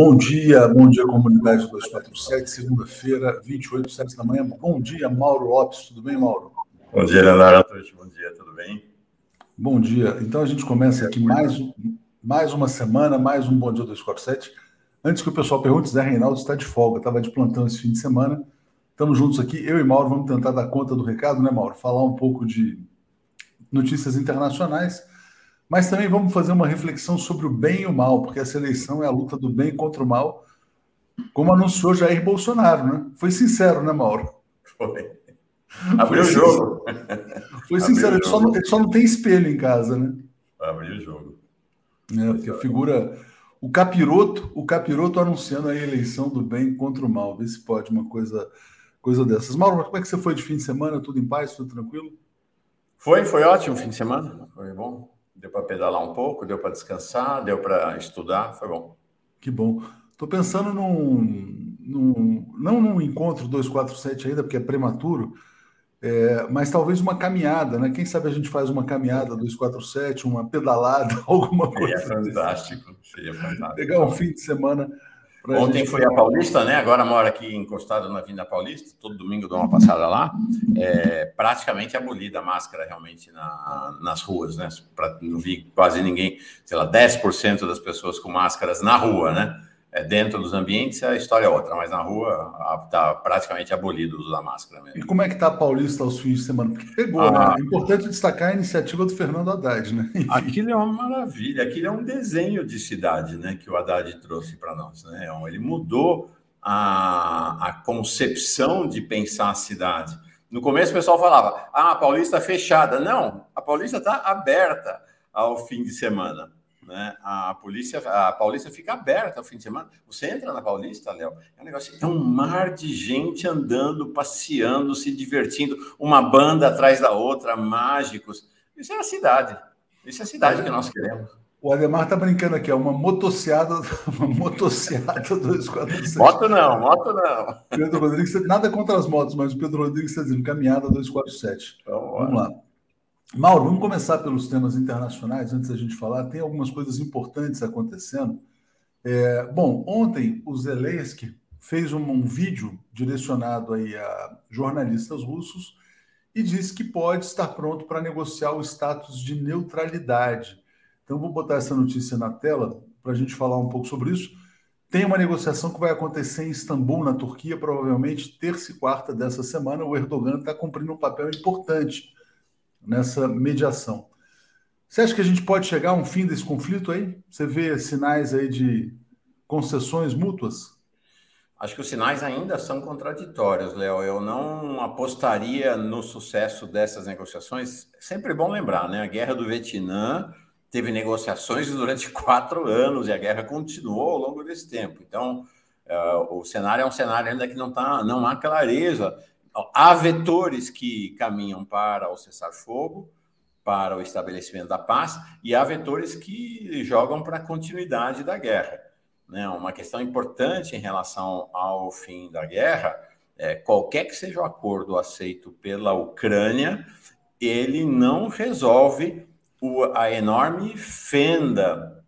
Bom dia, bom dia, comunidade 247, segunda-feira, 28, 7 da manhã. Bom dia, Mauro Lopes, tudo bem, Mauro? Bom dia, Leonardo. Bom dia, tudo bem? Bom dia. Então a gente começa aqui mais, mais uma semana, mais um Bom Dia 247. Antes que o pessoal pergunte, Zé Reinaldo está de folga, estava de plantão esse fim de semana. Estamos juntos aqui, eu e Mauro vamos tentar dar conta do recado, né, Mauro? Falar um pouco de notícias internacionais mas também vamos fazer uma reflexão sobre o bem e o mal, porque essa eleição é a luta do bem contra o mal, como anunciou Jair Bolsonaro, né? Foi sincero, né, Mauro? Foi. Abriu o jogo. Foi sincero, ele só, não, ele só, não, tem espelho em casa, né? Abriu o jogo. É, porque figura o capiroto, o capiroto anunciando a eleição do bem contra o mal. Vê se pode uma coisa, coisa dessas. Mauro, como é que você foi de fim de semana? Tudo em paz, tudo tranquilo? Foi, foi ótimo o fim de semana. Foi bom. Deu para pedalar um pouco, deu para descansar, deu para estudar, foi bom. Que bom. Estou pensando num, num, não num encontro 247 ainda, porque é prematuro, é, mas talvez uma caminhada, né? Quem sabe a gente faz uma caminhada 247, uma pedalada, alguma coisa. Seria fantástico, seria fantástico. Pegar um fim de semana Ontem foi a Paulista, né? Agora mora aqui encostado na Vinda Paulista. Todo domingo dou uma passada lá. É praticamente abolida a máscara realmente na, nas ruas, né? Pra, não vi quase ninguém, sei lá, 10% das pessoas com máscaras na rua, né? É, dentro dos ambientes a história é outra, mas na rua está praticamente abolido o uso da máscara mesmo. E como é que está a Paulista aos fins de semana? Porque pegou, ah, né? É importante destacar a iniciativa do Fernando Haddad, né? Enfim. Aquilo é uma maravilha, aquilo é um desenho de cidade, né? Que o Haddad trouxe para nós, né? Ele mudou a, a concepção de pensar a cidade. No começo o pessoal falava, ah, a Paulista é fechada. Não, a Paulista está aberta ao fim de semana. Né? A polícia, a Paulista fica aberta ao fim de semana. Você entra na Paulista, Léo, é um negócio, é um mar de gente andando, passeando, se divertindo, uma banda atrás da outra, mágicos. Isso é a cidade. Isso é a cidade que nós queremos. O Ademar está brincando aqui, é uma motociada, uma motociada 247. Moto não, moto não. Pedro Rodrigues, nada contra as motos, mas o Pedro Rodrigues está dizendo caminhada 247. Então, Vamos lá. Mauro, vamos começar pelos temas internacionais, antes da gente falar. Tem algumas coisas importantes acontecendo. É, bom, ontem o Zelensky fez um, um, vídeo direcionado aí a jornalistas russos e disse que pode estar pronto para negociar o status de neutralidade. Então, vou botar essa notícia na tela para a gente falar um pouco sobre isso. Tem uma negociação que vai acontecer em Istambul, na Turquia, provavelmente terça e quarta dessa semana. O Erdogan está cumprindo um papel importante nessa mediação. Você acha que a gente pode chegar a um fim desse conflito aí? Você vê sinais aí de concessões mútuas? Acho que os sinais ainda são contraditórios, Léo. Eu não apostaria no sucesso dessas negociações. Sempre bom lembrar, né? A guerra do Vietnã teve negociações durante quatro anos e a guerra continuou ao longo desse tempo. Então, uh, o cenário é um cenário ainda que não, tá, não há clareza há vetores que caminham para o cessar-fogo, para o estabelecimento da paz, e há vetores que jogam para a continuidade da guerra. Né? Uma questão importante em relação ao fim da guerra é qualquer que seja o acordo aceito pela Ucrânia, ele não resolve o, a enorme fenda,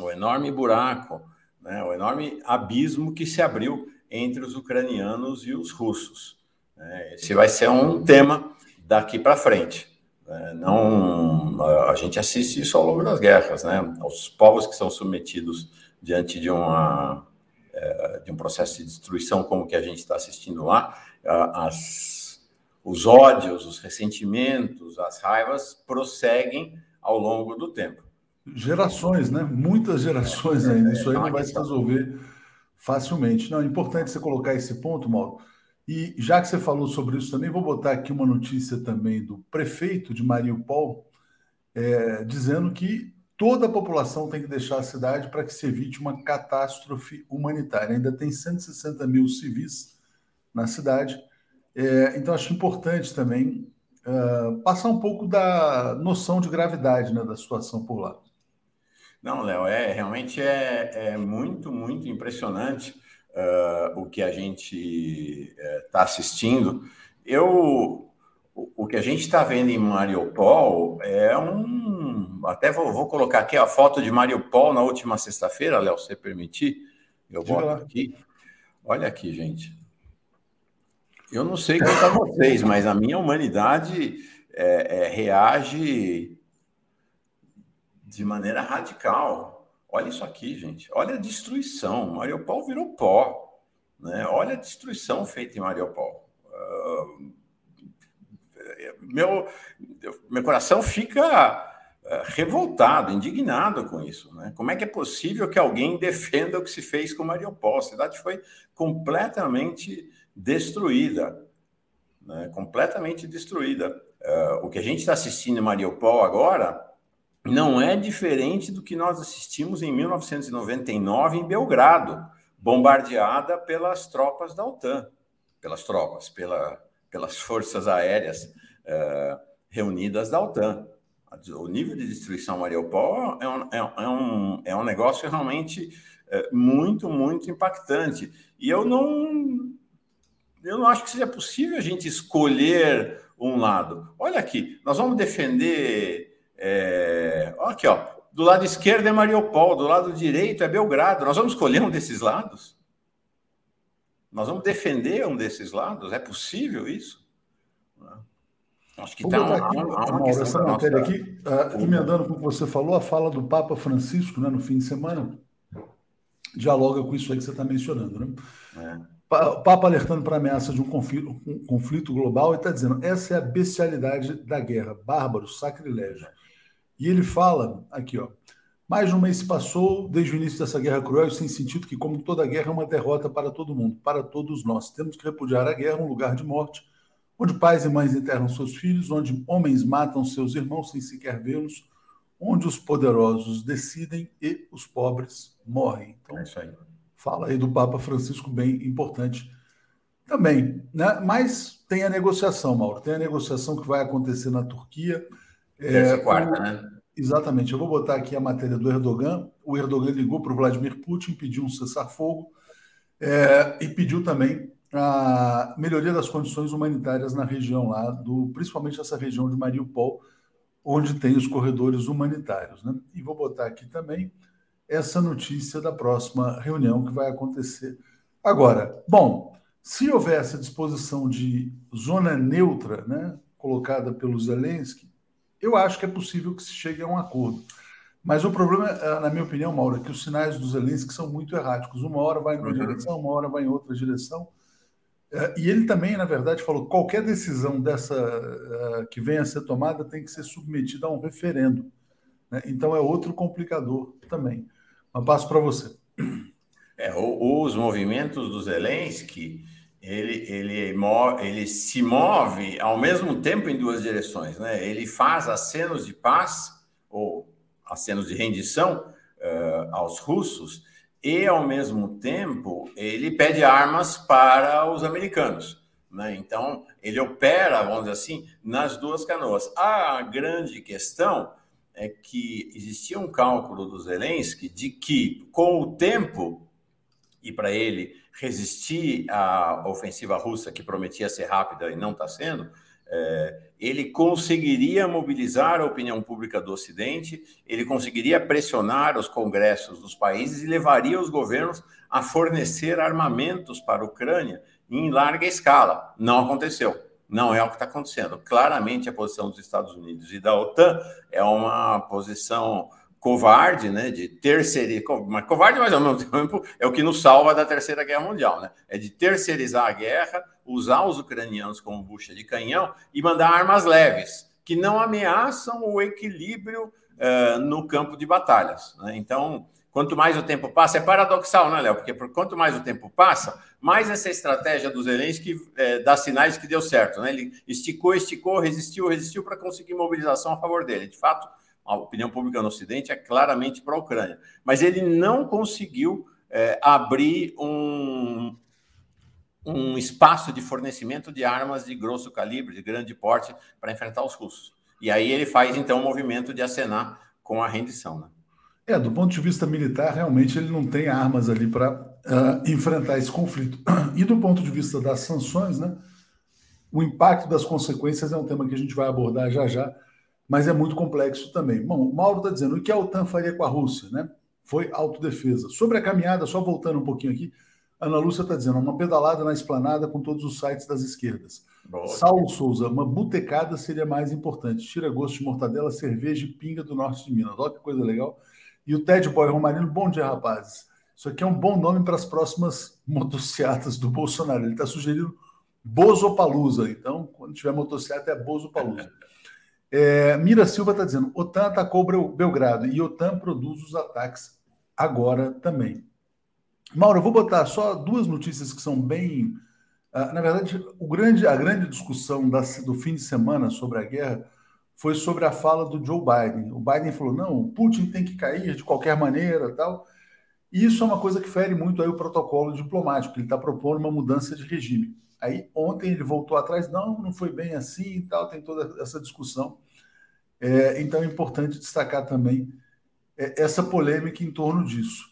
o enorme buraco, né? o enorme abismo que se abriu entre os ucranianos e os russos. É, esse vai ser um tema daqui para frente. Né? Não, a gente assiste isso ao longo das guerras, né? Os povos que são submetidos diante de uma é, de um processo de destruição como que a gente está assistindo lá, as, os ódios, os ressentimentos, as raivas prosseguem ao longo do tempo. Gerações, né? Muitas gerações ainda. Isso aí não vai se resolver facilmente. Não, é importante você colocar esse ponto, Mauro e já que você falou sobre isso também, vou botar aqui uma notícia também do prefeito de Mariupol, é, dizendo que toda a população tem que deixar a cidade para que se evite uma catástrofe humanitária. Ainda tem 160 mil civis na cidade. É, então, acho importante também uh, passar um pouco da noção de gravidade né, da situação por lá. Não, Léo, é realmente é, é muito, muito impressionante uh, o que a gente está uh, assistindo. Eu, o, que a gente está vendo em Mariupol é um. Até vou, vou, colocar aqui a foto de Mariupol na última sexta-feira, Léo, se permitir. Eu boto aqui. Olha aqui, gente. Eu não sei quanto a vocês, mas a minha humanidade é, é, reage de maneira radical. Olha isso aqui, gente. Olha a destruição. Mariupol virou pó. Né? Olha a destruição feita em Mariupol. Uh, meu, meu coração fica uh, revoltado, indignado com isso. Né? Como é que é possível que alguém defenda o que se fez com Mariupol? A cidade foi completamente destruída. Né? Completamente destruída. Uh, o que a gente está assistindo em Mariupol agora não é diferente do que nós assistimos em 1999 em Belgrado, bombardeada pelas tropas da OTAN, pelas tropas, pela, pelas forças aéreas uh, reunidas da OTAN. O nível de destruição Mariupol é um, é um, é um negócio realmente uh, muito, muito impactante. E eu não, eu não acho que seja possível a gente escolher um lado. Olha aqui, nós vamos defender é, aqui, ó. Do lado esquerdo é Mariupol, do lado direito é Belgrado. Nós vamos escolher um desses lados? Nós vamos defender um desses lados? É possível isso? Acho que está uma, aqui, uma, uma questão essa matéria nossa... aqui, uh, emendando com o que você falou, a fala do Papa Francisco né, no fim de semana dialoga com isso aí que você está mencionando. Né? É. O Papa alertando para a ameaça de um conflito, um conflito global e está dizendo: essa é a bestialidade da guerra, bárbaro, sacrilégio. E ele fala aqui, ó. Mais de um mês se passou desde o início dessa guerra cruel e sem sentido que, como toda guerra, é uma derrota para todo mundo, para todos nós. Temos que repudiar a guerra, um lugar de morte, onde pais e mães enterram seus filhos, onde homens matam seus irmãos sem sequer vê-los, onde os poderosos decidem e os pobres morrem. Então, é isso aí. Fala aí do Papa Francisco, bem importante também. Né? Mas tem a negociação, Mauro. Tem a negociação que vai acontecer na Turquia. É, quarta, o... né? Exatamente. Eu vou botar aqui a matéria do Erdogan. O Erdogan ligou para o Vladimir Putin, pediu um cessar-fogo é, e pediu também a melhoria das condições humanitárias na região lá, do, principalmente essa região de Mariupol, onde tem os corredores humanitários. Né? E vou botar aqui também essa notícia da próxima reunião que vai acontecer agora. Bom, se houvesse a disposição de zona neutra, né, colocada pelo Zelensky, eu acho que é possível que se chegue a um acordo. Mas o problema, eh, na minha opinião, Mauro, é que os sinais do Zelensky são muito erráticos. Uma hora vai em uma uhum. direção, uma hora vai em outra direção. Eh, e ele também, na verdade, falou que qualquer decisão dessa eh, que venha a ser tomada tem que ser submetida a um referendo. Né? Então é outro complicador também. Mas passo para você. É, os movimentos do Zelensky ele, ele, ele se move ao mesmo tempo em duas direções. Né? Ele faz acenos de paz, ou acenos de rendição uh, aos russos, e, ao mesmo tempo, ele pede armas para os americanos. Né? Então, ele opera, vamos dizer assim, nas duas canoas. A grande questão é que existia um cálculo do Zelensky de que, com o tempo, e para ele resistir à ofensiva russa, que prometia ser rápida e não está sendo, é, ele conseguiria mobilizar a opinião pública do Ocidente, ele conseguiria pressionar os congressos dos países e levaria os governos a fornecer armamentos para a Ucrânia em larga escala. Não aconteceu. Não é o que está acontecendo. Claramente, a posição dos Estados Unidos e da OTAN é uma posição covarde, né, de terceirizar, covarde, mas ao mesmo tempo é o que nos salva da Terceira Guerra Mundial, né? É de terceirizar a guerra, usar os ucranianos como bucha de canhão e mandar armas leves, que não ameaçam o equilíbrio uh, no campo de batalhas. Né? Então, quanto mais o tempo passa, é paradoxal, né, Léo? Porque por quanto mais o tempo passa, mais essa estratégia dos Zelensky é, dá sinais que deu certo, né? Ele esticou, esticou, resistiu, resistiu para conseguir mobilização a favor dele. De fato, a opinião pública no Ocidente é claramente para a Ucrânia. Mas ele não conseguiu é, abrir um, um espaço de fornecimento de armas de grosso calibre, de grande porte, para enfrentar os russos. E aí ele faz, então, o um movimento de acenar com a rendição. Né? É, do ponto de vista militar, realmente ele não tem armas ali para uh, enfrentar esse conflito. E do ponto de vista das sanções, né, o impacto das consequências é um tema que a gente vai abordar já já mas é muito complexo também. Bom, o Mauro está dizendo o que a OTAN faria com a Rússia, né? foi autodefesa. Sobre a caminhada, só voltando um pouquinho aqui, Ana Lúcia está dizendo, uma pedalada na esplanada com todos os sites das esquerdas. Boa. Saulo Souza, uma botecada seria mais importante. Tira gosto de mortadela, cerveja e pinga do norte de Minas. Olha que coisa legal. E o Ted Boy Romarino, bom dia, rapazes. Isso aqui é um bom nome para as próximas motocicletas do Bolsonaro. Ele está sugerindo Bozopalusa. Então, quando tiver motocicleta, é Bozopalusa. É, Mira Silva está dizendo: OTAN atacou Belgrado e OTAN produz os ataques agora também. Mauro, eu vou botar só duas notícias que são bem. Uh, na verdade, o grande, a grande discussão da, do fim de semana sobre a guerra foi sobre a fala do Joe Biden. O Biden falou: não, o Putin tem que cair de qualquer maneira tal. E isso é uma coisa que fere muito aí o protocolo diplomático. Ele está propondo uma mudança de regime. Aí ontem ele voltou atrás, não, não foi bem assim e tal, tem toda essa discussão. É, então é importante destacar também é, essa polêmica em torno disso.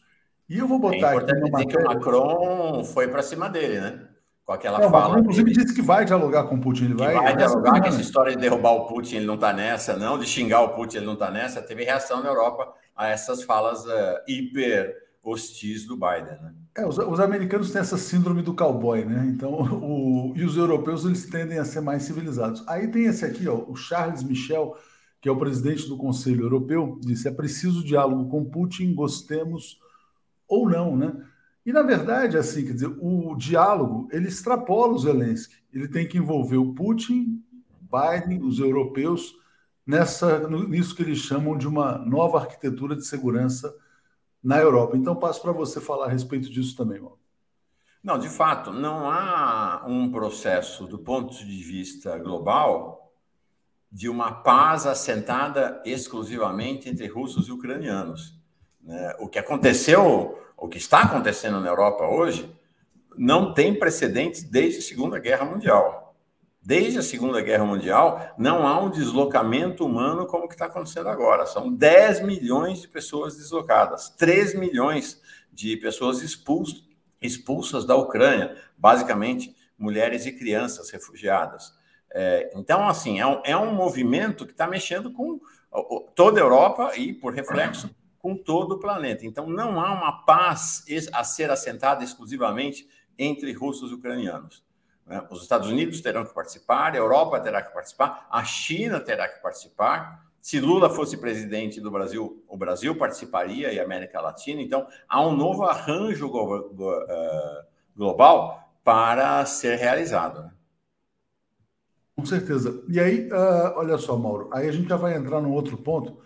E eu vou botar é aqui uma matéria... que o Macron foi para cima dele, né? Com aquela é, fala. Macron, inclusive, disse que vai dialogar com o Putin. Ele vai, vai dialogar, que essa história de derrubar o Putin ele não está nessa, não, de xingar o Putin ele não está nessa. Teve reação na Europa a essas falas uh, hiper hostis do Biden, né? É, os, os, americanos têm essa síndrome do cowboy, né? Então, o, e os europeus eles tendem a ser mais civilizados. Aí tem esse aqui, ó, o Charles Michel, que é o presidente do Conselho Europeu, disse: é preciso diálogo com Putin, gostemos ou não, né? E na verdade, assim, quer dizer, o diálogo ele extrapola o Zelensky. Ele tem que envolver o Putin, Biden, os europeus nessa nisso que eles chamam de uma nova arquitetura de segurança na Europa. Então, passo para você falar a respeito disso também, Mauro. Não, de fato, não há um processo do ponto de vista global de uma paz assentada exclusivamente entre russos e ucranianos. Né? O que aconteceu, o que está acontecendo na Europa hoje, não tem precedentes desde a Segunda Guerra Mundial. Desde a Segunda Guerra Mundial, não há um deslocamento humano como o que está acontecendo agora. São 10 milhões de pessoas deslocadas, 3 milhões de pessoas expulsas da Ucrânia, basicamente mulheres e crianças refugiadas. É, então, assim, é um, é um movimento que está mexendo com toda a Europa e, por reflexo, com todo o planeta. Então, não há uma paz a ser assentada exclusivamente entre russos e ucranianos. Né? Os Estados Unidos terão que participar, a Europa terá que participar, a China terá que participar. Se Lula fosse presidente do Brasil, o Brasil participaria e a América Latina. Então, há um novo arranjo eh, global para ser realizado. Com certeza. E aí, uh, olha só, Mauro, aí a gente já vai entrar num outro ponto.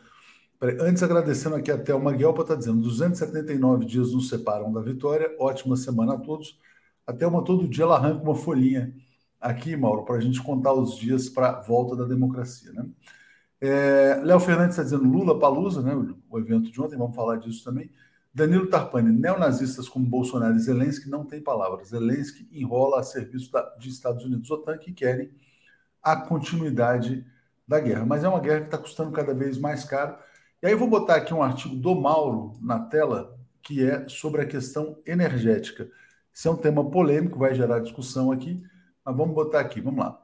Antes, agradecendo aqui até o Maguelpa, está dizendo: 279 dias nos separam da vitória. Ótima semana a todos. Até uma todo dia ela arranca uma folhinha aqui, Mauro, para a gente contar os dias para a volta da democracia. Né? É, Léo Fernandes está dizendo Lula Palusa, né, o evento de ontem, vamos falar disso também. Danilo Tarpani, neonazistas como Bolsonaro e Zelensky não tem palavras. Zelensky enrola a serviço da, de Estados Unidos OTAN que querem a continuidade da guerra. Mas é uma guerra que está custando cada vez mais caro. E aí eu vou botar aqui um artigo do Mauro na tela, que é sobre a questão energética. Isso é um tema polêmico, vai gerar discussão aqui, mas vamos botar aqui, vamos lá.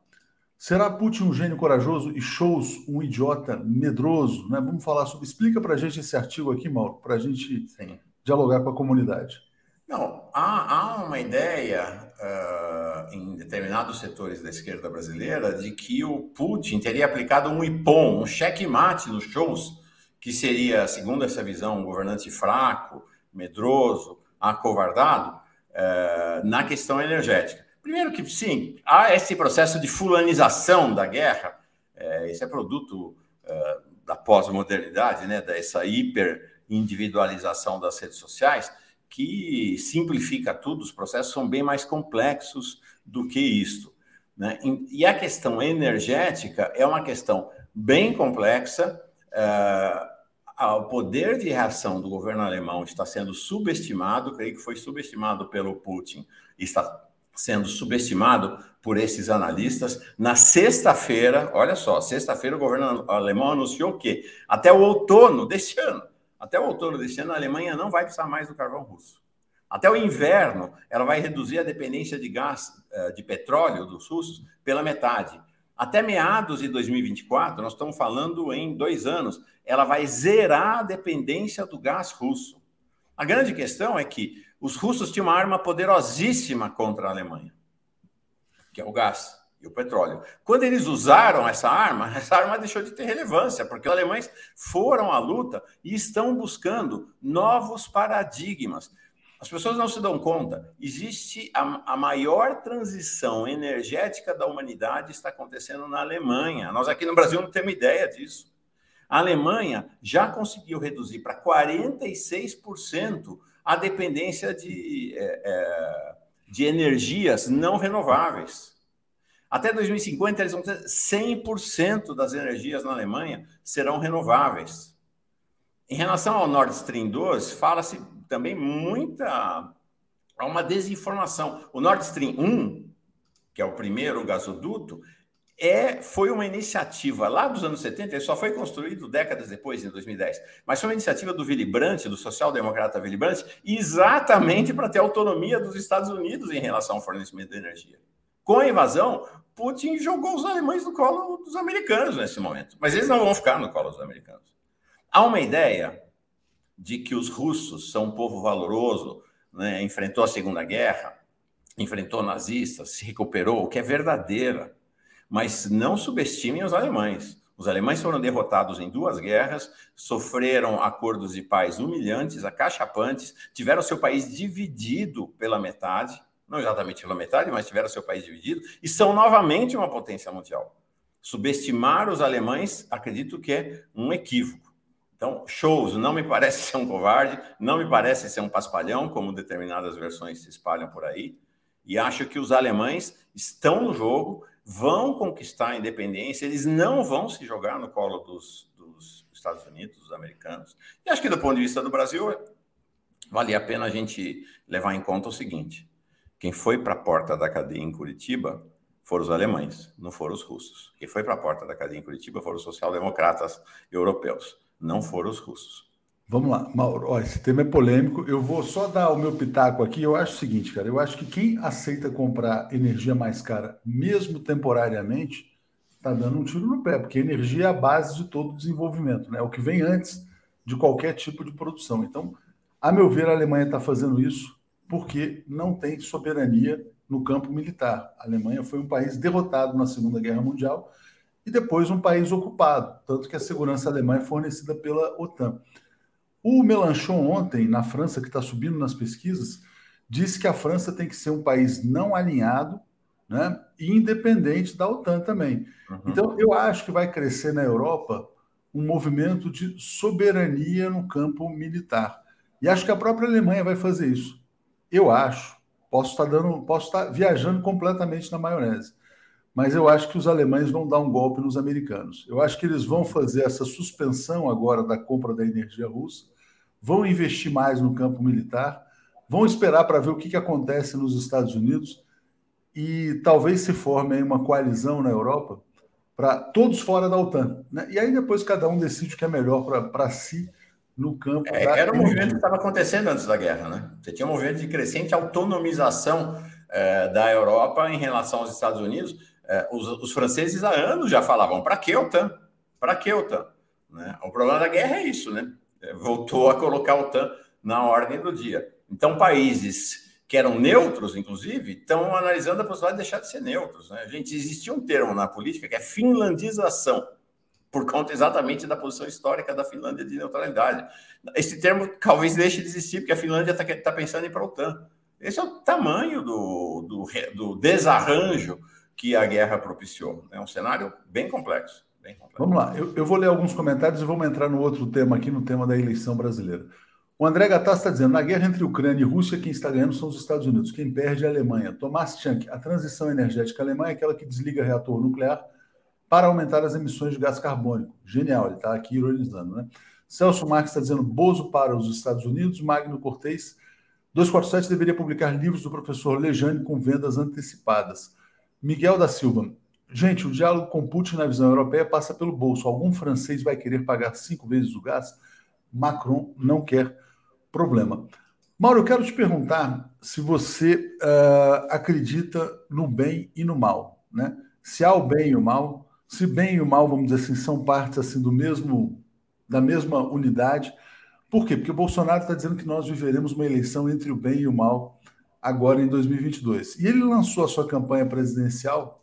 Será Putin um gênio corajoso e Shows um idiota medroso? Né? Vamos falar sobre. Explica para a gente esse artigo aqui, Mauro, para a gente Sim. dialogar com a comunidade. Não, há, há uma ideia uh, em determinados setores da esquerda brasileira de que o Putin teria aplicado um IPOM, um checkmate nos shows, que seria, segundo essa visão, um governante fraco, medroso, acovardado, eh, na questão energética. Primeiro que, sim, há esse processo de fulanização da guerra, é, isso é produto é, da pós-modernidade, né, dessa hiper-individualização das redes sociais, que simplifica tudo, os processos são bem mais complexos do que isto. Né? E a questão energética é uma questão bem complexa, o poder de reação do governo alemão está sendo subestimado, creio que foi subestimado pelo Putin, está sendo subestimado por esses analistas. Na sexta-feira, olha só, sexta-feira o governo alemão anunciou que até o outono deste ano, até o outono deste ano, a Alemanha não vai precisar mais do carvão russo. Até o inverno, ela vai reduzir a dependência de gás, eh, de petróleo dos russos pela metade. Até meados de 2024, nós estamos falando em dois anos, ela vai zerar a dependência do gás russo. A grande questão é que os russos tinham uma arma poderosíssima contra a Alemanha, que é o gás e o petróleo. Quando eles usaram essa arma, essa arma deixou de ter relevância, porque os alemães foram à luta e estão buscando novos paradigmas. As pessoas não se dão conta. Existe a, a, maior transição energética da humanidade está acontecendo na Alemanha. Nós aqui no Brasil não temos ideia disso. A Alemanha já conseguiu reduzir para 46% a dependência de, é, é, de energias não renováveis. Até 2050, eles vão ter 100% das energias na Alemanha serão renováveis. Em relação ao Nord Stream 2, fala-se também muita. Há uma desinformação. O Nord Stream 1, que é o primeiro gasoduto, é, foi uma iniciativa lá dos anos 70, ele só foi construído décadas depois, em 2010, mas foi uma iniciativa do Willy Brandt, do social-democrata Willy Brandt, exatamente para ter autonomia dos Estados Unidos em relação ao fornecimento de energia. Com a invasão, Putin jogou os alemães no colo dos americanos nesse momento, mas eles não vão ficar no colo dos americanos. Há uma ideia de que os russos são um povo valoroso, né, enfrentou a Segunda Guerra, enfrentou nazistas, se recuperou, o que é verdadeira. Mas não subestimem os alemães. Os alemães foram derrotados em duas guerras, sofreram acordos de paz humilhantes, acachapantes, tiveram seu país dividido pela metade, não exatamente pela metade, mas tiveram seu país dividido, e são novamente uma potência mundial. Subestimar os alemães, acredito que é um equívoco. Então, shows não me parece ser um covarde, não me parece ser um paspalhão, como determinadas versões se espalham por aí. E acho que os alemães estão no jogo, vão conquistar a independência, eles não vão se jogar no colo dos, dos Estados Unidos, dos americanos. E acho que do ponto de vista do Brasil, vale a pena a gente levar em conta o seguinte: quem foi para a porta da cadeia em Curitiba foram os alemães, não foram os russos. Quem foi para a porta da cadeia em Curitiba foram os social-democratas europeus não foram os russos. Vamos lá, Mauro. Ó, esse tema é polêmico. Eu vou só dar o meu pitaco aqui. Eu acho o seguinte, cara. Eu acho que quem aceita comprar energia mais cara, mesmo temporariamente, está dando um tiro no pé, porque energia é a base de todo desenvolvimento, né? É o que vem antes de qualquer tipo de produção. Então, a meu ver, a Alemanha está fazendo isso porque não tem soberania no campo militar. A Alemanha foi um país derrotado na Segunda Guerra Mundial e depois um país ocupado, tanto que a segurança alemã é fornecida pela OTAN. O Melanchon ontem, na França, que está subindo nas pesquisas, disse que a França tem que ser um país não alinhado né, e independente da OTAN também. Uhum. Então, eu acho que vai crescer na Europa um movimento de soberania no campo militar. E acho que a própria Alemanha vai fazer isso. Eu acho. Posso estar dando, posso estar viajando completamente na maionese mas eu acho que os alemães vão dar um golpe nos americanos. Eu acho que eles vão fazer essa suspensão agora da compra da energia russa, vão investir mais no campo militar, vão esperar para ver o que, que acontece nos Estados Unidos e talvez se forme uma coalizão na Europa para todos fora da OTAN. Né? E aí depois cada um decide o que é melhor para si no campo. É, era um movimento que estava acontecendo antes da guerra, né? Você tinha um movimento de crescente autonomização é, da Europa em relação aos Estados Unidos é, os, os, franceses há anos já falavam: para que OTAN? Para que OTAN? Né? O problema da guerra é isso, né? É, voltou a colocar a OTAN na ordem do dia. Então, países que eram neutros, inclusive, estão analisando a possibilidade de deixar de ser neutros. Né? Gente, existia um termo na política que é finlandização, por conta exatamente da posição histórica da Finlândia de neutralidade. Esse termo talvez deixe de existir, porque a Finlândia está tá pensando em ir para a OTAN. Esse é o tamanho do, do, do desarranjo que a guerra propiciou. É um cenário bem complexo. Bem complexo. Vamos lá, eu, eu, vou ler alguns comentários e vamos entrar no outro tema aqui, no tema da eleição brasileira. O André Gattas está dizendo: na guerra entre Ucrânia e Rússia, quem está ganhando são os Estados Unidos, quem perde é a Alemanha. Tomás Chank, a transição energética alemã é aquela que desliga reator nuclear para aumentar as emissões de gás carbônico. Genial, ele está aqui ironizando, né? Celso Marques está dizendo: Bozo para os Estados Unidos, Magno Cortez. 247 deveria publicar livros do professor Lejane com vendas antecipadas. Miguel da Silva. Gente, o diálogo com Putin na visão europeia passa pelo bolso. Algum francês vai querer pagar cinco vezes o gás? Macron não quer problema. Mauro, eu quero te perguntar se você uh, acredita no bem e no mal, né? Se há o bem e o mal, se bem e o mal, vamos dizer assim, são partes assim do mesmo da mesma unidade. Por quê? Porque o Bolsonaro está dizendo que nós viveremos uma eleição entre o bem e o mal agora em 2022. E ele lançou a sua campanha presidencial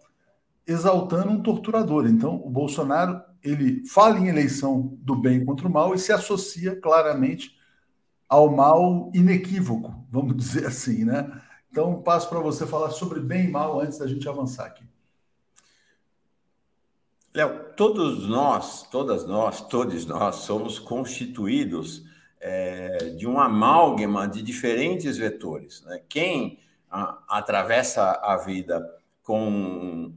exaltando um torturador. Então, o Bolsonaro ele fala em eleição do bem contra o mal e se associa claramente ao mal inequívoco, vamos dizer assim, né? Então, passo para você falar sobre bem e mal antes da gente avançar aqui. Léo, todos nós, todas nós, todos nós somos constituídos é, de um amálgama de diferentes vetores. Né? Quem a, atravessa a vida com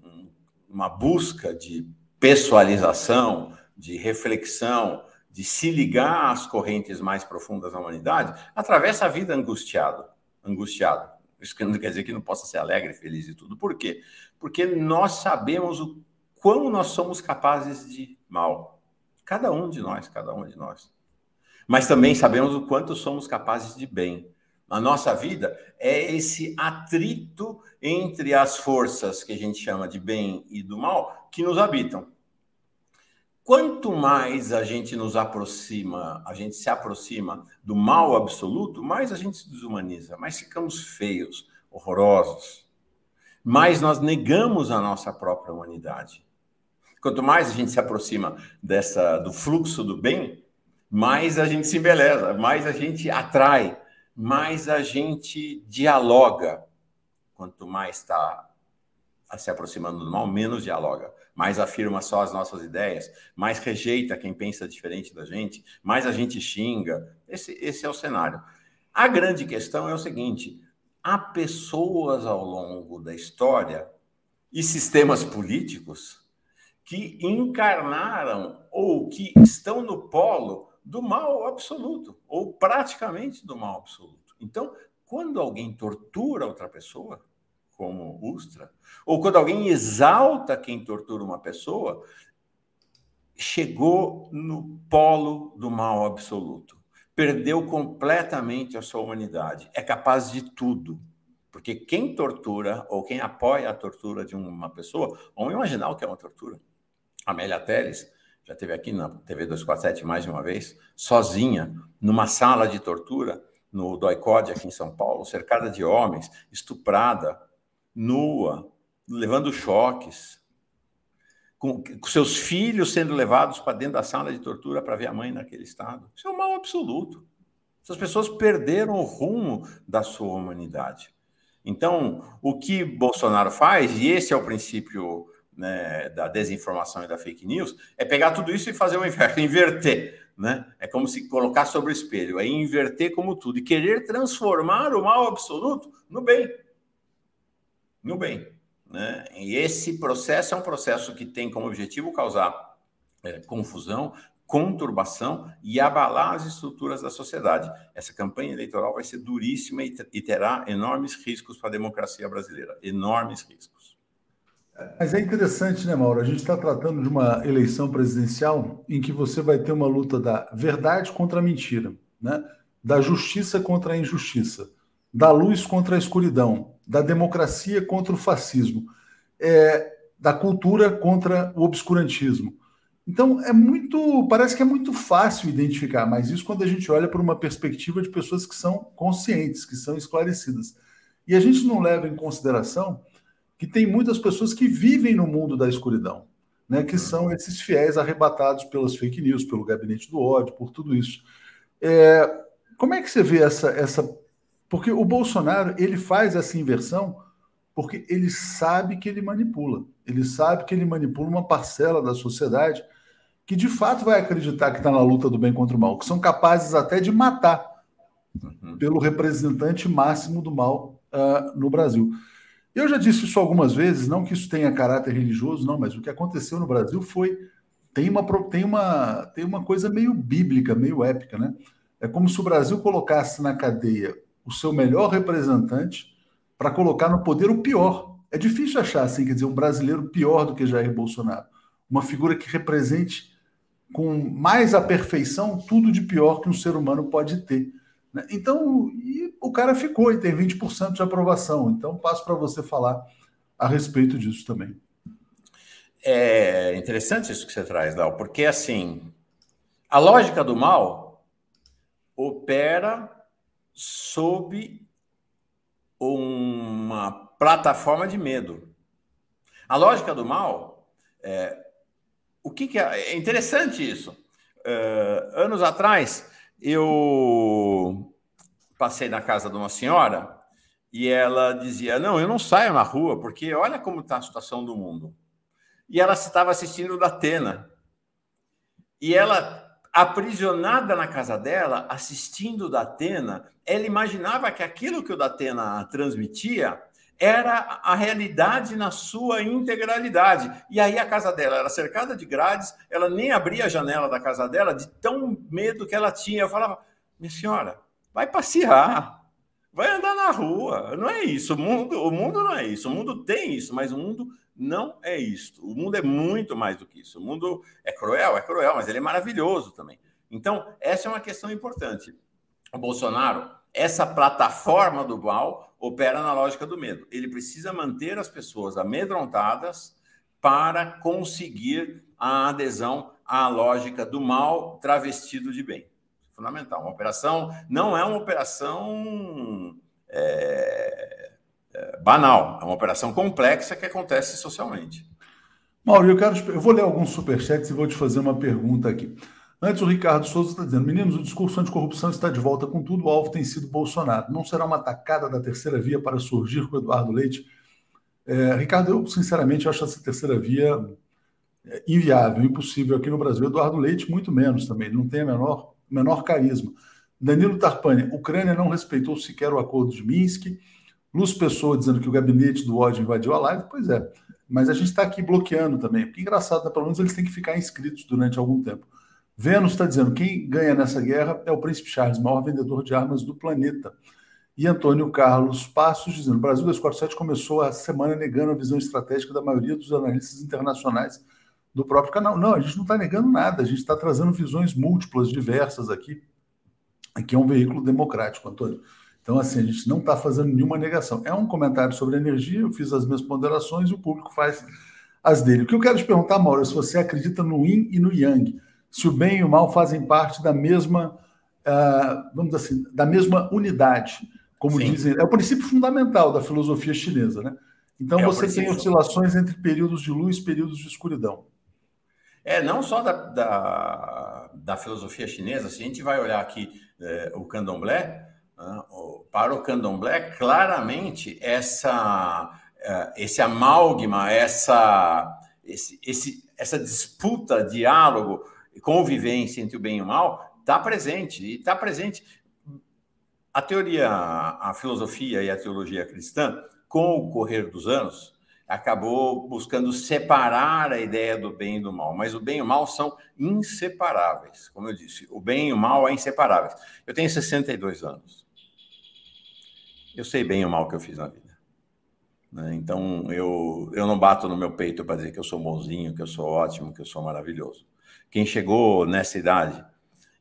uma busca de pessoalização, de reflexão, de se ligar às correntes mais profundas da humanidade, atravessa a vida angustiado, angustiado. Isso não quer dizer que não possa ser alegre, feliz e tudo. Por quê? Porque nós sabemos o quão nós somos capazes de mal. Cada um de nós, cada um de nós mas também sabemos o quanto somos capazes de bem. A nossa vida é esse atrito entre as forças que a gente chama de bem e do mal que nos habitam. Quanto mais a gente nos aproxima, a gente se aproxima do mal absoluto, mais a gente se desumaniza, mais ficamos feios, horrorosos. Mais nós negamos a nossa própria humanidade. Quanto mais a gente se aproxima dessa do fluxo do bem, mais a gente se embeleza, mais a gente atrai, mais a gente dialoga. Quanto mais está se aproximando do mal, menos dialoga, mais afirma só as nossas ideias, mais rejeita quem pensa diferente da gente, mais a gente xinga. Esse, esse é o cenário. A grande questão é o seguinte: há pessoas ao longo da história e sistemas políticos que encarnaram ou que estão no polo do mal absoluto, ou praticamente do mal absoluto. Então, quando alguém tortura outra pessoa, como Ustra, ou quando alguém exalta quem tortura uma pessoa, chegou no polo do mal absoluto. Perdeu completamente a sua humanidade. É capaz de tudo. Porque quem tortura ou quem apoia a tortura de uma pessoa, vamos imaginar o que é uma tortura. Amélia Teles já teve aqui na TV 247 mais de uma vez, sozinha, numa sala de tortura, no Doicode, aqui em São Paulo, cercada de homens, estuprada, nua, levando choques, com, com seus filhos sendo levados para dentro da sala de tortura para ver a mãe naquele estado. Isso é um mal absoluto. Essas pessoas perderam o rumo da sua humanidade. Então, o que Bolsonaro faz, e esse é o princípio né, da desinformação e da fake news, é pegar tudo isso e fazer o inverso, inverter. Né? É como se colocar sobre o espelho, é inverter como tudo e querer transformar o mal absoluto no bem. No bem. Né? E esse processo é um processo que tem como objetivo causar é, confusão, conturbação e abalar as estruturas da sociedade. Essa campanha eleitoral vai ser duríssima e terá enormes riscos para a democracia brasileira enormes riscos. Mas é interessante, né, Mauro? A gente está tratando de uma eleição presidencial em que você vai ter uma luta da verdade contra a mentira, né? da justiça contra a injustiça, da luz contra a escuridão, da democracia contra o fascismo, é, da cultura contra o obscurantismo. Então, é muito. Parece que é muito fácil identificar, mas isso quando a gente olha por uma perspectiva de pessoas que são conscientes, que são esclarecidas. E a gente não leva em consideração que tem muitas pessoas que vivem no mundo da escuridão, né, que são esses fiéis arrebatados pelas fake news, pelo gabinete do ódio, por tudo isso. É, como é que você vê essa, essa. Porque o Bolsonaro ele faz essa inversão porque ele sabe que ele manipula. Ele sabe que ele manipula uma parcela da sociedade que de fato vai acreditar que está na luta do bem contra o mal, que são capazes até de matar uhum. pelo representante máximo do mal uh, no Brasil. Eu já disse isso algumas vezes, não que isso tenha caráter religioso, não, mas o que aconteceu no Brasil foi tem uma tem uma tem uma coisa meio bíblica, meio épica, né? É como se o Brasil colocasse na cadeia o seu melhor representante para colocar no poder o pior. É difícil achar assim, quer dizer, um brasileiro pior do que Jair Bolsonaro, uma figura que represente com mais a perfeição tudo de pior que um ser humano pode ter. Né? Então, o cara ficou e tem 20% de aprovação. Então, passo para você falar a respeito disso também. É interessante isso que você traz, Léo, porque assim, a lógica do mal opera sob uma plataforma de medo. A lógica do mal, é, o que, que é, é, interessante isso. Uh, anos atrás, eu passei na casa de uma senhora e ela dizia: Não, eu não saio na rua porque olha como está a situação do mundo. E ela estava assistindo o Datena. E ela aprisionada na casa dela, assistindo o Datena, ela imaginava que aquilo que o Datena transmitia era a realidade na sua integralidade. E aí a casa dela era cercada de grades, ela nem abria a janela da casa dela de tão medo que ela tinha. Eu falava, minha senhora, vai passear, vai andar na rua. Não é isso. O mundo, o mundo não é isso. O mundo tem isso, mas o mundo não é isto. O mundo é muito mais do que isso. O mundo é cruel, é cruel, mas ele é maravilhoso também. Então, essa é uma questão importante. O Bolsonaro, essa plataforma do mal, opera na lógica do medo. Ele precisa manter as pessoas amedrontadas para conseguir a adesão à lógica do mal travestido de bem. Fundamental. Uma operação não é uma operação. É é, banal, é uma operação complexa que acontece socialmente. Mauro, eu, quero, eu vou ler alguns superchats e vou te fazer uma pergunta aqui. Antes, o Ricardo Souza está dizendo: meninos, o discurso anticorrupção está de volta com tudo, o alvo tem sido Bolsonaro. Não será uma atacada da terceira via para surgir com o Eduardo Leite? É, Ricardo, eu sinceramente acho essa terceira via é, inviável, impossível aqui no Brasil. Eduardo Leite, muito menos também, não tem a menor, menor carisma. Danilo Tarpani, Ucrânia não respeitou sequer o acordo de Minsk. Luz Pessoa dizendo que o gabinete do ódio invadiu a live, pois é. Mas a gente está aqui bloqueando também. Porque engraçado, né? pelo menos eles têm que ficar inscritos durante algum tempo. Vênus está dizendo quem ganha nessa guerra é o Príncipe Charles, maior vendedor de armas do planeta. E Antônio Carlos Passos dizendo: Brasil 247 começou a semana negando a visão estratégica da maioria dos analistas internacionais do próprio canal. Não, a gente não está negando nada, a gente está trazendo visões múltiplas, diversas aqui. Aqui é um veículo democrático, Antônio. Então, assim, a gente não está fazendo nenhuma negação. É um comentário sobre energia, eu fiz as minhas ponderações e o público faz as dele. O que eu quero te perguntar, Mauro, é se você acredita no yin e no yang, se o bem e o mal fazem parte da mesma, uh, vamos dizer assim, da mesma unidade, como Sim. dizem, é o princípio fundamental da filosofia chinesa, né? Então é você tem oscilações entre períodos de luz e períodos de escuridão. É, não só da, da, da filosofia chinesa, se a gente vai olhar aqui é, o candomblé, né? Para o candomblé, claramente, essa, é, esse amálgama, essa, esse, esse, essa disputa, diálogo, convivência entre o bem e o mal está presente. E está presente. A teoria, a filosofia e a teologia cristã, com o correr dos anos, acabou buscando separar a ideia do bem e do mal, mas o bem e o mal são inseparáveis. Como eu disse, o bem e o mal é inseparáveis. Eu tenho 62 anos. Eu sei bem o mal que eu fiz na vida. Né? Então, eu, eu não bato no meu peito para dizer que eu sou bonzinho, que eu sou ótimo, que eu sou maravilhoso. Quem chegou nessa idade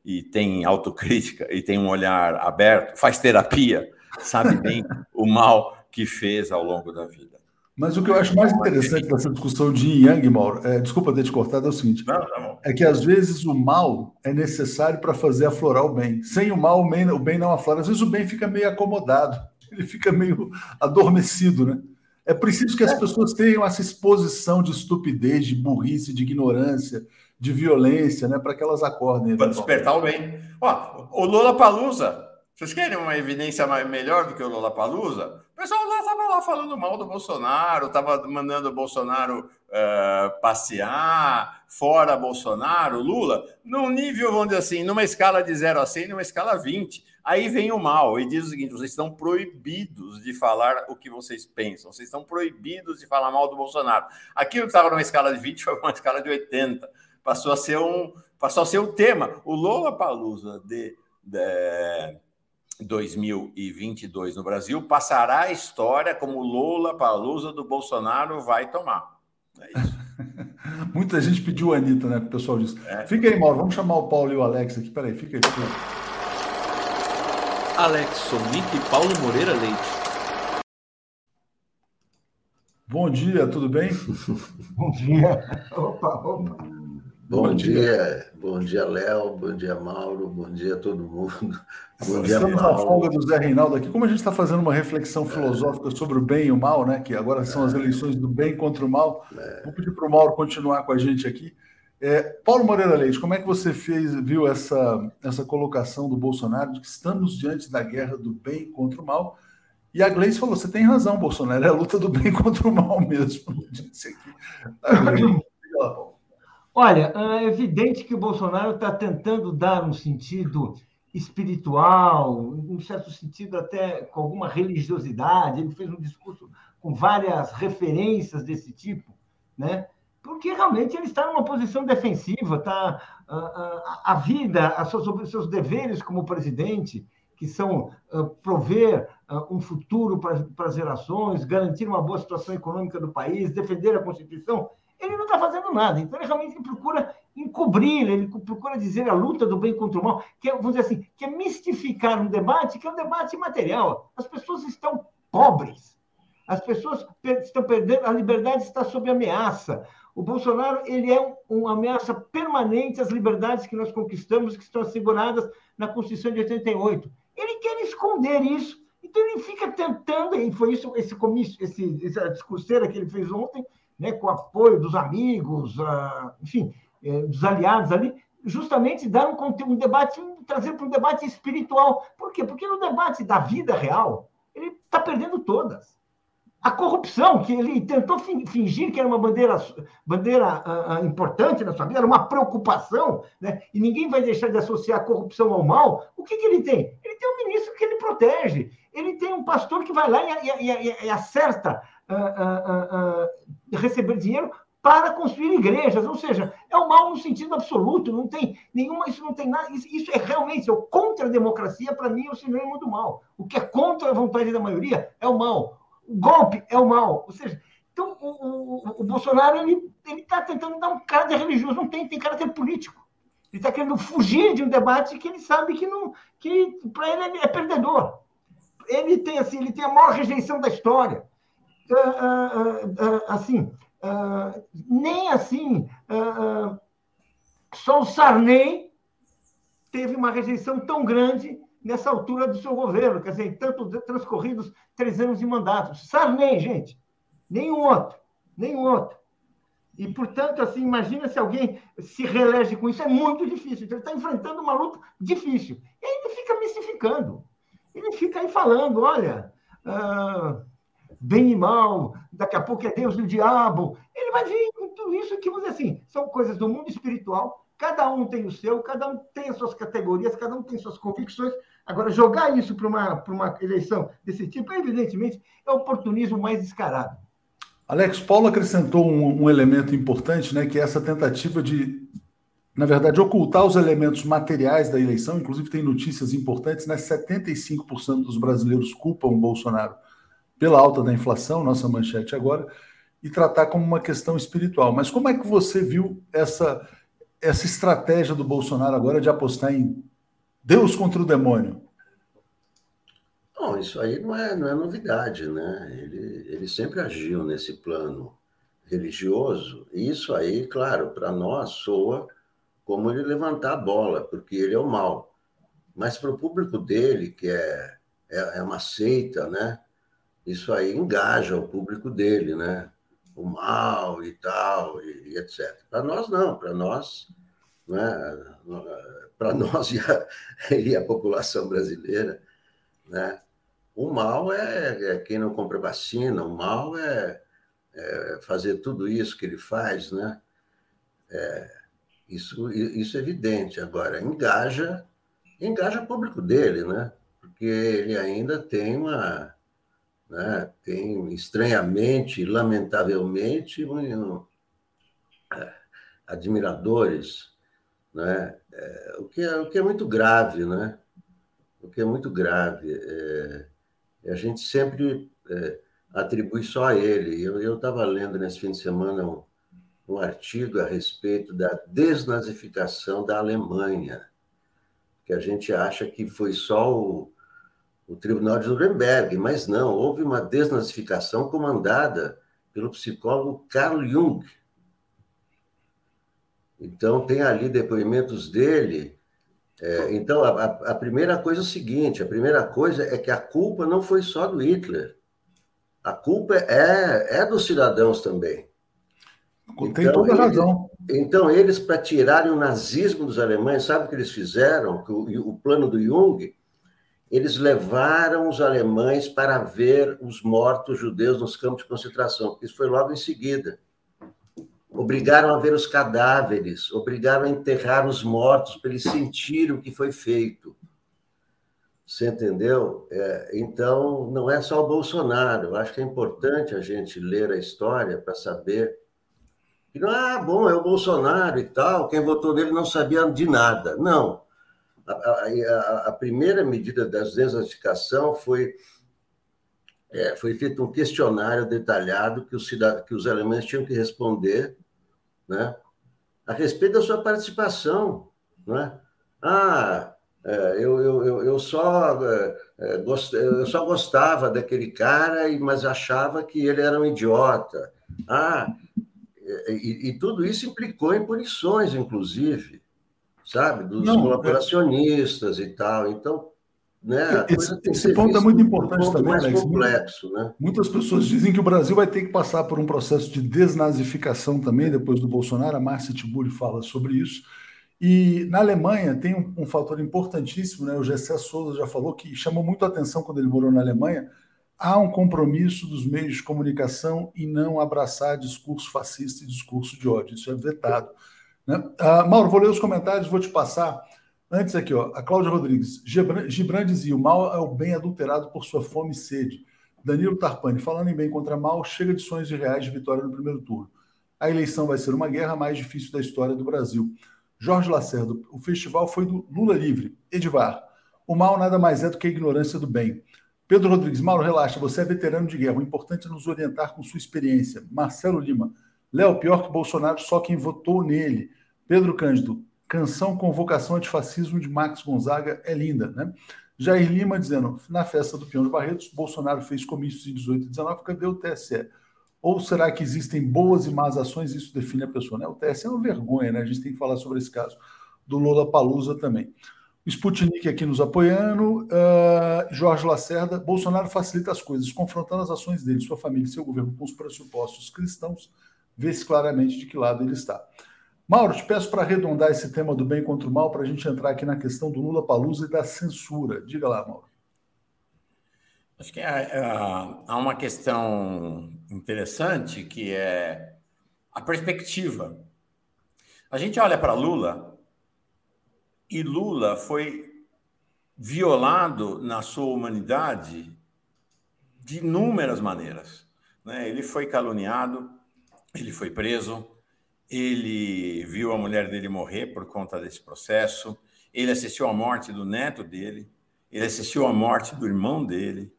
e tem autocrítica e tem um olhar aberto, faz terapia, sabe bem o mal que fez ao longo da vida. Mas o que eu acho mais interessante dessa discussão de yin yang, Mauro, é, desculpa ter te cortado, é o seguinte: não, não. é que às vezes o mal é necessário para fazer aflorar o bem. Sem o mal, o bem, o bem não aflora. Às vezes o bem fica meio acomodado ele fica meio adormecido, né? É preciso que as é. pessoas tenham essa exposição de estupidez, de burrice, de ignorância, de violência, né? Para que elas acordem. Para despertar o bem. Ó, o Lula Palusa. Vocês querem uma evidência melhor do que o Lula Palusa? O pessoal lá estava lá falando mal do Bolsonaro, estava mandando o Bolsonaro uh, passear, fora Bolsonaro, Lula, num nível, vamos dizer assim, numa escala de 0 a 100, numa escala 20. Aí vem o mal e diz o seguinte: vocês estão proibidos de falar o que vocês pensam, vocês estão proibidos de falar mal do Bolsonaro. Aquilo que estava numa escala de 20 foi uma escala de 80. Passou a ser um, passou a ser o um tema. O Lola Palusa de, de 2022 no Brasil passará a história como Lola Palusa do Bolsonaro vai tomar. É isso. Muita gente pediu a Anitta, né? O pessoal disse. É. Fica aí, Mauro. Vamos chamar o Paulo e o Alex aqui. Peraí, fica aí. Fica aí. Alex Sonic e Paulo Moreira Leite. Bom dia, tudo bem? Bom dia. Opa, opa. Bom, bom dia. dia, bom dia, Léo, bom dia, Mauro, bom dia a todo mundo. Bom dia, Estamos Paulo. na folga do Zé Reinaldo aqui. Como a gente está fazendo uma reflexão filosófica sobre o bem e o mal, né? Que agora são as eleições do bem contra o mal. É. Vou pedir para o Mauro continuar com a gente aqui. É, Paulo Moreira Leite, como é que você fez, viu essa, essa colocação do Bolsonaro de que estamos diante da guerra do bem contra o mal? E a Gleice falou: você tem razão, Bolsonaro, é a luta do bem contra o mal mesmo. Disse aqui. Olha, é evidente que o Bolsonaro está tentando dar um sentido espiritual, em certo sentido até com alguma religiosidade. Ele fez um discurso com várias referências desse tipo, né? porque realmente ele está numa posição defensiva, tá? A, a, a vida, a sobre seus deveres como presidente, que são uh, prover uh, um futuro para as gerações, garantir uma boa situação econômica do país, defender a Constituição, ele não está fazendo nada. Então, ele realmente procura encobrir, ele procura dizer a luta do bem contra o mal, que é, vamos dizer assim, que é mistificar um debate que é um debate material. As pessoas estão pobres. As pessoas estão perdendo, a liberdade está sob ameaça. O Bolsonaro ele é uma ameaça permanente às liberdades que nós conquistamos, que estão asseguradas na Constituição de 88. Ele quer esconder isso, então ele fica tentando, e foi isso esse comício, esse, essa discurseira que ele fez ontem, né, com o apoio dos amigos, uh, enfim, eh, dos aliados ali, justamente dar um, um debate, trazer para um debate espiritual. Por quê? Porque no debate da vida real, ele está perdendo todas a corrupção, que ele tentou fingir que era uma bandeira, bandeira uh, importante na sua vida, era uma preocupação, né? e ninguém vai deixar de associar a corrupção ao mal, o que, que ele tem? Ele tem um ministro que ele protege, ele tem um pastor que vai lá e, e, e, e acerta uh, uh, receber dinheiro para construir igrejas, ou seja, é o mal no sentido absoluto, não tem nenhuma, isso não tem nada, isso, é realmente, é o contra a democracia, para mim, é o sinônimo do mal. O que é contra a vontade da maioria é o mal o golpe é o mal. Ou seja, então o, o, o Bolsonaro ele está tentando dar um caráter religioso, não tem, tem caráter político. Ele está querendo fugir de um debate que ele sabe que não, que para ele é, perdedor. Ele tem assim, ele tem a maior rejeição da história. Uh, uh, uh, assim, nem assim, só o Sarney teve uma rejeição tão grande nessa altura do seu governo, quer dizer, tanto transcorridos três anos de mandato. Sarney, gente, nenhum outro, nenhum outro. E, portanto, assim, imagina se alguém se reelege com isso, é muito difícil. Então, ele está enfrentando uma luta difícil. E ele fica mistificando. Ele fica aí falando, olha, ah, bem e mal, daqui a pouco é Deus e o diabo. Ele vai vir com tudo isso que, vamos dizer assim, são coisas do mundo espiritual, cada um tem o seu, cada um tem as suas categorias, cada um tem suas convicções, Agora, jogar isso para uma, uma eleição desse tipo, evidentemente, é oportunismo mais descarado. Alex, Paulo acrescentou um, um, elemento importante, né, que é essa tentativa de, na verdade, ocultar os elementos materiais da eleição. Inclusive, tem notícias importantes, né? 75% dos brasileiros culpam o Bolsonaro pela alta da inflação, nossa manchete agora, e tratar como uma questão espiritual. Mas como é que você viu essa, essa estratégia do Bolsonaro agora de apostar em Deus contra o demônio. Não, isso aí não é, não é novidade, né? Ele, ele sempre agiu nesse plano religioso, e isso aí, claro, para nós soa como ele levantar a bola, porque ele é o mal. Mas para o público dele, que é, é, é, uma seita, né? Isso aí engaja o público dele, né? O mal e tal, e, e etc. Para nós, não. Para nós, né? para nós e a, e a, população brasileira, né? O mal é, é, quem não compra vacina, o mal é, é, fazer tudo isso que ele faz, né? É, isso, isso é evidente. Agora, engaja, engaja o público dele, né? Porque ele ainda tem uma, né? tem estranhamente, lamentavelmente, um, é, admiradores né? É, o, que é, o que é muito grave, né? O que é muito grave. É, a gente sempre é, atribui só a ele. Eu estava lendo nesse fim de semana um, um artigo a respeito da desnazificação da Alemanha, que a gente acha que foi só o, o Tribunal de Nuremberg, mas não, houve uma desnazificação comandada pelo psicólogo Carl Jung, Então, tem ali depoimentos dele. É, então, a, a, primeira coisa é o seguinte: a primeira coisa é que a culpa não foi só do Hitler. A culpa é, é dos cidadãos também. Tem então, toda a razão. Então, eles, para tirarem o nazismo dos alemães, sabe o que eles fizeram? O, o plano do Jung, eles levaram os alemães para ver os mortos judeus nos campos de concentração. Isso foi logo em seguida. Obrigaram a ver os cadáveres, obrigaram a enterrar os mortos para eles sentirem o que foi feito. Você entendeu? É, então, não é só o Bolsonaro. Eu acho que é importante a gente ler a história para saber que não, ah, bom, é o Bolsonaro e tal, quem votou nele não sabia de nada. Não. A, a, primeira medida da desnazificação foi, é, foi feito um questionário detalhado que os, que os alemães tinham que responder né, a respeito da sua participação. Né? Ah, é, eu, eu, eu, só, é, é, eu só gostava daquele cara, mas achava que ele era um idiota. Ah, e, e tudo isso implicou em punições, inclusive, sabe, dos Não, colaboracionistas é... e tal. Então, né, esse, esse ponto é muito importante um também, Alex. complexo, né? Muitas pessoas dizem que o Brasil vai ter que passar por um processo de desnazificação também depois do Bolsonaro. A Márcia Tiburi fala sobre isso. E na Alemanha tem um, um, fator importantíssimo, né? O Gessé Souza já falou que chamou muito a atenção quando ele morou na Alemanha. Há um compromisso dos meios de comunicação em não abraçar discurso fascista e discurso de ódio. Isso é vetado. Né? Uh, Mauro, vou ler os comentários, vou te passar. Antes aqui, ó, a Cláudia Rodrigues. Gibran dizia: o mal é o bem adulterado por sua fome e sede. Danilo Tarpani, falando em bem contra mal, chega de sonhos reais de vitória no primeiro turno. A eleição vai ser uma guerra mais difícil da história do Brasil. Jorge Lacerda, o festival foi do Lula livre. Edivar, o mal nada mais é do que a ignorância do bem. Pedro Rodrigues, Mauro, relaxa, você é veterano de guerra. O importante é nos orientar com sua experiência. Marcelo Lima, Léo, pior que Bolsonaro, só quem votou nele. Pedro Cândido, canção Convocação Antifascismo de Max Gonzaga é linda, né? Jair Lima dizendo, na festa do Peão de Barretos, Bolsonaro fez comícios em 18 e 19, cadê o TSE? Ou será que existem boas e más ações isso define a pessoa? Né? O TSE é uma vergonha, né? A gente tem que falar sobre esse caso. Do Lula Palusa também. Sputnik aqui nos apoiando. Uh, Jorge Lacerda. Bolsonaro facilita as coisas, confrontando as ações dele, sua família e seu governo com os pressupostos cristãos, vê-se claramente de que lado ele está. Mauro, te peço para arredondar esse tema do bem contra o mal, para a gente entrar aqui na questão do Lula Palusa e da censura. Diga lá, Mauro. Acho que há, há uma questão interessante que é a perspectiva. A gente olha para Lula e Lula foi violado na sua humanidade de inúmeras maneiras. Né? Ele foi caluniado, ele foi preso, ele viu a mulher dele morrer por conta desse processo, ele assistiu à morte do neto dele, ele assistiu à morte do irmão dele,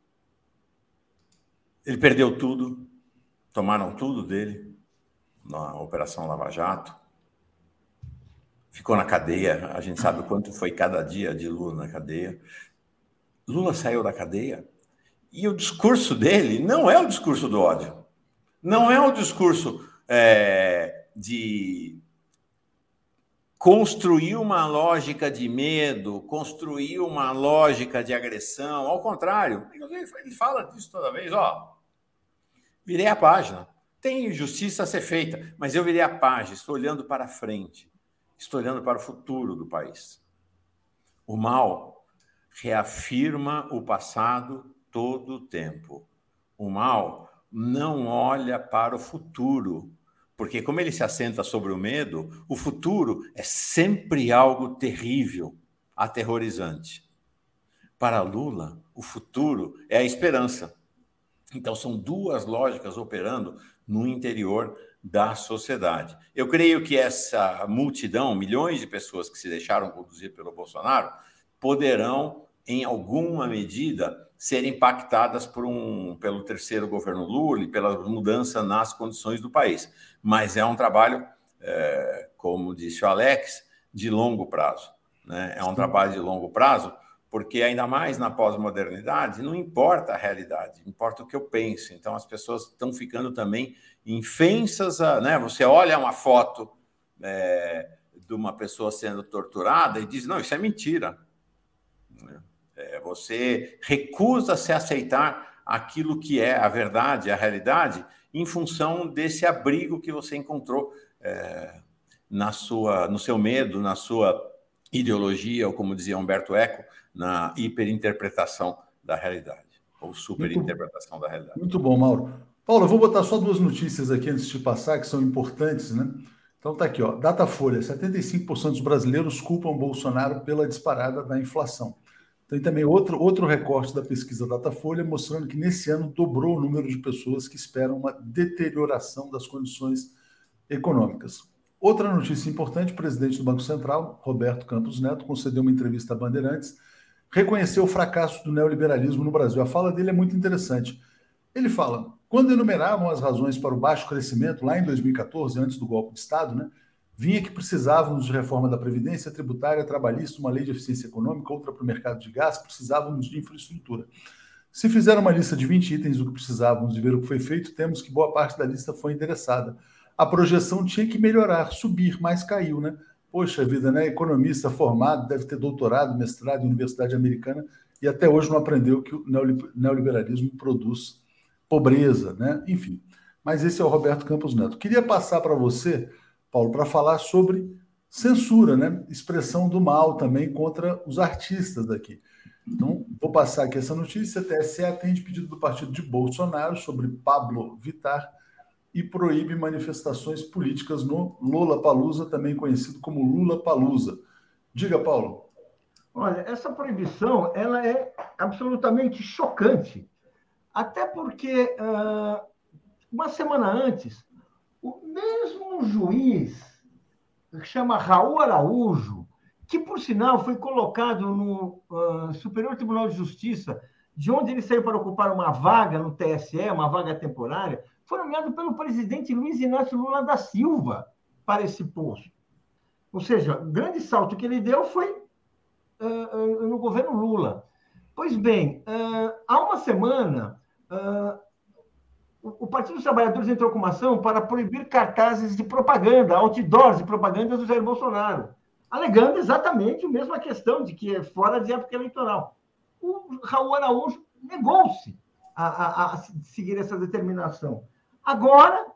ele perdeu tudo, tomaram tudo dele na Operação Lava Jato. Ficou na cadeia, a gente sabe o quanto foi cada dia de Lula na cadeia. Lula saiu da cadeia. E o discurso dele não é o discurso do ódio, não é o discurso é, de construir uma lógica de medo, construir uma lógica de agressão. Ao contrário, ele fala disso toda vez, ó. Virei a página. Tem justiça a ser feita, mas eu virei a página, estou olhando para frente, estou olhando para o futuro do país. O mal reafirma o passado todo o tempo. O mal não olha para o futuro, porque, como ele se assenta sobre o medo, o futuro é sempre algo terrível, aterrorizante. Para Lula, o futuro é a esperança. Então, são duas lógicas operando no interior da sociedade. Eu creio que essa multidão, milhões de pessoas que se deixaram conduzir pelo Bolsonaro, poderão, em alguma medida, ser impactadas por um, pelo terceiro governo Lula e pela mudança nas condições do país. Mas é um trabalho, é, como disse o Alex, de longo prazo. Né? É um trabalho de longo prazo, porque ainda mais na pós-modernidade, não importa a realidade, importa o que eu penso. Então as pessoas estão ficando também infensas a, né? Você olha uma foto é, de uma pessoa sendo torturada e diz: não, isso é mentira. É, você recusa se aceitar aquilo que é a verdade, a realidade, em função desse abrigo que você encontrou é, na sua, no seu medo, na sua ideologia, ou como dizia Humberto Eco, na hiperinterpretação da realidade, ou superinterpretação da realidade. Muito bom, Mauro. Paulo, eu vou botar só duas notícias aqui antes de passar, que são importantes, né? Então tá aqui, ó. Datafolha: 75% dos brasileiros culpam Bolsonaro pela disparada da inflação. Tem também outro, outro recorte da pesquisa Datafolha mostrando que nesse ano dobrou o número de pessoas que esperam uma deterioração das condições econômicas. Outra notícia importante: o presidente do Banco Central, Roberto Campos Neto, concedeu uma entrevista a Bandeirantes, reconheceu o fracasso do neoliberalismo no Brasil. A fala dele é muito interessante. Ele fala: quando enumeravam as razões para o baixo crescimento, lá em 2014, antes do golpe de Estado, né, vinha que precisávamos de reforma da Previdência tributária, trabalhista, uma lei de eficiência econômica, outra para o mercado de gás, precisávamos de infraestrutura. Se fizeram uma lista de 20 itens do que precisávamos e ver o que foi feito, temos que boa parte da lista foi endereçada. A projeção tinha que melhorar, subir, mas caiu, né? Poxa vida, né? Economista formado, deve ter doutorado, mestrado em Universidade Americana e até hoje não aprendeu que o neoliberalismo produz pobreza, né? Enfim. Mas esse é o Roberto Campos Neto. Queria passar para você, Paulo, para falar sobre censura, né? Expressão do mal também contra os artistas daqui. Então, vou passar aqui essa notícia. TSE atende pedido do partido de Bolsonaro sobre Pablo Vitar e proíbe manifestações políticas no Lula Palusa, também conhecido como Lula Palusa. Diga, Paulo. Olha, essa proibição ela é absolutamente chocante até porque, uh, uma semana antes, o mesmo juiz, que chama Raul Araújo, que, por sinal, foi colocado no uh, Superior Tribunal de Justiça, de onde ele saiu para ocupar uma vaga no TSE, uma vaga temporária, foi nomeado pelo presidente Luiz Inácio Lula da Silva para esse posto. Ou seja, o grande salto que ele deu foi uh, no governo Lula. Pois bem, há uma semana, Uh, o Partido dos Trabalhadores entrou com uma ação para proibir cartazes de propaganda, outdoors de propaganda do Jair Bolsonaro, alegando exatamente a mesma questão de que é fora de época eleitoral. O Raul Araújo negou-se a, a, a, seguir essa determinação. Agora,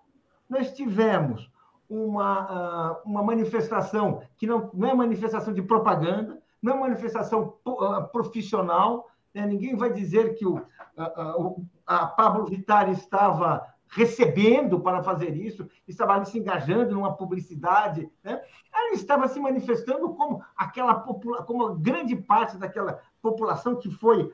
nós tivemos uma, uh, uma manifestação que não, não é manifestação de propaganda, não é manifestação uh, profissional, né? ninguém vai dizer que o, uh, a Pablo Vittar estava recebendo para fazer isso, estava ali se engajando numa publicidade, né? ela estava se manifestando como aquela como grande parte daquela população que foi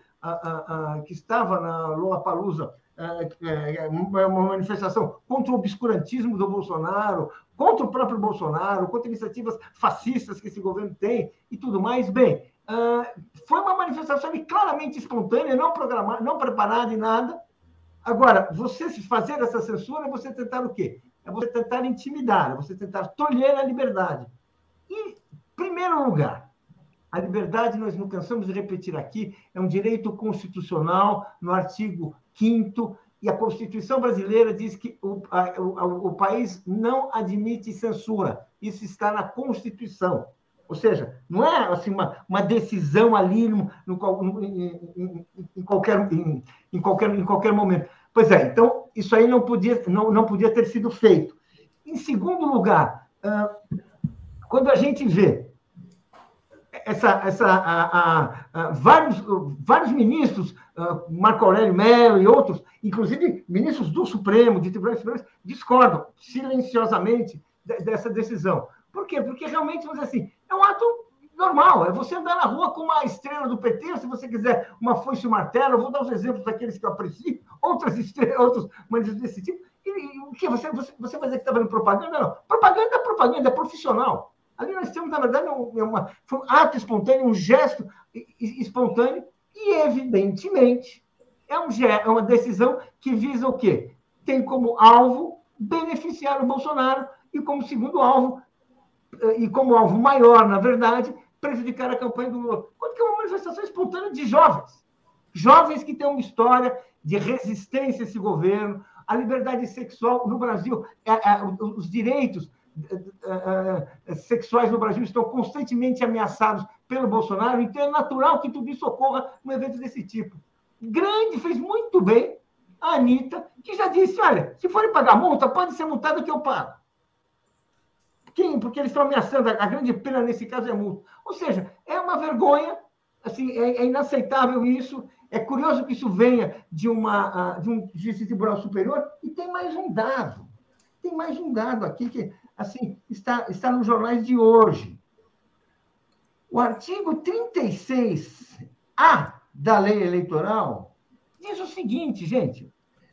que estava na Lula Palusa é, uma manifestação contra o obscurantismo do Bolsonaro, contra o próprio Bolsonaro, contra iniciativas fascistas que esse governo tem e tudo mais. Bem, ah, foi uma manifestação claramente espontânea, não programada, não preparada em nada. Agora, você se fazer essa censura, é você tentar o quê? É você tentar intimidar, é você tentar tolher a liberdade. E, em primeiro lugar, a liberdade, nós não cansamos de repetir aqui, é um direito constitucional no artigo 5 e a Constituição brasileira diz que o, a, o, o país não admite censura. Isso está na Constituição. Ou seja, não é assim uma, uma decisão ali no, no, em, em, qualquer, em, em, qualquer, em qualquer momento. Pois é, então isso aí não podia, não, não podia ter sido feito. Em segundo lugar, quando a gente vê essa, essa, a, a, a, vários, vários ministros, Marco Aurélio Mello e outros, inclusive ministros do Supremo, de tribunais superiores, discordam silenciosamente dessa decisão. Por quê? Porque realmente, vamos dizer assim, é um ato normal, é você andar na rua com uma estrela do PT, se você quiser uma foice e um martelo, eu vou dar os exemplos daqueles que eu aprecio, outras estrelas, outros manifestos desse tipo. E, e o que? Você, você, você vai dizer que está vendo propaganda? Não. Propaganda é propaganda, é profissional. Ali nós temos, na verdade, um, é uma, um ato espontâneo, um gesto espontâneo, e, evidentemente, é, um, é uma decisão que visa o quê? Tem como alvo beneficiar o Bolsonaro e como segundo alvo e como alvo maior, na verdade, prejudicar a campanha do Lula. Quanto que é uma manifestação espontânea de jovens. Jovens que têm uma história de resistência a esse governo, a liberdade sexual no Brasil, é, é, os direitos uh, sexuais no Brasil estão constantemente ameaçados pelo Bolsonaro, então é natural que tudo isso ocorra num evento desse tipo. Grande, fez muito bem a Anitta, que já disse: olha, se forem pagar multa, pode ser multado que eu pago. Quem? Porque eles estão ameaçando, a grande pena nesse caso é multa. Ou seja, é uma vergonha, assim, é, é inaceitável isso. É curioso que isso venha de, uma, de um justiça tribunal superior e tem mais um dado. Tem mais um dado aqui que assim está, está nos jornais de hoje. O artigo 36A da lei eleitoral diz o seguinte, gente: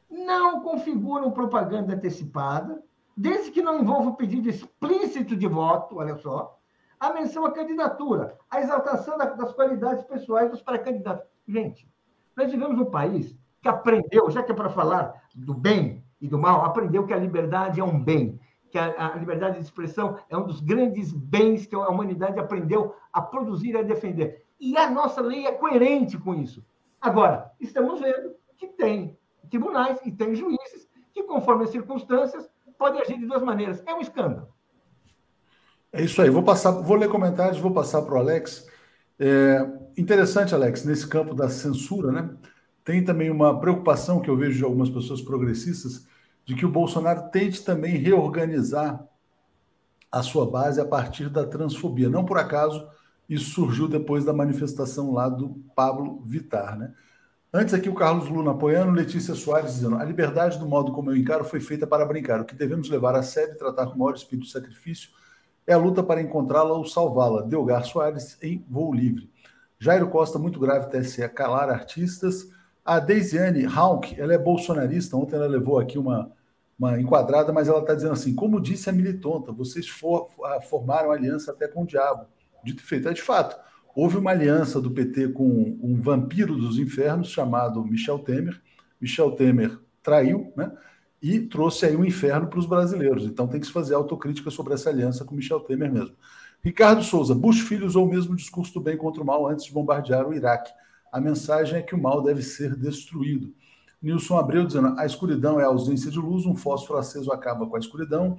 não configuram propaganda antecipada, desde que não envolva o pedido explícito de voto, olha só, a menção à candidatura, a exaltação das qualidades pessoais dos pré-candidatos. Gente, nós vivemos um país que aprendeu, já que é para falar do bem e do mal, aprendeu que a liberdade é um bem, que a, a, liberdade de expressão é um dos grandes bens que a humanidade aprendeu a produzir e a defender. E a nossa lei é coerente com isso. Agora, estamos vendo que tem tribunais e tem juízes que, conforme as circunstâncias, podem agir de duas maneiras. É um escândalo. É isso aí. Vou passar, vou ler comentários, vou passar para o Alex. É, interessante, Alex, nesse campo da censura, né? Tem também uma preocupação que eu vejo de algumas pessoas progressistas de que o Bolsonaro tente também reorganizar a sua base a partir da transfobia. Não por acaso isso surgiu depois da manifestação lá do Pablo Vitar, né? Antes aqui o Carlos Luna apoiando, Letícia Soares dizendo: a liberdade do modo como eu encaro foi feita para brincar. O que devemos levar a sério e tratar com o maior espírito de sacrifício é a luta para encontrá-la ou salvá-la. Delgar Soares em voo livre. Jairo Costa, muito grave, TSE, calar artistas. A Deisiane Hauck, ela é bolsonarista. Ontem ela levou aqui uma, uma enquadrada, mas ela está dizendo assim: como disse a Militonta, vocês for, formaram aliança até com o diabo. Dito e feito. É de fato. Houve uma aliança do PT com um vampiro dos infernos chamado Michel Temer. Michel Temer traiu, né? e trouxe aí um inferno para os brasileiros. Então tem que se fazer autocrítica sobre essa aliança com Michel Temer mesmo. Ricardo Souza, Bush filho usou o mesmo discurso do bem contra o mal antes de bombardear o Iraque. A mensagem é que o mal deve ser destruído. Nilson Abreu dizendo: a escuridão é a ausência de luz, um fósforo aceso acaba com a escuridão.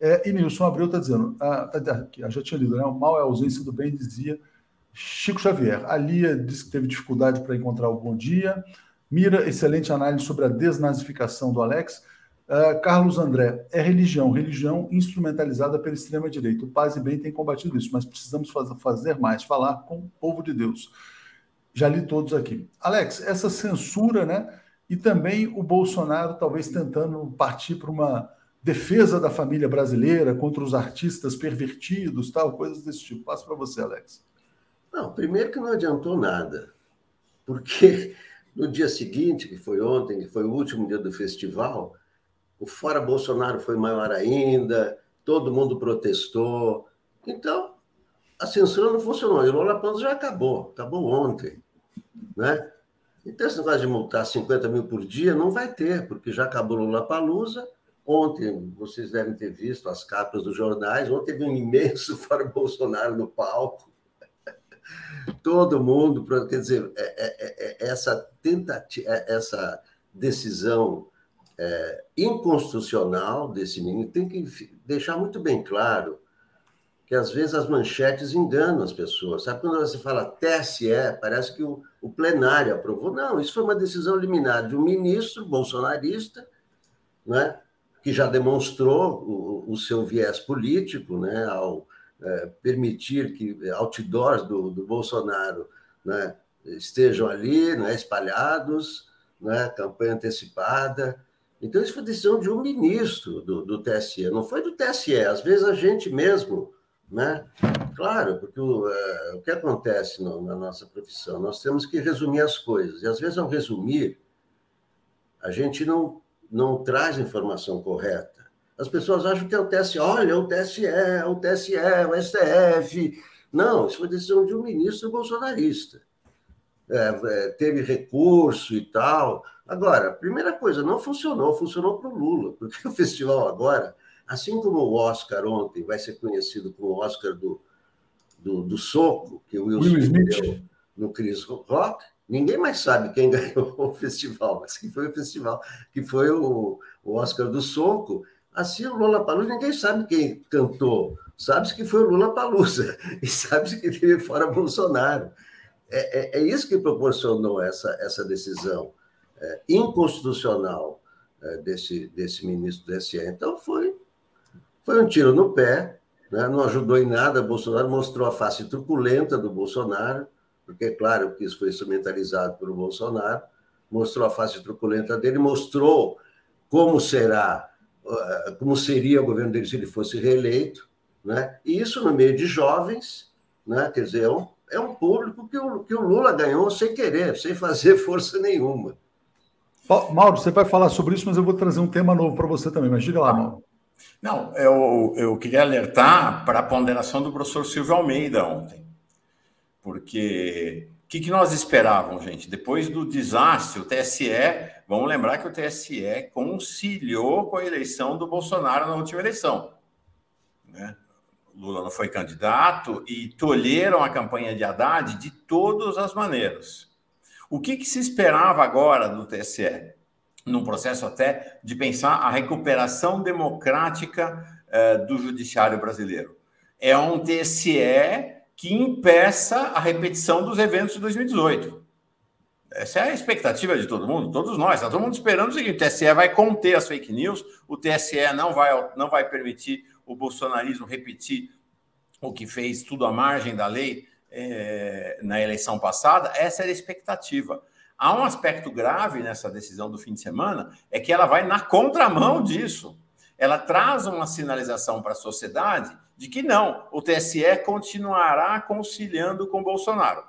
É, e Nilson Abreu está dizendo: ah, tá, tá já tinha lido, né? O mal é a ausência do bem, dizia Chico Xavier. A Lia disse que teve dificuldade para encontrar o bom dia. Mira, excelente análise sobre a desnazificação do Alex. Uh, Carlos André, é religião, religião instrumentalizada pela extrema-direita. O Paz e Bem tem combatido isso, mas precisamos faz, fazer mais, falar com o povo de Deus. Já li todos aqui. Alex, essa censura, né? E também o Bolsonaro talvez tentando partir para uma defesa da família brasileira contra os artistas pervertidos, tal, coisas desse tipo. Passo para você, Alex. Não, primeiro que não adiantou nada, porque no dia seguinte, que foi ontem, que foi o último dia do festival, o fora Bolsonaro foi maior ainda, todo mundo protestou. Então, a censura não funcionou. E o Lula Palusa já acabou, acabou ontem. Né? Então, esse negócio de multar 50 mil por dia não vai ter, porque já acabou o Lula Palusa. Ontem, vocês devem ter visto as capas dos jornais, ontem teve um imenso fora Bolsonaro no palco. Todo mundo, quer dizer, é, é, é, essa tentativa, essa decisão é, inconstitucional desse menino tem que deixar muito bem claro que às vezes as manchetes enganam as pessoas. Sabe quando você fala TSE, parece que o, o plenário aprovou. Não, isso foi uma decisão liminar de um ministro bolsonarista, né, que já demonstrou o, o seu viés político né, ao é, permitir que outdoors do, do Bolsonaro né, estejam ali, né, espalhados, né, campanha antecipada. Então, isso foi decisão de um ministro do, do TSE, não foi do TSE. Às vezes a gente mesmo, né? Claro, porque o, é, o que acontece no, na nossa profissão? Nós temos que resumir as coisas. E às vezes, ao resumir, a gente não, não traz informação correta. As pessoas acham que é o TSE, olha, é o TSE, é o TSE, o STF. Não, isso foi decisão de um ministro bolsonarista. É, é, teve recurso e tal. Agora, primeira coisa, não funcionou, funcionou para o Lula, porque o festival agora, assim como o Oscar ontem vai ser conhecido como o Oscar do, do, do soco, que o Will Smith deu no Chris Rock, ninguém mais sabe quem ganhou o festival, mas que foi o festival, que foi o, o Oscar do soco. Assim, o Lula Palusa, ninguém sabe quem cantou. Sabe-se que foi o Lula Palusa e sabe-se que teve fora Bolsonaro. É, é, é, isso que proporcionou essa, essa decisão é, inconstitucional é, desse, desse ministro do SE. Então, foi, foi um tiro no pé, né? não ajudou em nada. Bolsonaro mostrou a face truculenta do Bolsonaro, porque, é claro, que isso foi instrumentalizado pelo Bolsonaro, mostrou a face truculenta dele, mostrou como será, como seria o governo dele se ele fosse reeleito, né? E isso no meio de jovens, né? Quer dizer, é um, é um público que o, que o Lula ganhou sem querer, sem fazer força nenhuma. Mauro, você vai falar sobre isso, mas eu vou trazer um tema novo para você também. Mas diga lá, Mauro. Não, eu, eu queria alertar para a ponderação do professor Silvio Almeida ontem. Porque o que, que, nós esperávamos, gente? Depois do desastre, o TSE, vamos lembrar que o TSE conciliou com a eleição do Bolsonaro na última eleição. Né? Lula não foi candidato e tolheram a campanha de Haddad de todas as maneiras. O que, que se esperava agora do TSE? Num processo até de pensar a recuperação democrática eh, do judiciário brasileiro. É um TSE que impeça a repetição dos eventos de 2018. Essa é a expectativa de todo mundo, todos nós. Está todo mundo esperando o seguinte: o TSE vai conter as fake news, o TSE não vai, não vai permitir o bolsonarismo repetir o que fez tudo à margem da lei é, na eleição passada. Essa era a expectativa. Há um aspecto grave nessa decisão do fim de semana, é que ela vai na contramão disso. Ela traz uma sinalização para a sociedade de que não, o TSE continuará conciliando com Bolsonaro.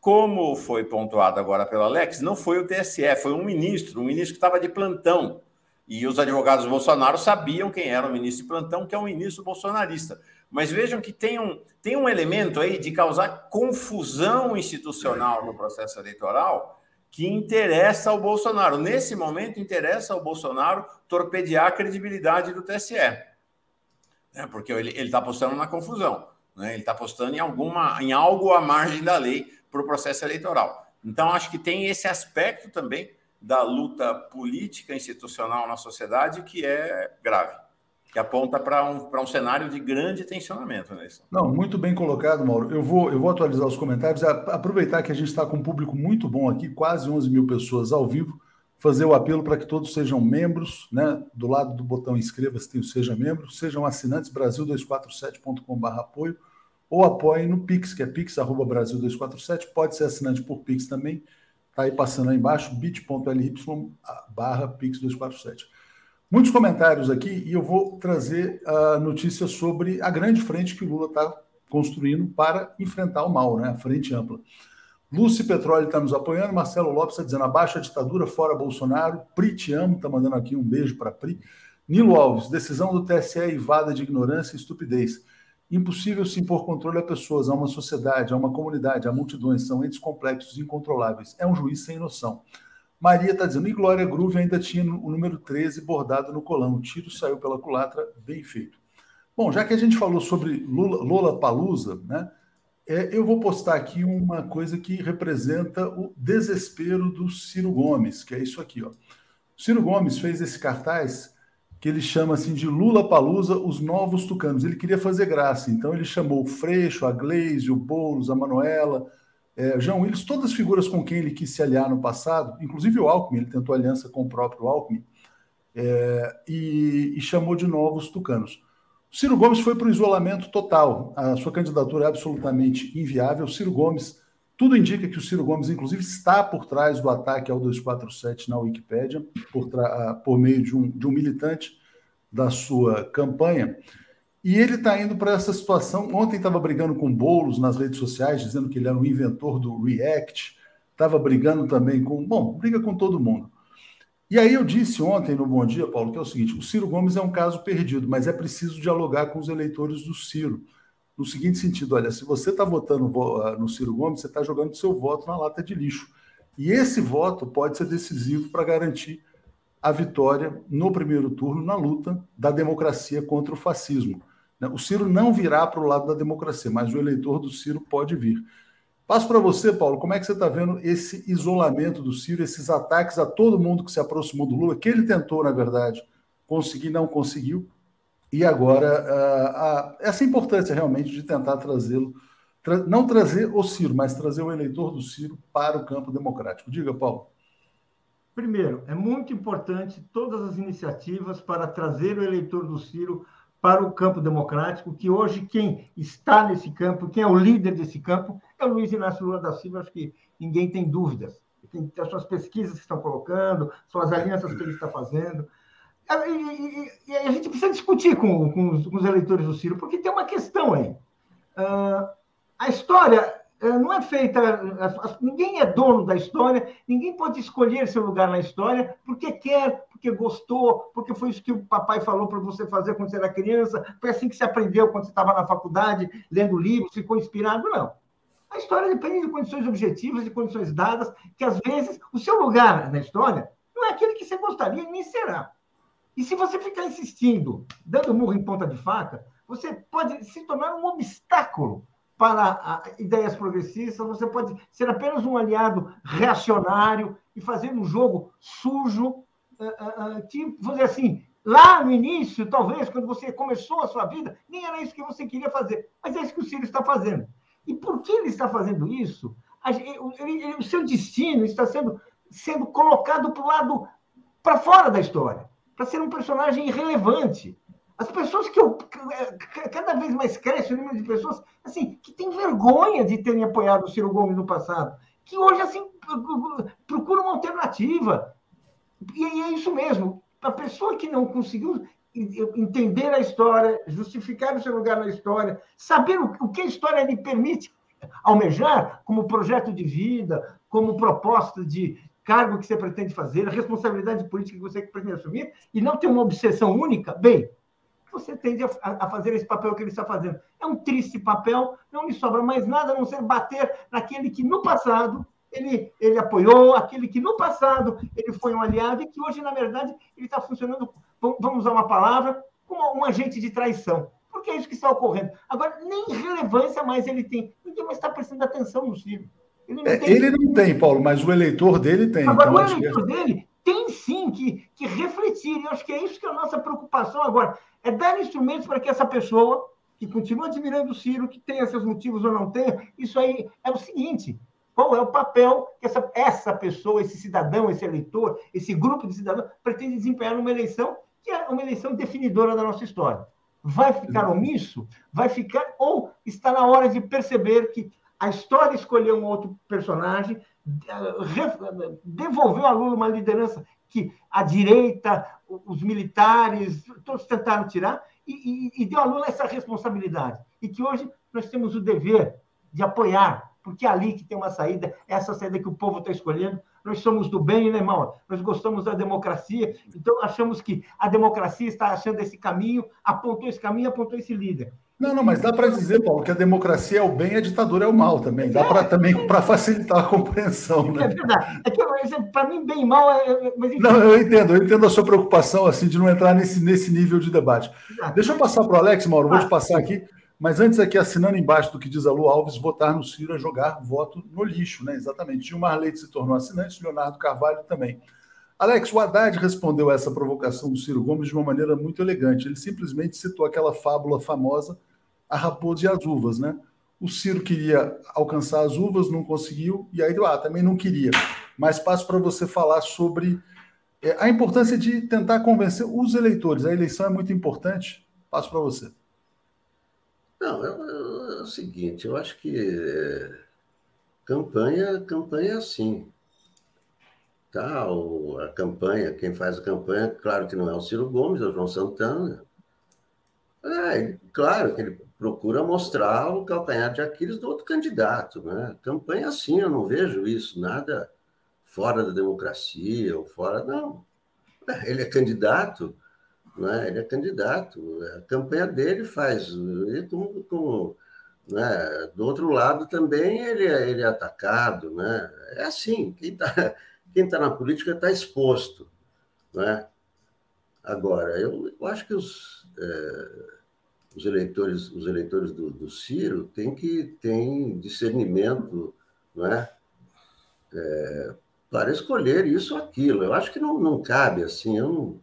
Como foi pontuado agora pelo Alex, não foi o TSE, foi um ministro, um ministro que estava de plantão. E os advogados do Bolsonaro sabiam quem era o ministro de plantão, que é um ministro bolsonarista. Mas vejam que tem um, tem um elemento aí de causar confusão institucional no processo eleitoral que interessa ao Bolsonaro. Nesse momento, interessa ao Bolsonaro torpedear a credibilidade do TSE né? porque ele está apostando na confusão, né? ele está apostando em, alguma, em algo à margem da lei para o processo eleitoral. Então, acho que tem esse aspecto também da luta política institucional na sociedade que é grave, que aponta para um, um cenário de grande tensionamento. Né? Não, muito bem colocado, Mauro. Eu vou, eu vou atualizar os comentários, aproveitar que a gente está com um público muito bom aqui, quase 11 mil pessoas ao vivo fazer o apelo para que todos sejam membros, né? Do lado do botão inscreva-se tem o seja membro, sejam assinantes brasil247.com.br apoio ou apoiem no Pix, que é pix@brasil247, pode ser assinante por Pix também, tá aí passando aí embaixo bit.ly barra pix247. Muitos comentários aqui e eu vou trazer a notícia sobre a grande frente que o Lula está construindo para enfrentar o mal, né? A frente ampla. Lúcio Petróleo está nos apoiando, Marcelo Lopes está dizendo abaixo a ditadura, fora Bolsonaro, Pri te amo, está mandando aqui um beijo para Pri. Nilo Alves, decisão do TSE evada de ignorância e estupidez. Impossível se impor controle a pessoas, a uma sociedade, a uma comunidade, a multidões, são entes complexos e incontroláveis. É um juiz sem noção. Maria está dizendo, e Glória Groove ainda tinha o número 13 bordado no colão. O tiro saiu pela culatra, bem feito. Bom, já que a gente falou sobre Lula, Palusa, né? É, eu vou postar aqui uma coisa que representa o desespero do Ciro Gomes, que é isso aqui. Ó. O Ciro Gomes fez esse cartaz que ele chama assim de Lula Palusa, os novos tucanos. Ele queria fazer graça, então ele chamou o Freixo, a Gleisi, o Boulos, a Manuela, é, João Willis, todas as figuras com quem ele quis se aliar no passado, inclusive o Alckmin, ele tentou aliança com o próprio Alckmin, é, e, e chamou de novos tucanos. Ciro Gomes foi para o isolamento total. A sua candidatura é absolutamente inviável. Ciro Gomes, tudo indica que o Ciro Gomes, inclusive, está por trás do ataque ao 247 na Wikipédia, por, por meio de um, de um militante da sua campanha. E ele está indo para essa situação. Ontem estava brigando com bolos nas redes sociais, dizendo que ele era o inventor do React. Estava brigando também com. Bom, briga com todo mundo. E aí eu disse ontem no Bom Dia, Paulo, que é o seguinte: o Ciro Gomes é um caso perdido, mas é preciso dialogar com os eleitores do Ciro. No seguinte sentido, olha, se você está votando ah, no Ciro Gomes, você está jogando seu voto na lata de lixo. E esse voto pode ser decisivo para garantir a vitória no primeiro turno na luta da democracia contra o fascismo. Né? O Ciro não virá para o lado da democracia, mas o eleitor do Ciro pode vir. Passo para você, Paulo, como é que você está vendo esse isolamento do Ciro, esses ataques a todo mundo que se aproximou do Lula, que ele tentou, na verdade, conseguir, não conseguiu. E agora, uh, essa importância realmente de tentar trazê-lo, tra não trazer o Ciro, mas trazer o eleitor do Ciro para o campo democrático. Diga, Paulo. Primeiro, é muito importante todas as iniciativas para trazer o eleitor do Ciro para o campo democrático, que hoje quem está nesse campo, quem é o líder desse campo, é o Luiz Inácio Lula da Silva, acho que ninguém tem dúvidas. Tem as suas pesquisas que estão colocando, suas alianças que ele está fazendo. E, e, e a gente precisa discutir com, com, os, com, os, eleitores do Ciro, porque tem uma questão aí. Uh, a história uh, não é feita. Ninguém é dono da história, ninguém pode escolher seu lugar na história porque quer, porque gostou, porque foi isso que o papai falou para você fazer quando você era criança, foi assim que você aprendeu quando você estava na faculdade, lendo livros, ficou inspirado. Não. A história depende de condições objetivas, de condições dadas, que às vezes o seu lugar na história não é aquele que você gostaria nem será. E se você ficar insistindo, dando murro em ponta de faca, você pode se tornar um obstáculo para ideias progressistas, você pode ser apenas um aliado reacionário e fazer um jogo sujo, tipo, vou dizer assim, lá no início, talvez, quando você começou a sua vida, nem era isso que você queria fazer, mas é isso que o Ciro está fazendo. E por que ele está fazendo isso? o seu destino está sendo, sendo colocado para o lado, para fora da história para ser um personagem irrelevante. As pessoas que eu. Cada vez mais cresce o número de pessoas assim, que têm vergonha de terem apoiado o Ciro Gomes no passado, que hoje assim procuram uma alternativa. E é isso mesmo. A pessoa que não conseguiu entender a história, justificar o seu lugar na história, saber o que a história lhe permite almejar como projeto de vida, como proposta de, cargo que você pretende fazer, a responsabilidade política que você pretende assumir, e não ter uma obsessão única, bem, você tende a, fazer esse papel que ele está fazendo. É um triste papel, não me sobra mais nada a não ser bater naquele que no passado ele, ele apoiou, aquele que no passado ele foi um aliado e que hoje, na verdade, ele está funcionando, vamos usar uma palavra, como um agente de traição. Porque é isso que está ocorrendo. Agora, nem relevância mais ele tem. Ninguém mais está prestando atenção no Ciro. Ele não, é, tem... ele não tem, Paulo, mas o eleitor dele tem. Agora, então, o eleitor que... dele tem sim que, que refletir. E eu acho que é isso que é a nossa preocupação agora. É dar instrumentos para que essa pessoa, que continua admirando o Ciro, que tenha seus motivos ou não tenha, isso aí é o seguinte: qual é o papel que essa, essa pessoa, esse cidadão, esse eleitor, esse grupo de cidadãos pretende desempenhar numa eleição que é uma eleição definidora da nossa história? Vai ficar omisso? Vai ficar, ou está na hora de perceber que a história escolheu um outro personagem, devolveu a Lula uma liderança que a direita, os militares, todos tentaram tirar, e, e, e, deu a Lula essa responsabilidade. E que hoje nós temos o dever de apoiar, porque é ali que tem uma saída, é essa saída que o povo está escolhendo. Nós somos do bem, né, irmão? Nós gostamos da democracia, então achamos que a democracia está achando esse caminho, apontou esse caminho, apontou esse líder. Não, não, mas dá para dizer, Paulo, que a democracia é o bem e a ditadura é o mal também. Dá para também para facilitar a compreensão, né? É verdade. É que para mim bem e mal é, mas, Não, eu entendo, eu entendo a sua preocupação assim de não entrar nesse, nesse nível de debate. Deixa eu passar para o Alex, Mauro, vou te passar aqui. Mas antes aqui, assinando embaixo do que diz a Lu Alves, votar no Ciro é jogar voto no lixo, né? Exatamente. Gilmar Leite se tornou assinante, Leonardo Carvalho também. Alex, o Haddad respondeu essa provocação do Ciro Gomes de uma maneira muito elegante. Ele simplesmente citou aquela fábula famosa, a raposa e as uvas, né? O Ciro queria alcançar as uvas, não conseguiu, e aí ah, também não queria. Mas passo para você falar sobre é, a importância de tentar convencer os eleitores. A eleição é muito importante. Passo para você. Não, é, é, é, o seguinte, eu acho que é, campanha, campanha é assim tá? O, a campanha, quem faz a campanha, claro que não é o Ciro Gomes, é o João Santana. É, claro que ele procura mostrar o calcanhar de Aquiles do outro candidato, né? Campanha assim, eu não vejo isso, nada fora da democracia ou fora, não. É, ele é candidato, né? ele é candidato, a campanha dele faz, e como, como né? do outro lado também ele é, ele é atacado, né? É assim, quem está quem está na política está exposto. Né? Agora, eu, eu acho que os, é, os eleitores, os eleitores do, do Ciro têm que ter discernimento né? É, para escolher isso ou aquilo. Eu acho que não, não cabe assim. Eu não,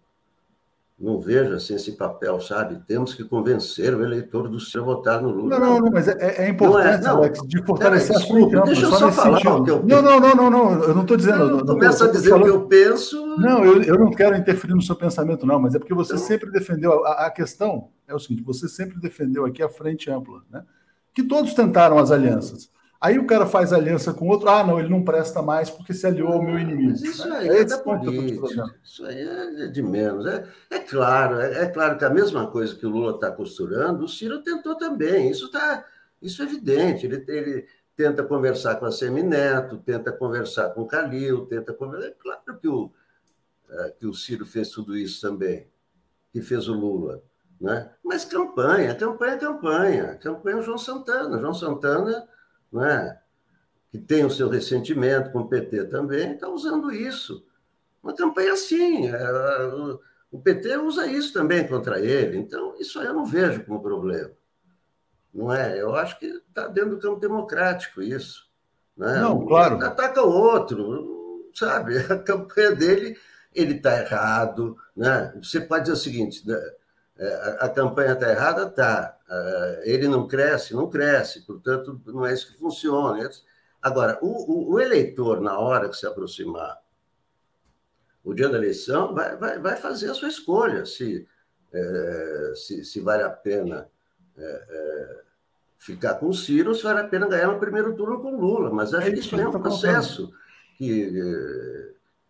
não vejo assim esse papel, sabe? Temos que convencer o eleitor do a votar no Lula. Não, não, não mas é, é importante, não é, não, Alex, de fortalecer é, desculpa, a Deixa eu só falar sentido. o que eu penso. Não, não, não, não, eu não estou dizendo. Não, começa a dizer falando... o que eu penso. Não, eu, eu não quero interferir no seu pensamento, não, mas é porque você então... sempre defendeu. A, a, questão é o seguinte: você sempre defendeu aqui a frente ampla, né? Que todos tentaram as alianças. Aí o cara faz aliança com outro, ah, não, ele não presta mais porque se aliou ao meu inimigo. Mas isso aí é, é da política, isso aí é de menos. É, é claro, é, é, claro que a mesma coisa que o Lula está costurando, o Ciro tentou também. Isso tá, isso é evidente. Ele, ele tenta conversar com a Semineto, tenta conversar com o Calil, tenta conversar. É claro que o, é, que o Ciro fez tudo isso também, que fez o Lula. Né? Mas campanha, campanha, campanha. Campanha o João Santana. João Santana né, que tem o seu ressentimento com o PT também, está usando isso. Uma campanha assim. É, o PT usa isso também contra ele. Então, isso aí eu não vejo como problema. Não é? Eu acho que está dentro do campo democrático isso. Né? Não, claro. Um ataca o outro, sabe? A campanha dele, ele está errado. Né? Você pode dizer o seguinte: né? É, a campanha está errada? Está. É, ele não cresce? Não cresce, portanto, não é isso que funciona. Agora, o, o, o eleitor, na hora que se aproximar o dia da eleição, vai, vai, vai fazer a sua escolha, se, é, se, se, vale a pena é, é, ficar com o Ciro ou se vale a pena ganhar no primeiro turno com o Lula. Mas acho é que isso é um processo que,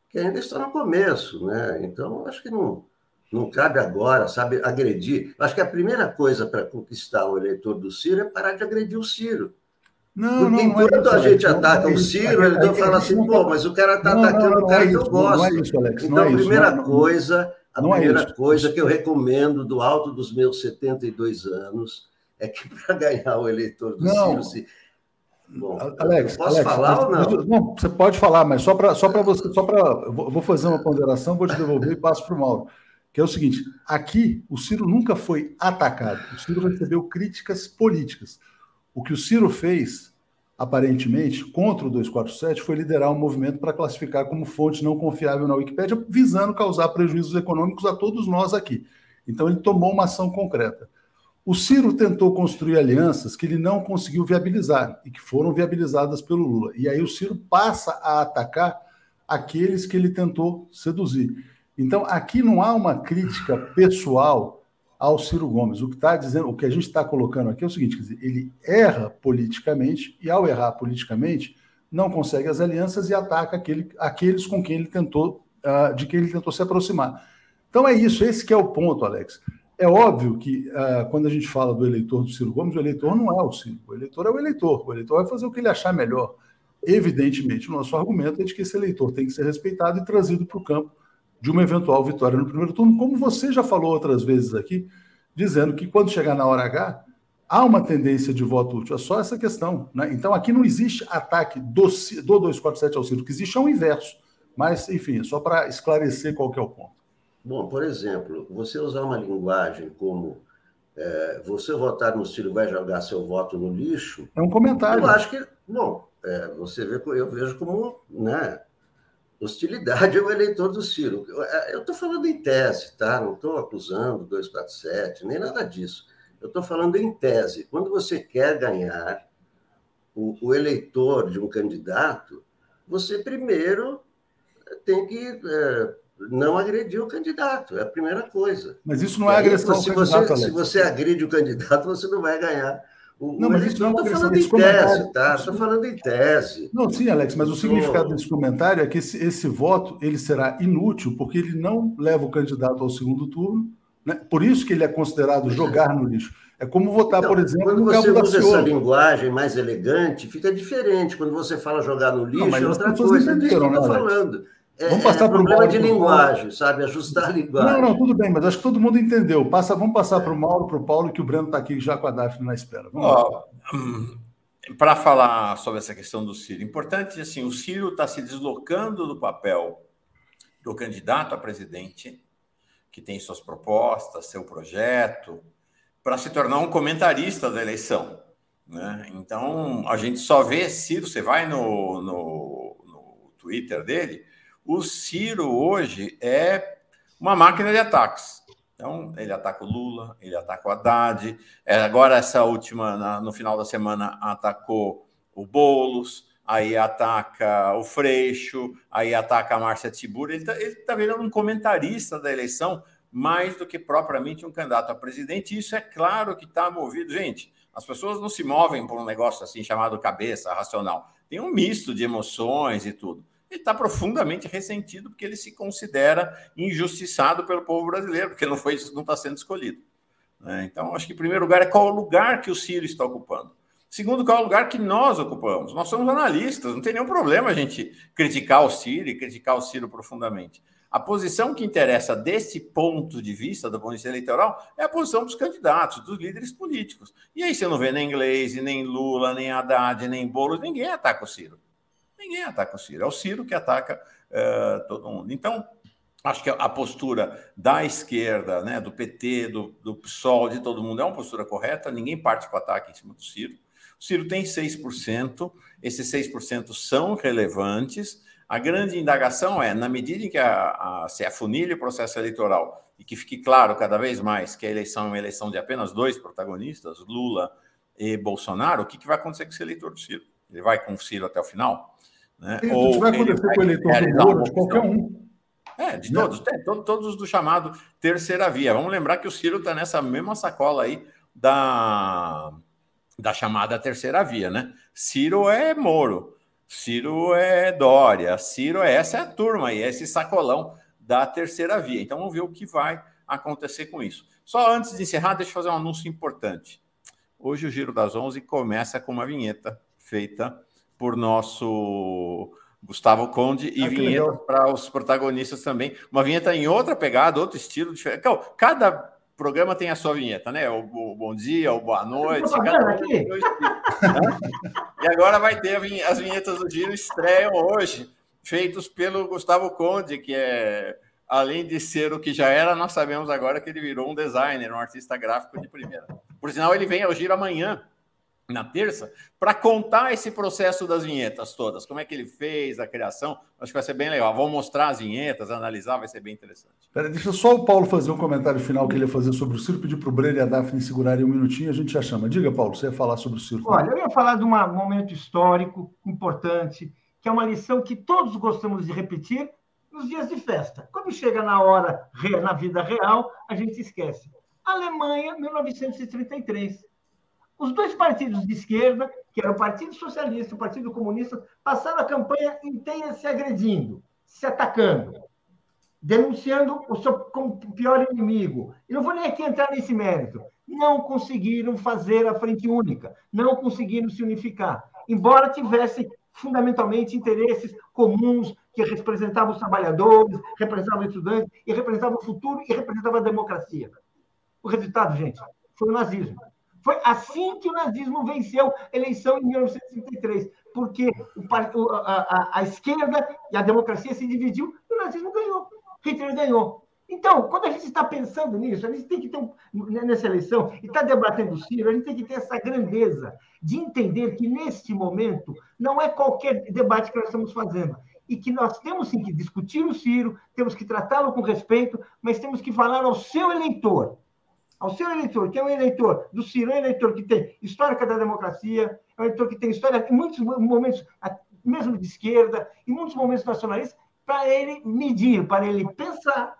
que ainda está no começo. Né? Então, acho que não não cabe agora, sabe, agredir. Acho que a primeira coisa para conquistar o eleitor do Ciro é parar de agredir o Ciro. Não, Porque não, enquanto não é a gente não, ataca é o Ciro, ele não fala assim, pô, mas o cara está atacando o cara é que eu gosto. É isso, Alex, então, a primeira coisa, a primeira coisa que eu recomendo do alto dos meus 72 anos é que para ganhar o eleitor do Ciro, se, Bom, Alex, posso Alex, falar ou não? Não, você pode falar, mas só para só você, só para vou fazer uma ponderação, vou te devolver e passo para o Mauro que é o seguinte: aqui o Ciro nunca foi atacado, o Ciro recebeu críticas políticas. O que o Ciro fez, aparentemente, contra o 247 foi liderar um movimento para classificar como fonte não confiável na Wikipédia, visando causar prejuízos econômicos a todos nós aqui. Então ele tomou uma ação concreta. O Ciro tentou construir alianças que ele não conseguiu viabilizar e que foram viabilizadas pelo Lula. E aí o Ciro passa a atacar aqueles que ele tentou seduzir. Então, aqui não há uma crítica pessoal ao Ciro Gomes. O que está dizendo, o que a gente está colocando aqui é o seguinte: dizer, ele erra politicamente e, ao errar politicamente, não consegue as alianças e ataca aquele, aqueles com quem ele tentou, uh, de quem ele tentou se aproximar. Então é isso, esse que é o ponto, Alex. É óbvio que uh, quando a gente fala do eleitor do Ciro Gomes, o eleitor não é o Ciro, o eleitor é o eleitor. O eleitor vai fazer o que ele achar melhor. Evidentemente, o nosso argumento é de que esse eleitor tem que ser respeitado e trazido para o campo de uma eventual vitória no primeiro turno, como você já falou outras vezes aqui, dizendo que quando chegar na hora H, há uma tendência de voto útil. É só essa questão. Né? Então, aqui não existe ataque do, do 247 ao Ciro, o que existe é o inverso. Mas, enfim, só para esclarecer qual que é o ponto. Bom, por exemplo, você usar uma linguagem como é, você votar no Ciro vai jogar seu voto no lixo. É um comentário. Eu acho que, bom, é, você vê, eu vejo como, né, hostilidade ao eleitor do Ciro. Eu estou falando em tese, tá? Não estou acusando 247, nem nada disso. Eu estou falando em tese. Quando você quer ganhar o, o, eleitor de um candidato, você primeiro tem que é, não agredir o candidato. É a primeira coisa. Mas isso não é agressão se você, Se você agride o candidato, você não vai ganhar não, mas isso não é uma Estou falando em tese, tá? Estou falando em tese. Não, sim, Alex, mas o significado desse comentário é que esse, esse voto ele será inútil porque ele não leva o candidato ao segundo turno. Né? Por isso que ele é considerado jogar no lixo. É como votar, então, por exemplo, quando você usa essa linguagem mais elegante, fica diferente. Quando você fala jogar no lixo, não, é outra coisa. É disso que eu estou né, falando. É, vamos passar é problema de linguagem, sabe? Ajustar a linguagem. Não, não, tudo bem, mas acho que todo mundo entendeu. Passa, vamos passar para o Mauro, para o Paulo, que o Breno está aqui já com a Daphne na espera. Oh, para falar sobre essa questão do Ciro, importante assim, o Ciro está se deslocando do papel do candidato a presidente, que tem suas propostas, seu projeto, para se tornar um comentarista da eleição. Né? Então, a gente só vê Ciro, você vai no, no, no Twitter dele, o Ciro hoje é uma máquina de ataques. Então, ele ataca o Lula, ele ataca o Haddad. É, agora, essa última, no final da semana, atacou o Boulos, aí ataca o Freixo, aí ataca a Márcia Tibur. Ele está tá virando um comentarista da eleição mais do que propriamente um candidato a presidente. Isso é claro que está movido. Gente, as pessoas não se movem por um negócio assim chamado cabeça racional. Tem um misto de emoções e tudo ele está profundamente ressentido porque ele se considera injustiçado pelo povo brasileiro, porque não foi não está sendo escolhido. Né? Então, acho que em primeiro lugar é qual o lugar que o Ciro está ocupando. Segundo, qual é o lugar que nós ocupamos? Nós somos analistas, não tem nenhum problema a gente criticar o Ciro e criticar o Ciro profundamente. A posição que interessa desse ponto de vista, do ponto de vista eleitoral, é a posição dos candidatos, dos líderes políticos. E aí você não vê nem Gleisi, nem Lula, nem Haddad, nem Boulos, ninguém ataca o Ciro. Ninguém ataca o Ciro, é o Ciro que ataca uh, todo mundo. Então, acho que a postura da esquerda, né, do PT, do, do PSOL, de todo mundo, é uma postura correta, ninguém parte com o ataque em cima do Ciro. O Ciro tem 6%, esses 6% são relevantes. A grande indagação é, na medida em que a, a, se afunilha o processo eleitoral e que fique claro cada vez mais que a eleição é uma eleição de apenas dois protagonistas, Lula e Bolsonaro, o que, que vai acontecer com esse eleitor do Ciro? Ele vai com o Ciro até o final? Né? Ou vai acontecer com o eleitor do Moro, de qualquer um. É, de todos, tem, todos, todos do chamado terceira via. Vamos lembrar que o Ciro está nessa mesma sacola aí da, da chamada terceira via, né? Ciro é Moro, Ciro é Dória, Ciro é essa é a turma aí, é esse sacolão da terceira via. Então vamos ver o que vai acontecer com isso. Só antes de encerrar, deixa eu fazer um anúncio importante. Hoje o Giro das Onze começa com uma vinheta feita por nosso Gustavo Conde e ah, vinheta para os protagonistas também. Uma vinheta em outra pegada, outro estilo diferente. Cada programa tem a sua vinheta, né? O, o bom dia, o boa noite. Cada e agora vai ter as vinhetas do Giro estreiam hoje, feitos pelo Gustavo Conde, que é além de ser o que já era, nós sabemos agora que ele virou um designer, um artista gráfico de primeira. Por sinal, ele vem ao Giro amanhã na terça, para contar esse processo das vinhetas todas, como é que ele fez a criação. Acho que vai ser bem legal. Vamos mostrar as vinhetas, analisar, vai ser bem interessante. Pera, deixa só o Paulo fazer um comentário final que ele ia fazer sobre o Ciro, pedir para o Breno e a Daphne segurarem um minutinho, a gente já chama. Diga, Paulo, você ia falar sobre o Ciro. Olha, eu ia falar de um momento histórico importante, que é uma lição que todos gostamos de repetir nos dias de festa. Quando chega na hora, na vida real, a gente esquece. Alemanha, 1933 os dois partidos de esquerda, que eram o Partido Socialista e o Partido Comunista, passaram a campanha inteira se agredindo, se atacando, denunciando o seu pior inimigo. E não vou nem aqui entrar nesse mérito. Não conseguiram fazer a frente única, não conseguiram se unificar, embora tivessem fundamentalmente interesses comuns que representavam os trabalhadores, representavam os estudantes, e representavam o futuro e representavam a democracia. O resultado, gente, foi o nazismo. Foi assim que o nazismo venceu a eleição em 1933, porque o, a, a, a, esquerda e a democracia se dividiu e o nazismo ganhou. Hitler ganhou. Então, quando a gente está pensando nisso, a gente tem que ter, um, nessa eleição, e está debatendo o Ciro, a gente tem que ter essa grandeza de entender que, neste momento, não é qualquer debate que nós estamos fazendo. E que nós temos sim que discutir o Ciro, temos que tratá-lo com respeito, mas temos que falar ao seu eleitor ao seu eleitor, que é um eleitor do Ciro, é um eleitor que tem histórica da democracia, é um eleitor que tem história em muitos momentos, mesmo de esquerda, em muitos momentos nacionalistas, para ele medir, para ele pensar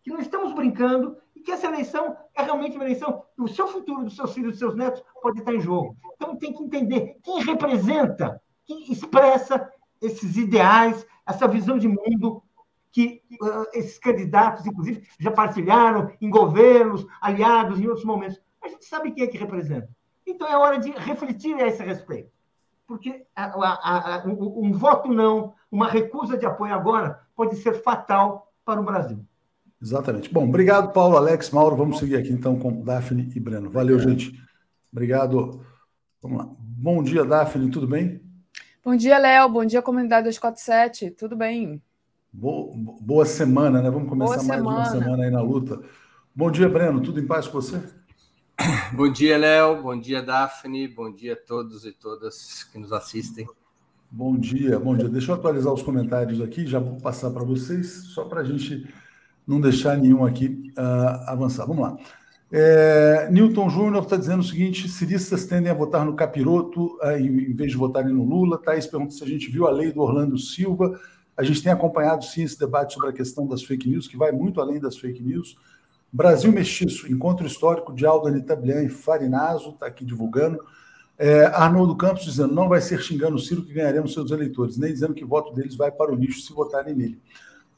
que não estamos brincando e que essa eleição é realmente uma eleição o seu futuro, dos seus filhos, dos seus netos, pode estar em jogo. Então tem que entender quem representa, quem expressa esses ideais, essa visão de mundo que uh, esses candidatos, inclusive, já partilharam em governos, aliados, em outros momentos. A gente sabe quem é que representa. Então é hora de refletir a esse respeito. Porque a, a, a, um, um voto não, uma recusa de apoio agora, pode ser fatal para o Brasil. Exatamente. Bom, obrigado, Paulo, Alex, Mauro. Vamos seguir aqui então com Daphne e Breno. Valeu, gente. Obrigado. Vamos lá. Bom dia, Daphne, tudo bem? Bom dia, Léo. Bom dia, comunidade 247. Tudo bem? Boa, boa semana, né? Vamos começar boa mais semana. uma semana aí na luta. Bom dia, Breno. Tudo em paz com você? Bom dia, Léo. Bom dia, Daphne. Bom dia a todos e todas que nos assistem. Bom dia, bom dia. Deixa eu atualizar os comentários aqui, já vou passar para vocês, só para a gente não deixar nenhum aqui uh, avançar. Vamos lá. É, Newton Júnior está dizendo o seguinte: ciristas tendem a votar no capiroto uh, em vez de votarem no Lula. Thaís pergunta se a gente viu a lei do Orlando Silva. A gente tem acompanhado sim esse debate sobre a questão das fake news, que vai muito além das fake news. Brasil Mestiço, encontro histórico de Aldo Anitablian e Farinazo, está aqui divulgando. É, Arnoldo Campos dizendo: não vai ser xingando o Ciro que ganharemos seus eleitores, nem dizendo que o voto deles vai para o lixo se votarem nele.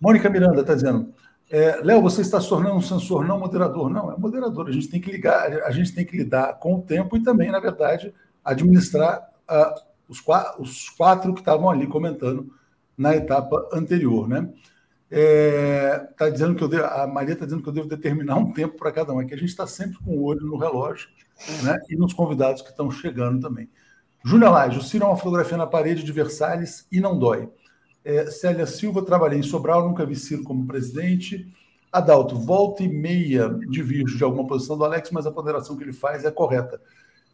Mônica Miranda está dizendo: é, Léo, você está se tornando um censor, não moderador. Não, é moderador. A gente tem que ligar, a gente tem que lidar com o tempo e também, na verdade, administrar uh, os, quatro, os quatro que estavam ali comentando na etapa anterior, né? É, tá dizendo que eu devo, a Maria está dizendo que eu devo determinar um tempo para cada um, é que a gente está sempre com o olho no relógio né, e nos convidados que estão chegando também. Júnior Lage, o Ciro é uma fotografia na parede de Versalhes e não dói. É, Célia Silva, trabalhei em Sobral, nunca vi Ciro como presidente. Adalto, volta e meia divirjo de alguma posição do Alex, mas a ponderação que ele faz é correta.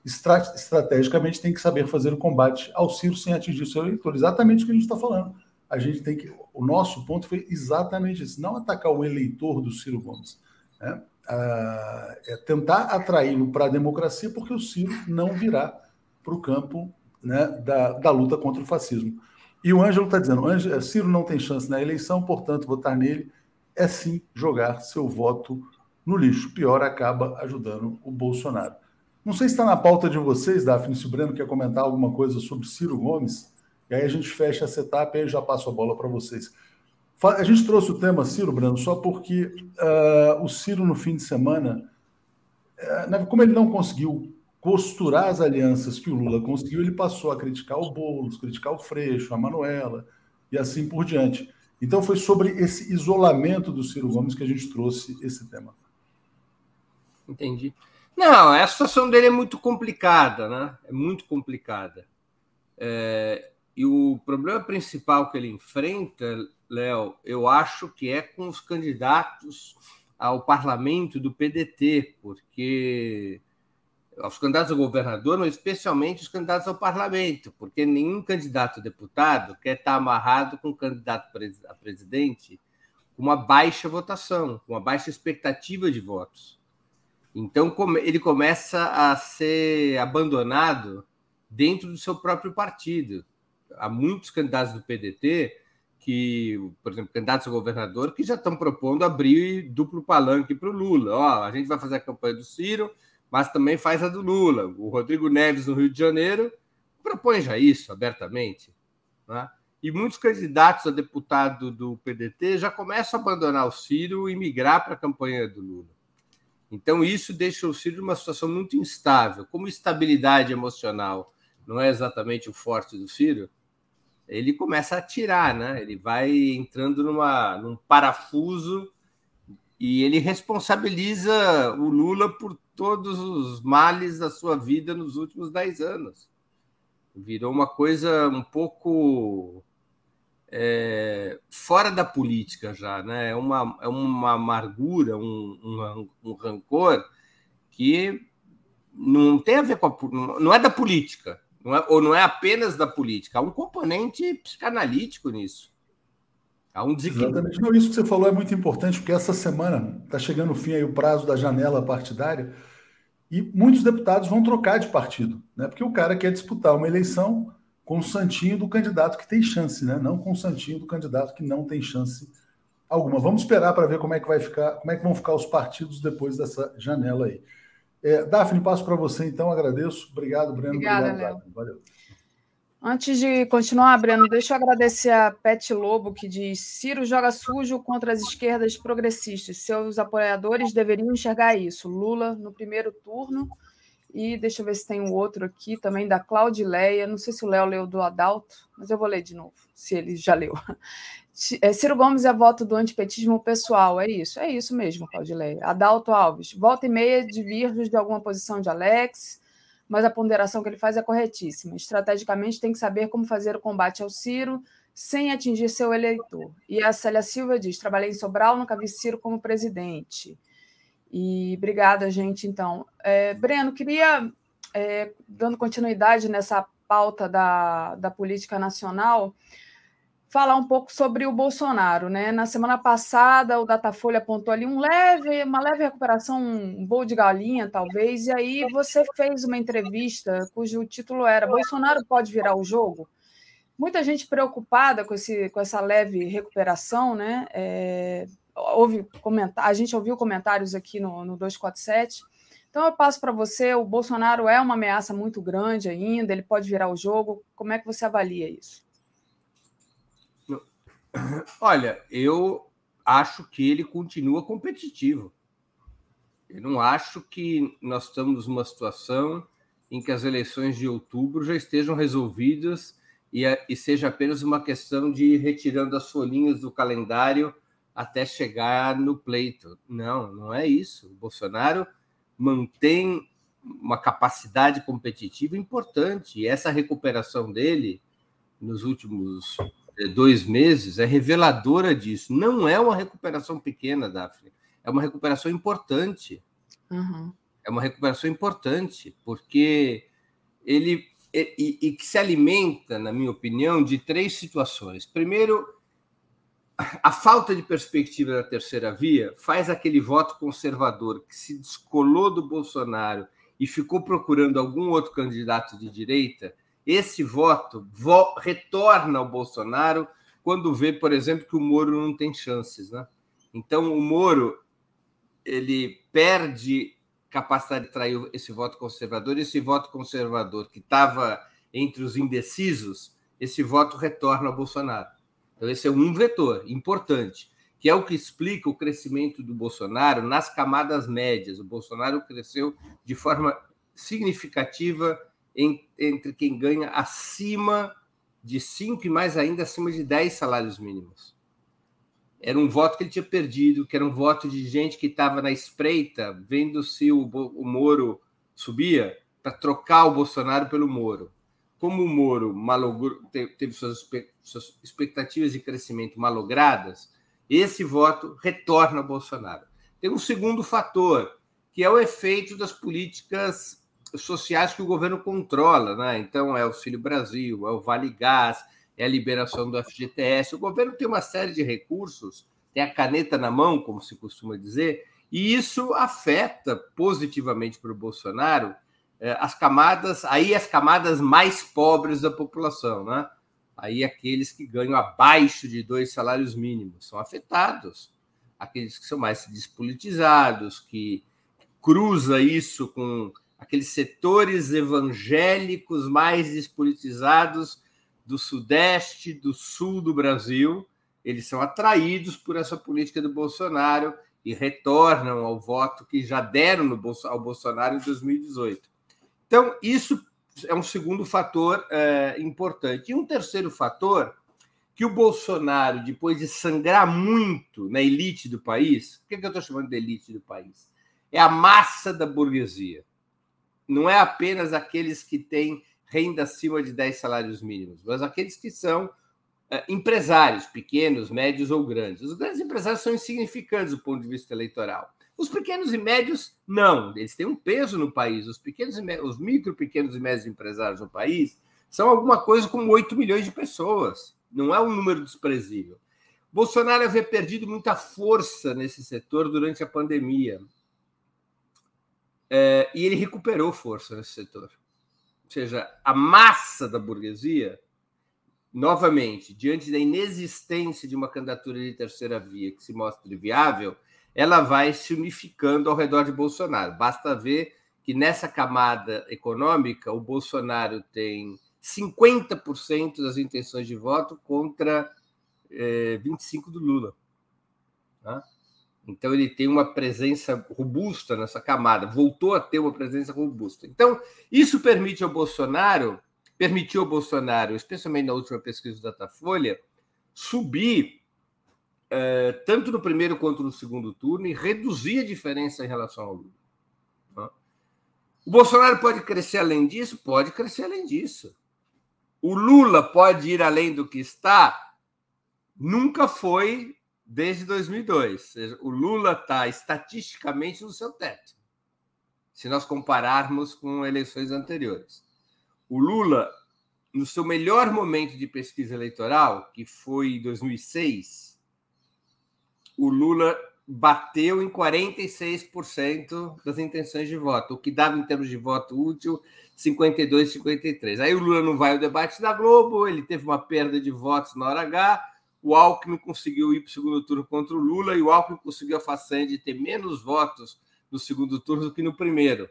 estrategicamente tem que saber fazer o combate ao Ciro sem atingir seu eleitor. Exatamente o que a gente está falando. A gente tem que. O nosso ponto foi exatamente isso: não atacar o eleitor do Ciro Gomes. Né? Ah, é tentar atraí-lo para a democracia, porque o Ciro não virá para o campo né, da, da luta contra o fascismo. E o Ângelo está dizendo: Ângelo, Ciro não tem chance na eleição, portanto, votar nele é sim jogar seu voto no lixo. Pior, acaba ajudando o Bolsonaro. Não sei se está na pauta de vocês, Daphne, se o Breno quer comentar alguma coisa sobre Ciro Gomes, aí a gente fecha essa etapa e já passo a bola para vocês. A gente trouxe o tema Ciro, Breno, só porque uh, o Ciro, no fim de semana, uh, como ele não conseguiu costurar as alianças que o Lula conseguiu, ele passou a criticar o Boulos, criticar o Freixo, a Manuela e assim por diante. Então foi sobre esse isolamento do Ciro Gomes que a gente trouxe esse tema. Entendi. Não, a situação dele é muito complicada, né? É muito complicada. É, e o problema principal que ele enfrenta, Léo, eu acho que é com os candidatos ao parlamento do PDT, porque aos candidatos a governador, mas especialmente os candidatos ao parlamento, porque nenhum candidato a deputado quer estar amarrado com um candidato a presidente com uma baixa votação, com uma baixa expectativa de votos. Então ele começa a ser abandonado dentro do seu próprio partido. Há muitos candidatos do PDT que, por exemplo, candidatos a governador que já estão propondo abrir duplo palanque para o Lula. Ó, a gente vai fazer a campanha do Ciro, mas também faz a do Lula. O Rodrigo Neves, no Rio de Janeiro, propõe já isso abertamente. Né? E muitos candidatos a deputado do PDT já começam a abandonar o Ciro e migrar para a campanha do Lula. Então, isso deixa o Ciro numa situação muito instável. Como estabilidade emocional não é exatamente o forte do Ciro, ele começa a atirar, né? Ele vai entrando numa, num parafuso e ele responsabiliza o Lula por todos os males da sua vida nos últimos dez anos. Virou uma coisa um pouco é, fora da política já, né? É uma, é uma amargura, um, um, um rancor que não tem a ver com a, não é da política, não é, ou não é apenas da política, há um componente psicanalítico nisso. Há um desequilíbrio. Exatamente. Não, isso que você falou é muito importante, porque essa semana está chegando o fim aí o prazo da janela partidária e muitos deputados vão trocar de partido, né? Porque o cara quer disputar uma eleição com o santinho do candidato que tem chance, né? Não com o santinho do candidato que não tem chance alguma. Vamos esperar para ver como é que vai ficar, como é que vão ficar os partidos depois dessa janela aí. É, Daphne, passo para você então, agradeço. Obrigado, Breno. Obrigada, Obrigado, Léo. Valeu. Antes de continuar, Breno, deixa eu agradecer a Pet Lobo, que diz: Ciro joga sujo contra as esquerdas progressistas. Seus apoiadores deveriam enxergar isso. Lula no primeiro turno. E deixa eu ver se tem um outro aqui também, da Claudileia. Não sei se o Léo leu do Adalto, mas eu vou ler de novo, se ele já leu. É, Ciro Gomes é voto do antipetismo pessoal, é isso, é isso mesmo, Claudileia. Adalto Alves, volta e meia de virgens de alguma posição de Alex mas a ponderação que ele faz é corretíssima. Estrategicamente, tem que saber como fazer o combate ao Ciro sem atingir seu eleitor. E a Célia Silva diz: trabalhei em Sobral, nunca vi Ciro como presidente. E obrigada, gente. Então, é, Breno, queria, é, dando continuidade nessa pauta da, da política nacional, falar um pouco sobre o Bolsonaro, né? Na semana passada, o Datafolha apontou ali um leve, uma leve recuperação, um voo de galinha, talvez, e aí você fez uma entrevista cujo título era Bolsonaro pode virar o jogo? Muita gente preocupada com, esse, com essa leve recuperação, né? É, houve comentar, a gente ouviu comentários aqui no, no 247. Então eu passo para você, o Bolsonaro é uma ameaça muito grande ainda, ele pode virar o jogo. Como é que você avalia isso? Olha, eu acho que ele continua competitivo. Eu não acho que nós estamos numa situação em que as eleições de outubro já estejam resolvidas e, e seja apenas uma questão de ir retirando as folhinhas do calendário até chegar no pleito. Não, não é isso. O Bolsonaro mantém uma capacidade competitiva importante e essa recuperação dele nos últimos dois meses é reveladora disso. Não é uma recuperação pequena, Daphne, é uma recuperação importante. Uhum. É uma recuperação importante, porque ele e, e, que se alimenta, na minha opinião, de três situações. Primeiro, a falta de perspectiva da terceira via faz aquele voto conservador que se descolou do Bolsonaro e ficou procurando algum outro candidato de direita esse voto vo retorna ao Bolsonaro quando vê, por exemplo, que o Moro não tem chances. Né? Então, o Moro ele perde capacidade de trair esse voto conservador, esse voto conservador que estava entre os indecisos, esse voto retorna ao Bolsonaro. Então, esse é um vetor importante, que é o que explica o crescimento do Bolsonaro nas camadas médias. O Bolsonaro cresceu de forma significativa em, entre quem ganha acima de 5 e mais ainda acima de 10 salários mínimos. Era um voto que ele tinha perdido, que era um voto de gente que estava na espreita, vendo se o, o Moro subia, para trocar o Bolsonaro pelo Moro. Como o Moro malogrou, teve suas, suas expectativas de crescimento malogradas, esse voto retorna ao Bolsonaro. Tem um segundo fator, que é o efeito das políticas sociais que o governo controla, né? Então, é o Auxílio Brasil, é o Vale Gás, é a liberação do FGTS. O governo tem uma série de recursos, tem a caneta na mão, como se costuma dizer, e isso afeta positivamente para o Bolsonaro eh, as camadas, aí as camadas mais pobres da população, né? Aí aqueles que ganham abaixo de dois salários mínimos são afetados, aqueles que são mais despolitizados, que cruza isso com aqueles setores evangélicos mais despolitizados do Sudeste, do Sul do Brasil, eles são atraídos por essa política do Bolsonaro e retornam ao voto que já deram ao Bolsonaro em 2018. Então, isso é um segundo fator é, importante. E um terceiro fator, que o Bolsonaro, depois de sangrar muito na elite do país, o que, é que eu estou chamando de elite do país? É a massa da burguesia não é apenas aqueles que têm renda acima de 10 salários mínimos, mas aqueles que são é, empresários, pequenos, médios ou grandes. Os grandes empresários são insignificantes do ponto de vista eleitoral. Os pequenos e médios, não. Eles têm um peso no país. Os pequenos e os micro, pequenos e médios empresários no país são alguma coisa como 8 milhões de pessoas. Não é um número desprezível. Bolsonaro havia perdido muita força nesse setor durante a pandemia. É, e ele recuperou força nesse setor. Ou seja, a massa da burguesia, novamente, diante da inexistência de uma candidatura de terceira via que se mostre viável, ela vai se unificando ao redor de Bolsonaro. Basta ver que nessa camada econômica, o Bolsonaro tem 50% das intenções de voto contra é, 25% do Lula. Tá? Então ele tem uma presença robusta nessa camada, voltou a ter uma presença robusta. Então, isso permite ao Bolsonaro, permitiu ao Bolsonaro, especialmente na última pesquisa do Datafolha, subir eh, tanto no primeiro quanto no segundo turno e reduzir a diferença em relação ao Lula. Né? O Bolsonaro pode crescer além disso? Pode crescer além disso. O Lula pode ir além do que está? Nunca foi desde 2002. O Lula está estatisticamente no seu teto, se nós compararmos com eleições anteriores. O Lula no seu melhor momento de pesquisa eleitoral, que foi em 2006, o Lula bateu em 46% das intenções de voto, o que dava em termos de voto útil 52, 53. Aí o Lula não vai ao debate da Globo, ele teve uma perda de votos na hora H, o Alckmin conseguiu ir para o segundo turno contra o Lula e o Alckmin conseguiu a façanha de ter menos votos no segundo turno do que no primeiro.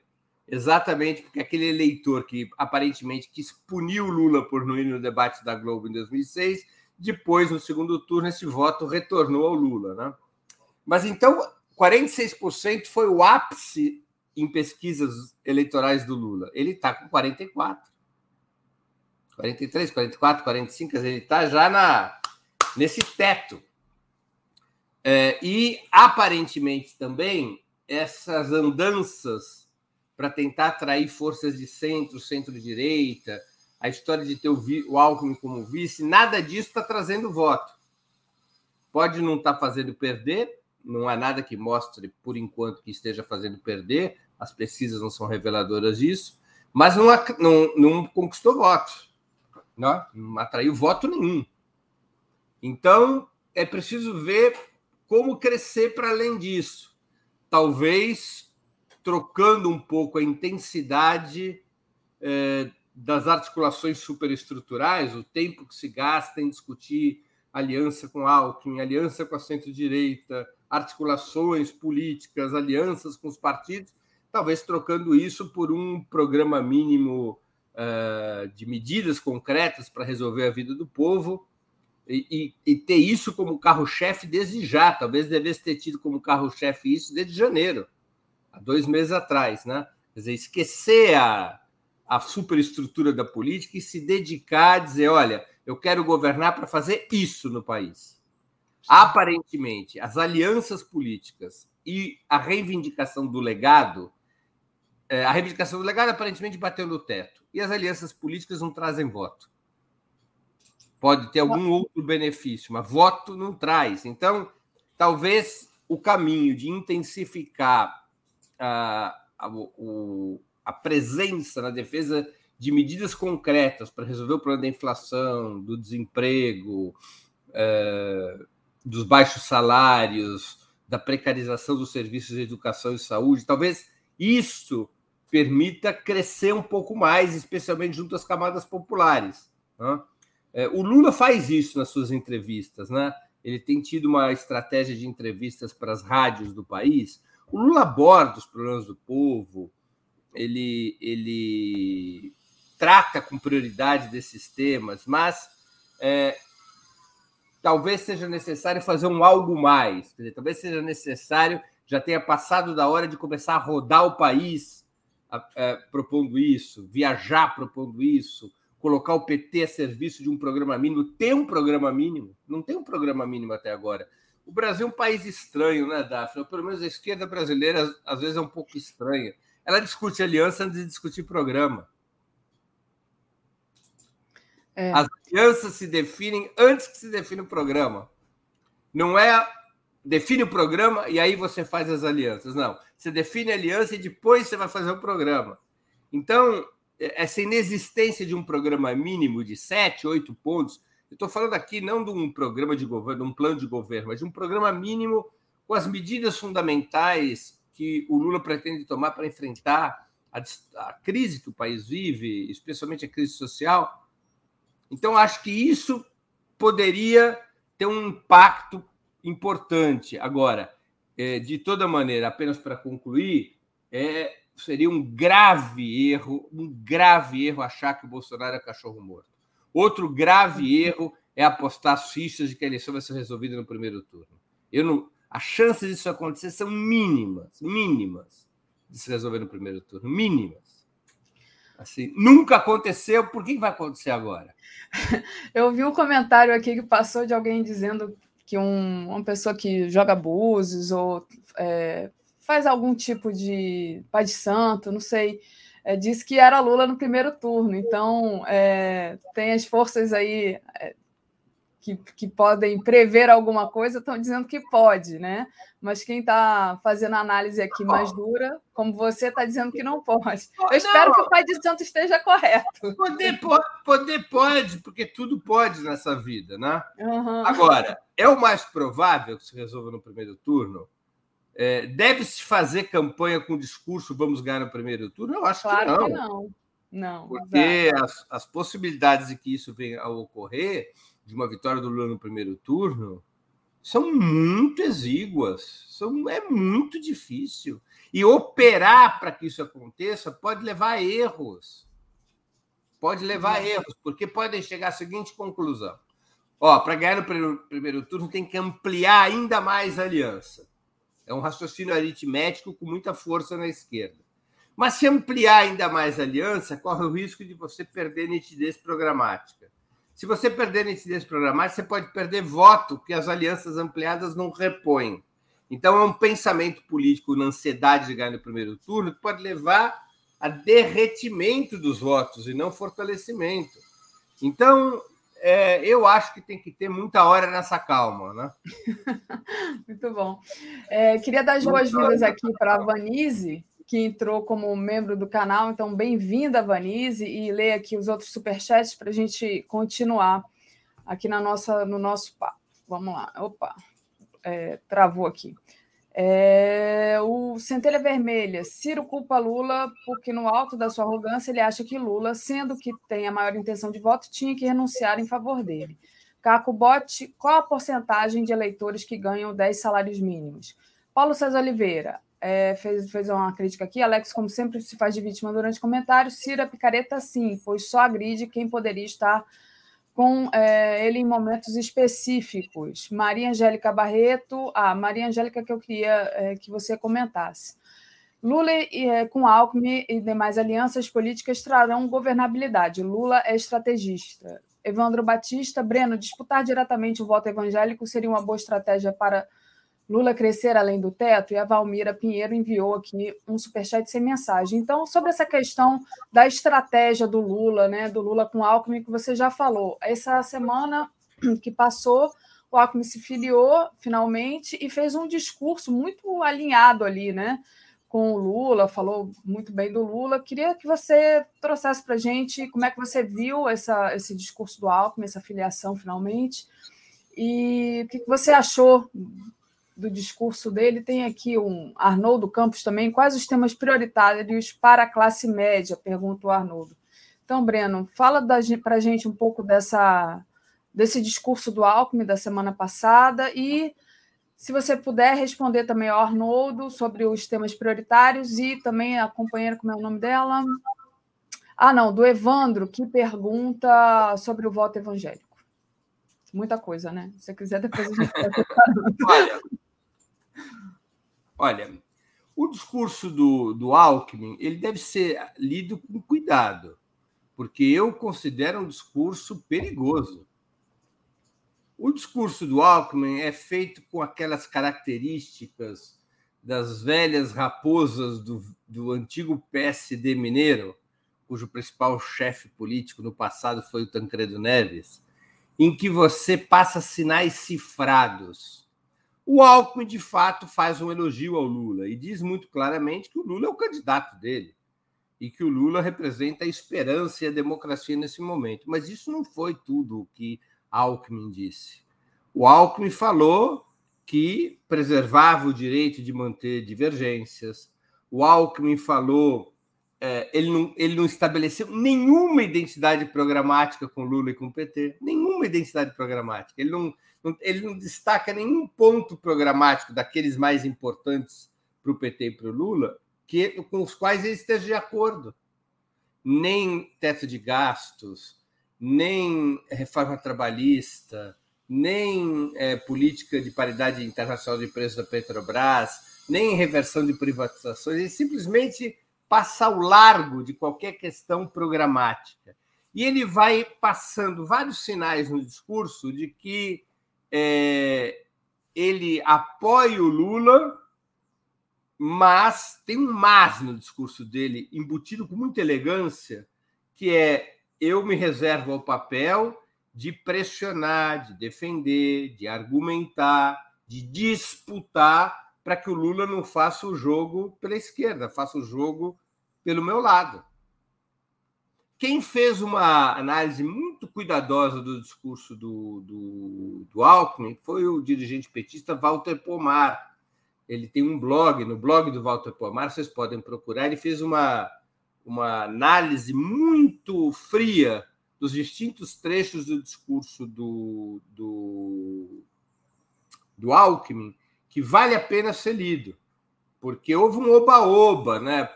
Exatamente porque aquele eleitor que aparentemente quis punir o Lula por não ir no debate da Globo em 2006, depois, no segundo turno, esse voto retornou ao Lula. Né? Mas então, 46% foi o ápice em pesquisas eleitorais do Lula. Ele está com 44. 43, 44, 45, ele está já na, nesse teto. É, e aparentemente também essas andanças para tentar atrair forças de centro, centro-direita, a história de ter o, o Alckmin como vice, nada disso está trazendo voto. Pode não estar tá fazendo perder, não há nada que mostre, por enquanto, que esteja fazendo perder, as pesquisas não são reveladoras disso, mas não, não, não conquistou voto, né? não atraiu voto nenhum. Então, é preciso ver como crescer para além disso. Talvez trocando um pouco a intensidade eh, das articulações superestruturais, o tempo que se gasta em discutir aliança com Alckmin, aliança com a centro-direita, articulações políticas, alianças com os partidos, talvez trocando isso por um programa mínimo uh, de medidas concretas para resolver a vida do povo e, e, e ter isso como carro-chefe desde já. Talvez devesse ter tido como carro-chefe isso desde janeiro, há dois meses atrás, né? Quer dizer, esquecer a, a superestrutura da política e se dedicar a dizer: olha, eu quero governar para fazer isso no país. Aparentemente, as alianças políticas e a reivindicação do legado é, a reivindicação do legado aparentemente bateu no teto. E as alianças políticas não trazem voto. Pode ter algum outro benefício, mas voto não traz. Então, talvez o caminho de intensificar a, a, o, a presença na defesa de medidas concretas para resolver o problema da inflação, do desemprego, é, dos baixos salários, da precarização dos serviços de educação e saúde, talvez isso permita crescer um pouco mais, especialmente junto às camadas populares. Né? É, o Lula faz isso nas suas entrevistas, né? Ele tem tido uma estratégia de entrevistas para as rádios do país. O Lula aborda os problemas do povo, ele, ele trata com prioridade desses temas, mas é, talvez seja necessário fazer um algo mais. Dizer, talvez seja necessário, já tenha passado da hora de começar a rodar o país é, propondo isso, viajar propondo isso, colocar o PT a serviço de um programa mínimo, ter um programa mínimo, não tem um programa mínimo até agora. O Brasil é um país estranho, né, Daphne? Pelo menos a esquerda brasileira às vezes é um pouco estranha. Ela discute aliança antes de discutir programa. É. As alianças se definem antes que se define o programa. Não é define o programa e aí você faz as alianças. Não. Você define a aliança e depois você vai fazer o programa. Então, essa inexistência de um programa mínimo de sete, oito pontos, eu estou falando aqui não de um programa de governo, de um plano de governo, mas de um programa mínimo com as medidas fundamentais que o Lula pretende tomar para enfrentar a, a crise que o país vive, especialmente a crise social. Então, acho que isso poderia ter um impacto importante. Agora, é, de toda maneira, apenas para concluir, é, seria um grave erro, um grave erro achar que o Bolsonaro é cachorro morto. Outro grave erro é apostar as fichas de que a eleição vai ser resolvida no primeiro turno. Eu não, as chances disso acontecer são mínimas, mínimas de se resolver no primeiro turno, mínimas. Assim, nunca aconteceu, por que vai acontecer agora? Eu vi um comentário aqui que passou de alguém dizendo que um, uma pessoa que joga abusos ou é, faz algum tipo de pai de santo, não sei, é, disse que era Lula no primeiro turno. Então, é, tem as forças aí é, que, que podem prever alguma coisa estão dizendo que pode, né? Mas quem está fazendo a análise aqui mais dura, como você, está dizendo que não pode. Eu não. espero que o pai de santo esteja correto. Poder pode, poder pode, porque tudo pode nessa vida, né? Uhum. Agora, é o mais provável que se resolva no primeiro turno? É, Deve-se fazer campanha com discurso vamos ganhar no primeiro turno? Eu acho claro que não. Que não. Não, porque as, as, possibilidades de que isso venha a ocorrer de uma vitória do Lula no primeiro turno são muito exíguas, são, é muito difícil. E operar para que isso aconteça pode levar a erros. Pode levar a erros, porque podem chegar à seguinte conclusão. Ó, para ganhar no primeiro, primeiro turno tem que ampliar ainda mais a aliança. É um raciocínio aritmético com muita força na esquerda. Mas se ampliar ainda mais a aliança, corre o risco de você perder nitidez programática. Se você perder nitidez programática, você pode perder voto, que as alianças ampliadas não repõem. Então, é um pensamento político na ansiedade de ganhar no primeiro turno que pode levar a derretimento dos votos e não fortalecimento. Então, é, eu acho que tem que ter muita hora nessa calma, né? Muito bom. É, queria dar as boas-vindas aqui para a Vanise, que entrou como membro do canal. Então, bem-vinda, Vanise, e leia aqui os outros superchats para a gente continuar aqui na nossa, no nosso papo. Vamos lá. Opa, é, travou aqui. É, o Centelha Vermelha, Ciro culpa Lula porque, no alto da sua arrogância, ele acha que Lula, sendo que tem a maior intenção de voto, tinha que renunciar em favor dele. Caco Bote, qual a porcentagem de eleitores que ganham 10 salários mínimos? Paulo César Oliveira, é, fez, fez uma crítica aqui. Alex, como sempre, se faz de vítima durante comentários. Cira picareta, sim, pois só agride quem poderia estar com é, ele em momentos específicos. Maria Angélica Barreto. Ah, Maria Angélica, que eu queria é, que você comentasse. Lula é, com Alckmin e demais alianças políticas trarão governabilidade. Lula é estrategista. Evandro Batista, Breno, disputar diretamente o voto evangélico seria uma boa estratégia para Lula crescer além do teto, e a Valmira Pinheiro enviou aqui um superchat sem mensagem. Então, sobre essa questão da estratégia do Lula, né, do Lula com Alckmin, que você já falou, essa semana que passou, o Alckmin se filiou finalmente e fez um discurso muito alinhado ali, né, com o Lula, falou muito bem do Lula. Queria que você trouxesse para a gente como é que você viu essa, esse discurso do Alckmin, essa filiação finalmente, e o que você achou do discurso dele, tem aqui um Arnoldo Campos também. Quais os temas prioritários para a classe média? Pergunta o Arnoldo. Então, Breno, fala para a gente um pouco dessa, desse discurso do Alckmin da semana passada e, se você puder, responder também ao Arnoldo sobre os temas prioritários e também a companheira, como é o nome dela? Ah, não, do Evandro, que pergunta sobre o voto evangélico. Muita coisa, né? Se você quiser, depois a gente Olha, Olha, o discurso do, do Alckmin ele deve ser lido com cuidado, porque eu considero um discurso perigoso. O discurso do Alckmin é feito com aquelas características das velhas raposas do, do antigo PSD mineiro, cujo principal chefe político no passado foi o Tancredo Neves, em que você passa sinais cifrados o Alckmin, de fato, faz um elogio ao Lula e diz muito claramente que o Lula é o candidato dele e que o Lula representa a esperança e a democracia nesse momento. Mas isso não foi tudo o que Alckmin disse. O Alckmin falou que preservava o direito de manter divergências. O Alckmin falou, é, ele, não, ele não estabeleceu nenhuma identidade programática com Lula e com o PT, nenhuma identidade programática. Ele não ele não destaca nenhum ponto programático daqueles mais importantes para o PT e para o Lula que, com os quais ele esteja de acordo. Nem teto de gastos, nem reforma trabalhista, nem é, política de paridade internacional de preços da Petrobras, nem reversão de privatizações. Ele simplesmente passa ao largo de qualquer questão programática. E ele vai passando vários sinais no discurso de que é, ele apoia o Lula, mas tem um mas no discurso dele, embutido com muita elegância, que é eu me reservo ao papel de pressionar, de defender, de argumentar, de disputar para que o Lula não faça o jogo pela esquerda, faça o jogo pelo meu lado. Quem fez uma análise muito cuidadosa do discurso do, do, do Alckmin foi o dirigente petista Walter Pomar. Ele tem um blog, no blog do Walter Pomar, vocês podem procurar, ele fez uma, uma análise muito fria dos distintos trechos do discurso do, do, do Alckmin, que vale a pena ser lido, porque houve um oba-oba, né?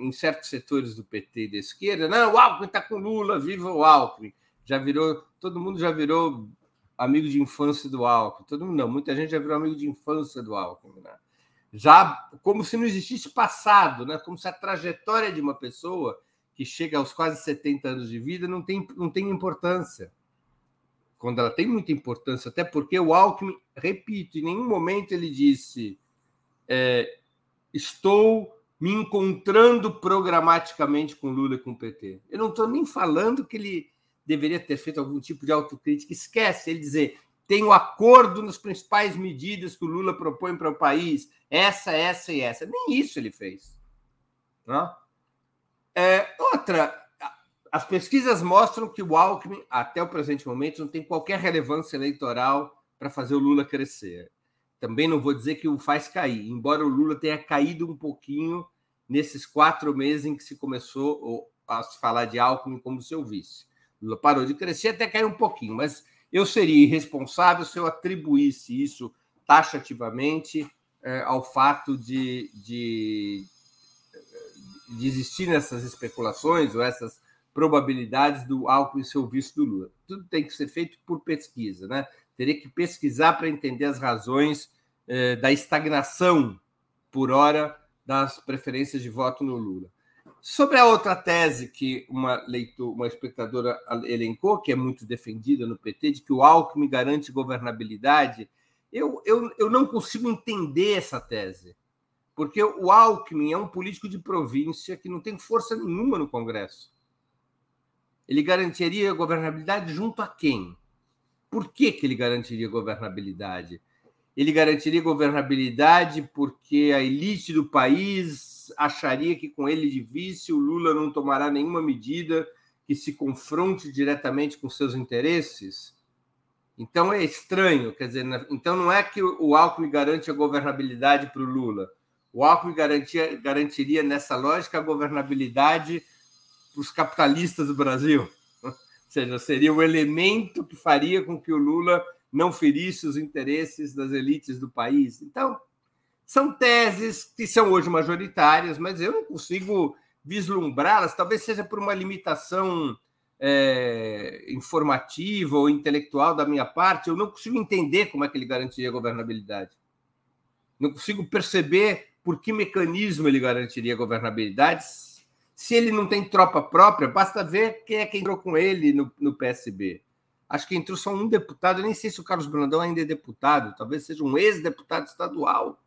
Em certos setores do PT e da esquerda, não, o Alckmin está com Lula, viva o Alckmin. Já virou, todo mundo já virou amigo de infância do Alckmin. Todo mundo não, muita gente já virou amigo de infância do Alckmin, né? Já como se não existisse passado, né? Como se a trajetória de uma pessoa que chega aos quase 70 anos de vida não tem, não tem importância. Quando ela tem muita importância, até porque o Alckmin, repito, em nenhum momento ele disse é, estou me encontrando programaticamente com Lula e com o PT. Eu não estou nem falando que ele deveria ter feito algum tipo de autocrítica. Esquece ele dizer tenho acordo nas principais medidas que o Lula propõe para o país, essa, essa e essa. Nem isso ele fez. Não? É, outra, as pesquisas mostram que o Alckmin, até o presente momento, não tem qualquer relevância eleitoral para fazer o Lula crescer também não vou dizer que o faz cair, embora o Lula tenha caído um pouquinho nesses quatro meses em que se começou a se falar de Alckmin como seu vice. Lula parou de crescer até cair um pouquinho, mas eu seria irresponsável se eu atribuísse isso taxativamente é, ao fato de, de, de existir essas especulações ou essas probabilidades do Alckmin ser o vice do Lula. Tudo tem que ser feito por pesquisa, né? Teria que pesquisar para entender as razões eh, da estagnação por hora das preferências de voto no Lula. Sobre a outra tese que uma, leitor, uma espectadora elencou, que é muito defendida no PT, de que o Alckmin garante governabilidade, eu, eu, eu não consigo entender essa tese. Porque o Alckmin é um político de província que não tem força nenhuma no Congresso. Ele garantiria governabilidade junto a quem? Por que, que ele garantiria governabilidade? Ele garantiria governabilidade porque a elite do país acharia que com ele de vice o Lula não tomará nenhuma medida que se confronte diretamente com seus interesses? Então é estranho, quer dizer, então não é que o Alckmin garante a governabilidade para o Lula. O Alckmin garantia, garantiria, nessa lógica, a governabilidade para os capitalistas do Brasil seja, seria o elemento que faria com que o Lula não ferisse os interesses das elites do país. Então, são teses que são hoje majoritárias, mas eu não consigo vislumbrá-las, talvez seja por uma limitação é, informativa ou intelectual da minha parte, eu não consigo entender como é que ele garantiria a governabilidade. Não consigo perceber por que mecanismo ele garantiria a governabilidade se ele não tem tropa própria, basta ver quem é que entrou com ele no, no PSB. Acho que entrou só um deputado, eu nem sei se o Carlos Brandão ainda é deputado, talvez seja um ex-deputado estadual.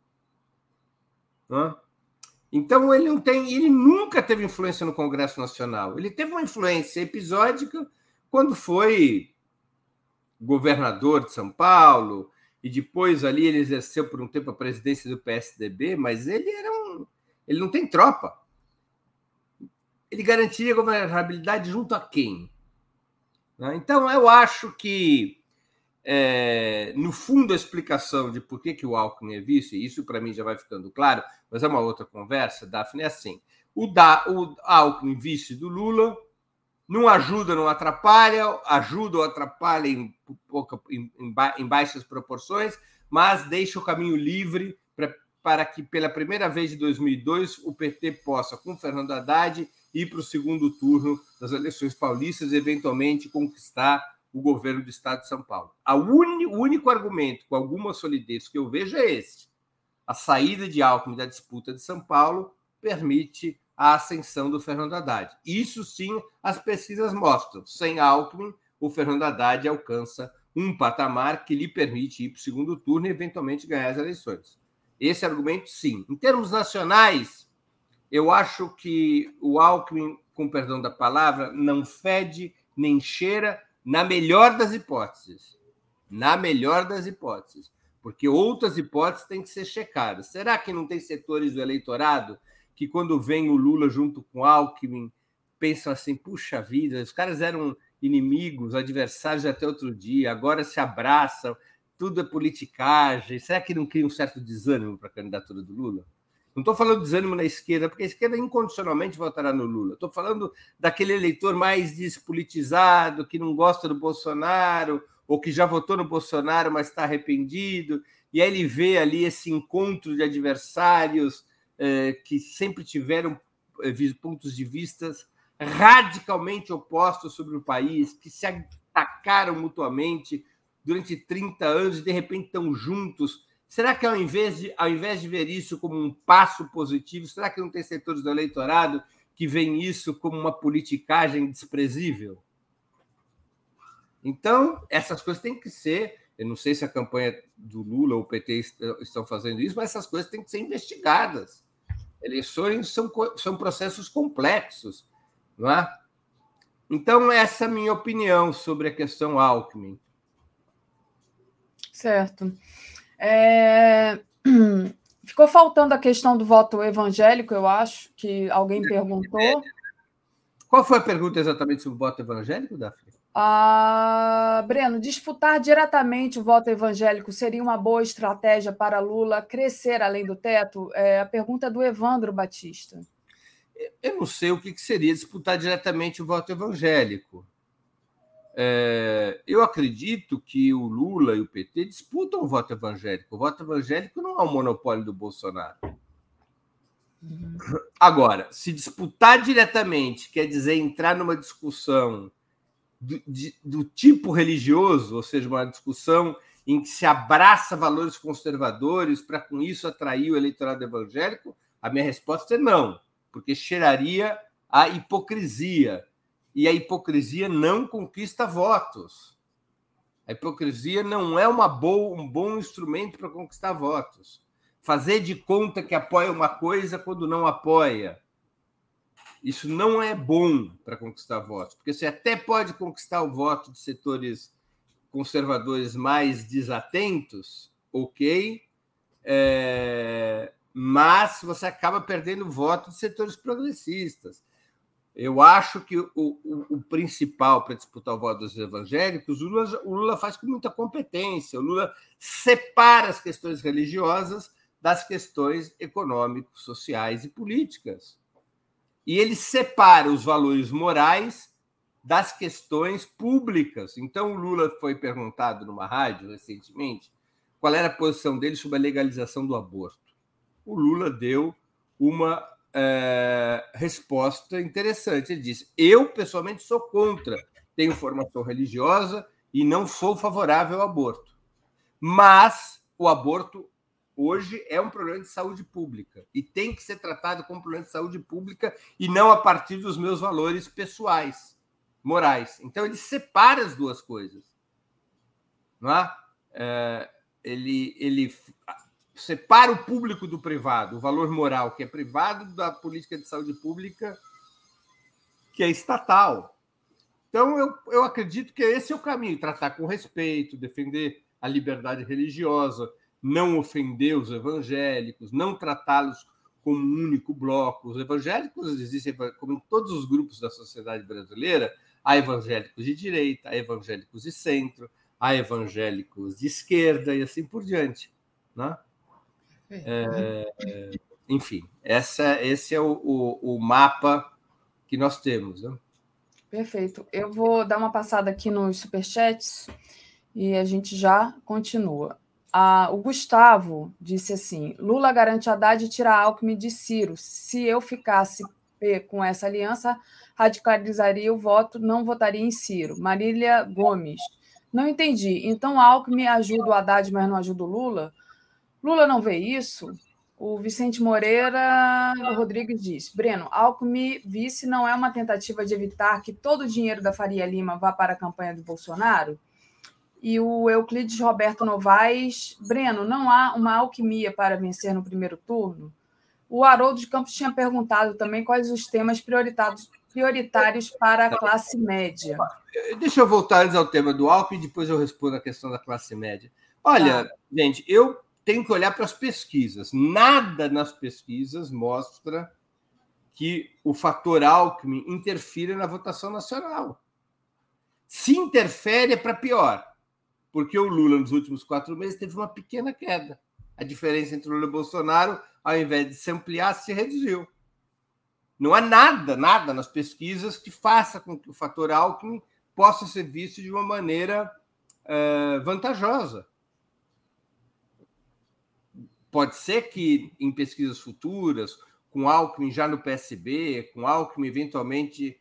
Então ele não tem, ele nunca teve influência no Congresso Nacional. Ele teve uma influência episódica quando foi governador de São Paulo e depois ali ele exerceu por um tempo a presidência do PSDB, mas ele era um, ele não tem tropa ele garantiria governabilidade junto a quem? Né? Então, eu acho que, é, no fundo, a explicação de por que, que o Alckmin é vice, isso para mim já vai ficando claro, mas é uma outra conversa, Daphne, é assim. O, da, o Alckmin, vice do Lula, não ajuda, não atrapalha, ajuda ou atrapalha em, pouca, em, em baixas proporções, mas deixa o caminho livre para que, pela primeira vez de 2002, o PT possa, com Fernando Haddad, ir para o segundo turno das eleições paulistas e, eventualmente, conquistar o governo do Estado de São Paulo. Uni, o único argumento com alguma solidez que eu vejo é esse. A saída de Alckmin da disputa de São Paulo permite a ascensão do Fernando Haddad. Isso sim as pesquisas mostram. Sem Alckmin, o Fernando Haddad alcança um patamar que lhe permite ir para o segundo turno e eventualmente ganhar as eleições. Esse argumento, sim. Em termos nacionais, eu acho que o Alckmin, com perdão da palavra, não fede, nem cheira, na melhor das hipóteses. Na melhor das hipóteses. Porque outras hipóteses têm que ser checadas. Será que não tem setores do eleitorado que, quando vem o Lula junto com Alckmin, pensam assim: puxa vida, os caras eram inimigos, adversários até outro dia, agora se abraçam, tudo é politicagem. Será que não cria um certo desânimo para a candidatura do Lula? Não estou falando desânimo na esquerda, porque a esquerda incondicionalmente votará no Lula. Estou falando daquele eleitor mais despolitizado, que não gosta do Bolsonaro, ou que já votou no Bolsonaro, mas está arrependido. E aí ele vê ali esse encontro de adversários eh, que sempre tiveram eh, pontos de vistas radicalmente opostos sobre o país, que se atacaram mutuamente durante 30 anos e de repente estão juntos. Será que ao invés de, ao invés de ver isso como um passo positivo, será que não tem setores do eleitorado que veem isso como uma politicagem desprezível? Então, essas coisas têm que ser. Eu não sei se a campanha do Lula ou o PT estão fazendo isso, mas essas coisas têm que ser investigadas. Eleições são, são processos complexos não é? Então, essa é a minha opinião sobre a questão Alckmin. Certo. É... Ficou faltando a questão do voto evangélico, eu acho, que alguém perguntou. Qual foi a pergunta exatamente sobre o voto evangélico, Daphne? Ah, Breno, disputar diretamente o voto evangélico seria uma boa estratégia para Lula crescer além do teto? É a pergunta do Evandro Batista eu não sei o que seria disputar diretamente o voto evangélico. É, eu acredito que o Lula e o PT disputam o voto evangélico. O voto evangélico não é um monopólio do Bolsonaro. Uhum. Agora, se disputar diretamente quer dizer entrar numa discussão do, de, do tipo religioso, ou seja, uma discussão em que se abraça valores conservadores para com isso atrair o eleitorado evangélico, a minha resposta é não porque cheiraria a hipocrisia. E a hipocrisia não conquista votos. A hipocrisia não é uma boa, um bom instrumento para conquistar votos. Fazer de conta que apoia uma coisa quando não apoia. Isso não é bom para conquistar votos, porque você até pode conquistar o voto de setores conservadores mais desatentos, ok, é, mas você acaba perdendo voto de setores progressistas. Eu acho que o, o, o principal para disputar o voto dos evangélicos, o Lula, o Lula faz com muita competência. O Lula separa as questões religiosas das questões econômicos, sociais e políticas. E ele separa os valores morais das questões públicas. Então, o Lula foi perguntado numa rádio recentemente qual era a posição dele sobre a legalização do aborto o Lula deu uma é, resposta interessante. Ele disse: Eu, pessoalmente, sou contra, tenho formação religiosa e não sou favorável ao aborto. Mas o aborto hoje é um problema de saúde pública e tem que ser tratado como problema de saúde pública e não a partir dos meus valores pessoais, morais. Então ele separa as duas coisas. Não é? É, ele, ele separa o público do privado, o valor moral que é privado da política de saúde pública que é estatal. Então, eu, eu acredito que esse é o caminho: tratar com respeito, defender a liberdade religiosa, não ofender os evangélicos, não tratá-los como um único bloco. Os evangélicos existem, como em todos os grupos da sociedade brasileira, há evangélicos de direita, há evangélicos de centro, há evangélicos de esquerda e assim por diante. Né? É, enfim, essa, esse é o, o, o, mapa que nós temos. Né? Perfeito. Eu vou dar uma passada aqui nos superchats e a gente já continua. Ah, o Gustavo disse assim: Lula garante Haddad e tira Alckmin de Ciro. Se eu ficasse com essa aliança, radicalizaria o voto, não votaria em Ciro. Marília Gomes. Não entendi. Então Alckmin ajuda o Haddad, mas não ajuda o Lula? Lula não vê isso? O Vicente Moreira Rodrigues diz: Breno, Alckmin vice não é uma tentativa de evitar que todo o dinheiro da Faria Lima vá para a campanha do Bolsonaro? E o Euclides Roberto Novaes, Breno, não há uma alquimia para vencer no primeiro turno? O Haroldo de Campos tinha perguntado também quais os temas prioritários, para a classe média. Deixa eu voltar antes ao tema do Alckmin e depois eu respondo a questão da classe média. Olha, tá. gente, eu tenho que olhar para as pesquisas. Nada nas pesquisas mostra que o fator Alckmin interfira na votação nacional. Se interfere, é para pior, porque o Lula, nos últimos quatro meses, teve uma pequena queda. A diferença entre o Lula e o Bolsonaro, ao invés de se ampliar, se reduziu. Não há nada, nada nas pesquisas que faça com que o fator Alckmin possa ser visto de uma maneira uh, vantajosa. Pode ser que em pesquisas futuras, com Alckmin já no PSB, com Alckmin eventualmente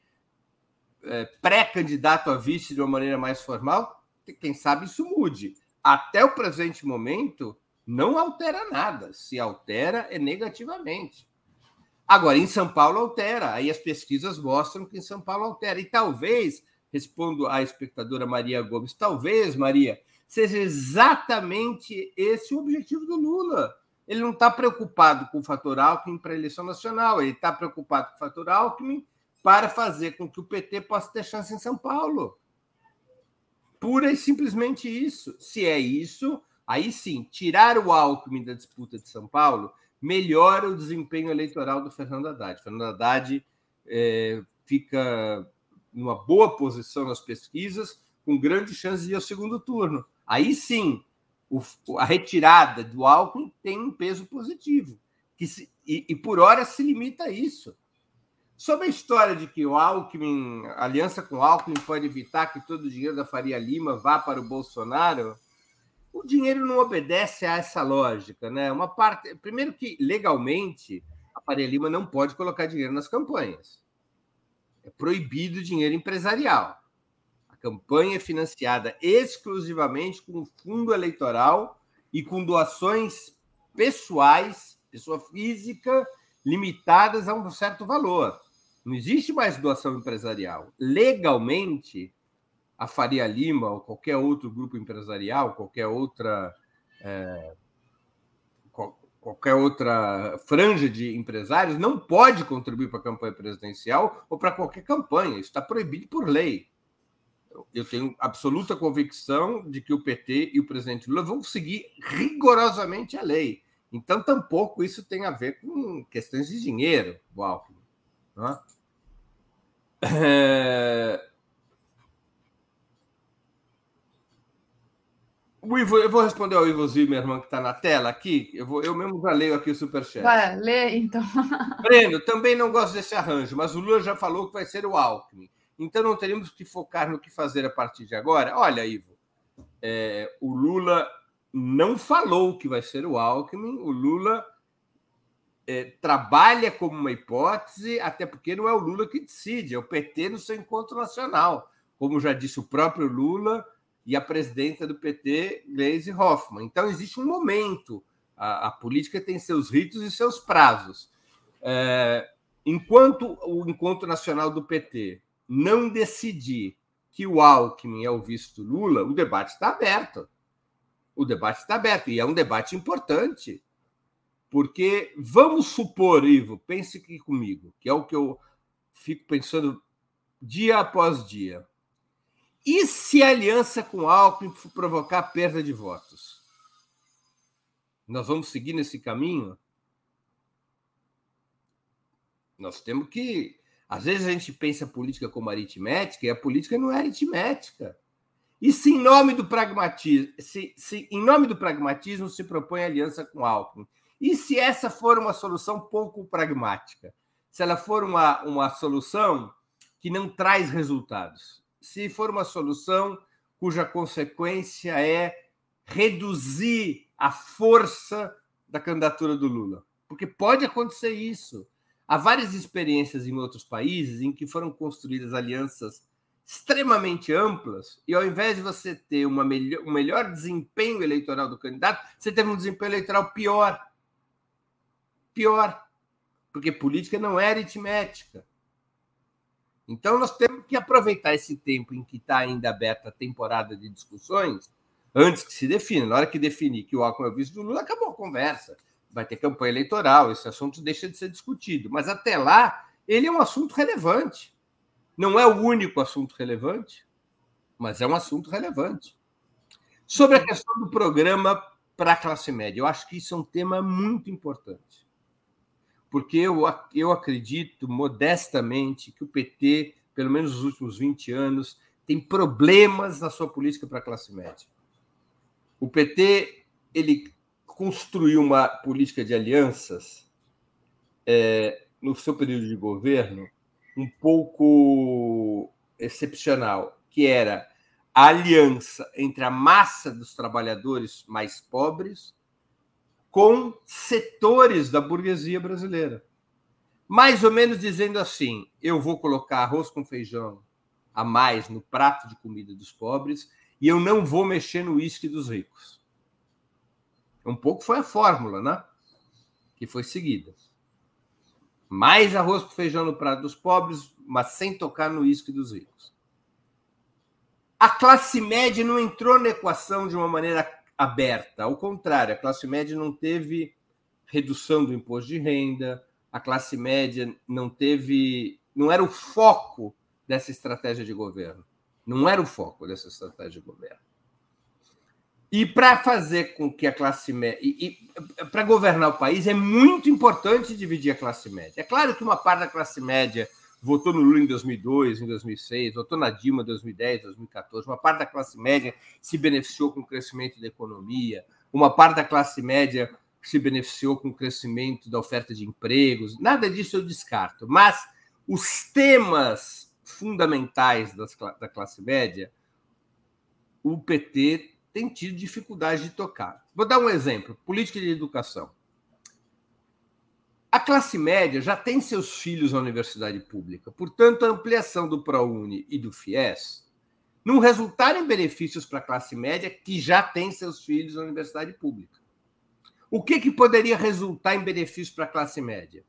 é, pré-candidato a vice de uma maneira mais formal, quem sabe isso mude. Até o presente momento, não altera nada. Se altera, é negativamente. Agora, em São Paulo altera. Aí as pesquisas mostram que em São Paulo altera. E talvez, respondo à espectadora Maria Gomes, talvez, Maria, seja exatamente esse o objetivo do Lula ele não está preocupado com o fator Alckmin para a eleição nacional, ele está preocupado com o fator Alckmin para fazer com que o PT possa ter chance em São Paulo. Pura e simplesmente isso. Se é isso, aí sim, tirar o Alckmin da disputa de São Paulo melhora o desempenho eleitoral do Fernando Haddad. Fernando Haddad é, fica numa boa posição nas pesquisas, com grande chance de ir ao segundo turno. Aí sim, o, a retirada do álcool tem um peso positivo. Que se, e, e, por hora se limita a isso. Sobre a história de que o Alckmin, aliança com o Alckmin pode evitar que todo o dinheiro da Faria Lima vá para o Bolsonaro, o dinheiro não obedece a essa lógica, né? Uma parte, primeiro que legalmente a Faria Lima não pode colocar dinheiro nas campanhas. É proibido dinheiro empresarial campanha é financiada exclusivamente com fundo eleitoral e com doações pessoais, pessoa física, limitadas a um certo valor. Não existe mais doação empresarial. Legalmente, a Faria Lima ou qualquer outro grupo empresarial, qualquer outra é, qualquer outra franja de empresários não pode contribuir para a campanha presidencial ou para qualquer campanha. Isso está proibido por lei eu tenho absoluta convicção de que o PT e o presidente Lula vão seguir rigorosamente a lei. Então, tampouco isso tem a ver com questões de dinheiro, o Alckmin. É... O Ivo, eu vou responder ao Ivo Zimmermann, que está na tela aqui. Eu, vou, eu mesmo já leio aqui o superchat. Vai, lê então. Breno, também não gosto desse arranjo, mas o Lula já falou que vai ser o Alckmin. Então não teríamos que focar no que fazer a partir de agora? Olha, Ivo, é, o Lula não falou que vai ser o Alckmin, o Lula é, trabalha como uma hipótese, até porque não é o Lula que decide, é o PT no seu encontro nacional, como já disse o próprio Lula e a presidenta do PT, Gleisi Hoffmann. Então existe um momento, a, a política tem seus ritos e seus prazos. É, enquanto o encontro nacional do PT não decidir que o Alckmin é o visto Lula, o debate está aberto. O debate está aberto e é um debate importante. Porque vamos supor, Ivo, pense aqui comigo, que é o que eu fico pensando dia após dia. E se a aliança com o Alckmin provocar perda de votos? Nós vamos seguir nesse caminho? Nós temos que às vezes a gente pensa política como aritmética e a política não é aritmética. E se em nome do pragmatismo, se, se em nome do pragmatismo se propõe aliança com Alckmin, e se essa for uma solução pouco pragmática? Se ela for uma, uma solução que não traz resultados? Se for uma solução cuja consequência é reduzir a força da candidatura do Lula? Porque pode acontecer isso. Há várias experiências em outros países em que foram construídas alianças extremamente amplas, e ao invés de você ter uma melhor, um melhor desempenho eleitoral do candidato, você teve um desempenho eleitoral pior. Pior. Porque política não é aritmética. Então, nós temos que aproveitar esse tempo em que está ainda aberta a temporada de discussões, antes que se defina. Na hora que definir que o Alckmin é o vice do Lula, acabou a conversa vai ter campanha eleitoral, esse assunto deixa de ser discutido. Mas até lá, ele é um assunto relevante. Não é o único assunto relevante, mas é um assunto relevante. Sobre a questão do programa para a classe média, eu acho que isso é um tema muito importante. Porque eu, eu acredito modestamente que o PT, pelo menos nos últimos 20 anos, tem problemas na sua política para a classe média. O PT ele construiu uma política de alianças é, no seu período de governo um pouco excepcional, que era a aliança entre a massa dos trabalhadores mais pobres com setores da burguesia brasileira. Mais ou menos dizendo assim: eu vou colocar arroz com feijão a mais no prato de comida dos pobres e eu não vou mexer no uísque dos ricos. Um pouco foi a fórmula, né? Que foi seguida. Mais arroz com feijão no prato dos pobres, mas sem tocar no uísque dos ricos. A classe média não entrou na equação de uma maneira aberta. Ao contrário, a classe média não teve redução do imposto de renda, a classe média não teve. não era o foco dessa estratégia de governo. Não era o foco dessa estratégia de governo. E para fazer com que a classe média. E, e para governar o país é muito importante dividir a classe média. É claro que uma parte da classe média votou no Lula em 2002, em 2006, votou na Dilma em 2010, 2014. Uma parte da classe média se beneficiou com o crescimento da economia, uma parte da classe média se beneficiou com o crescimento da oferta de empregos. Nada disso eu descarto. Mas os temas fundamentais das, da classe média, o PT tem tido dificuldade de tocar. Vou dar um exemplo: política de educação. A classe média já tem seus filhos na universidade pública, portanto, a ampliação do ProUni e do FIES não resultaram em benefícios para a classe média que já tem seus filhos na universidade pública. O que, que poderia resultar em benefício para a classe média?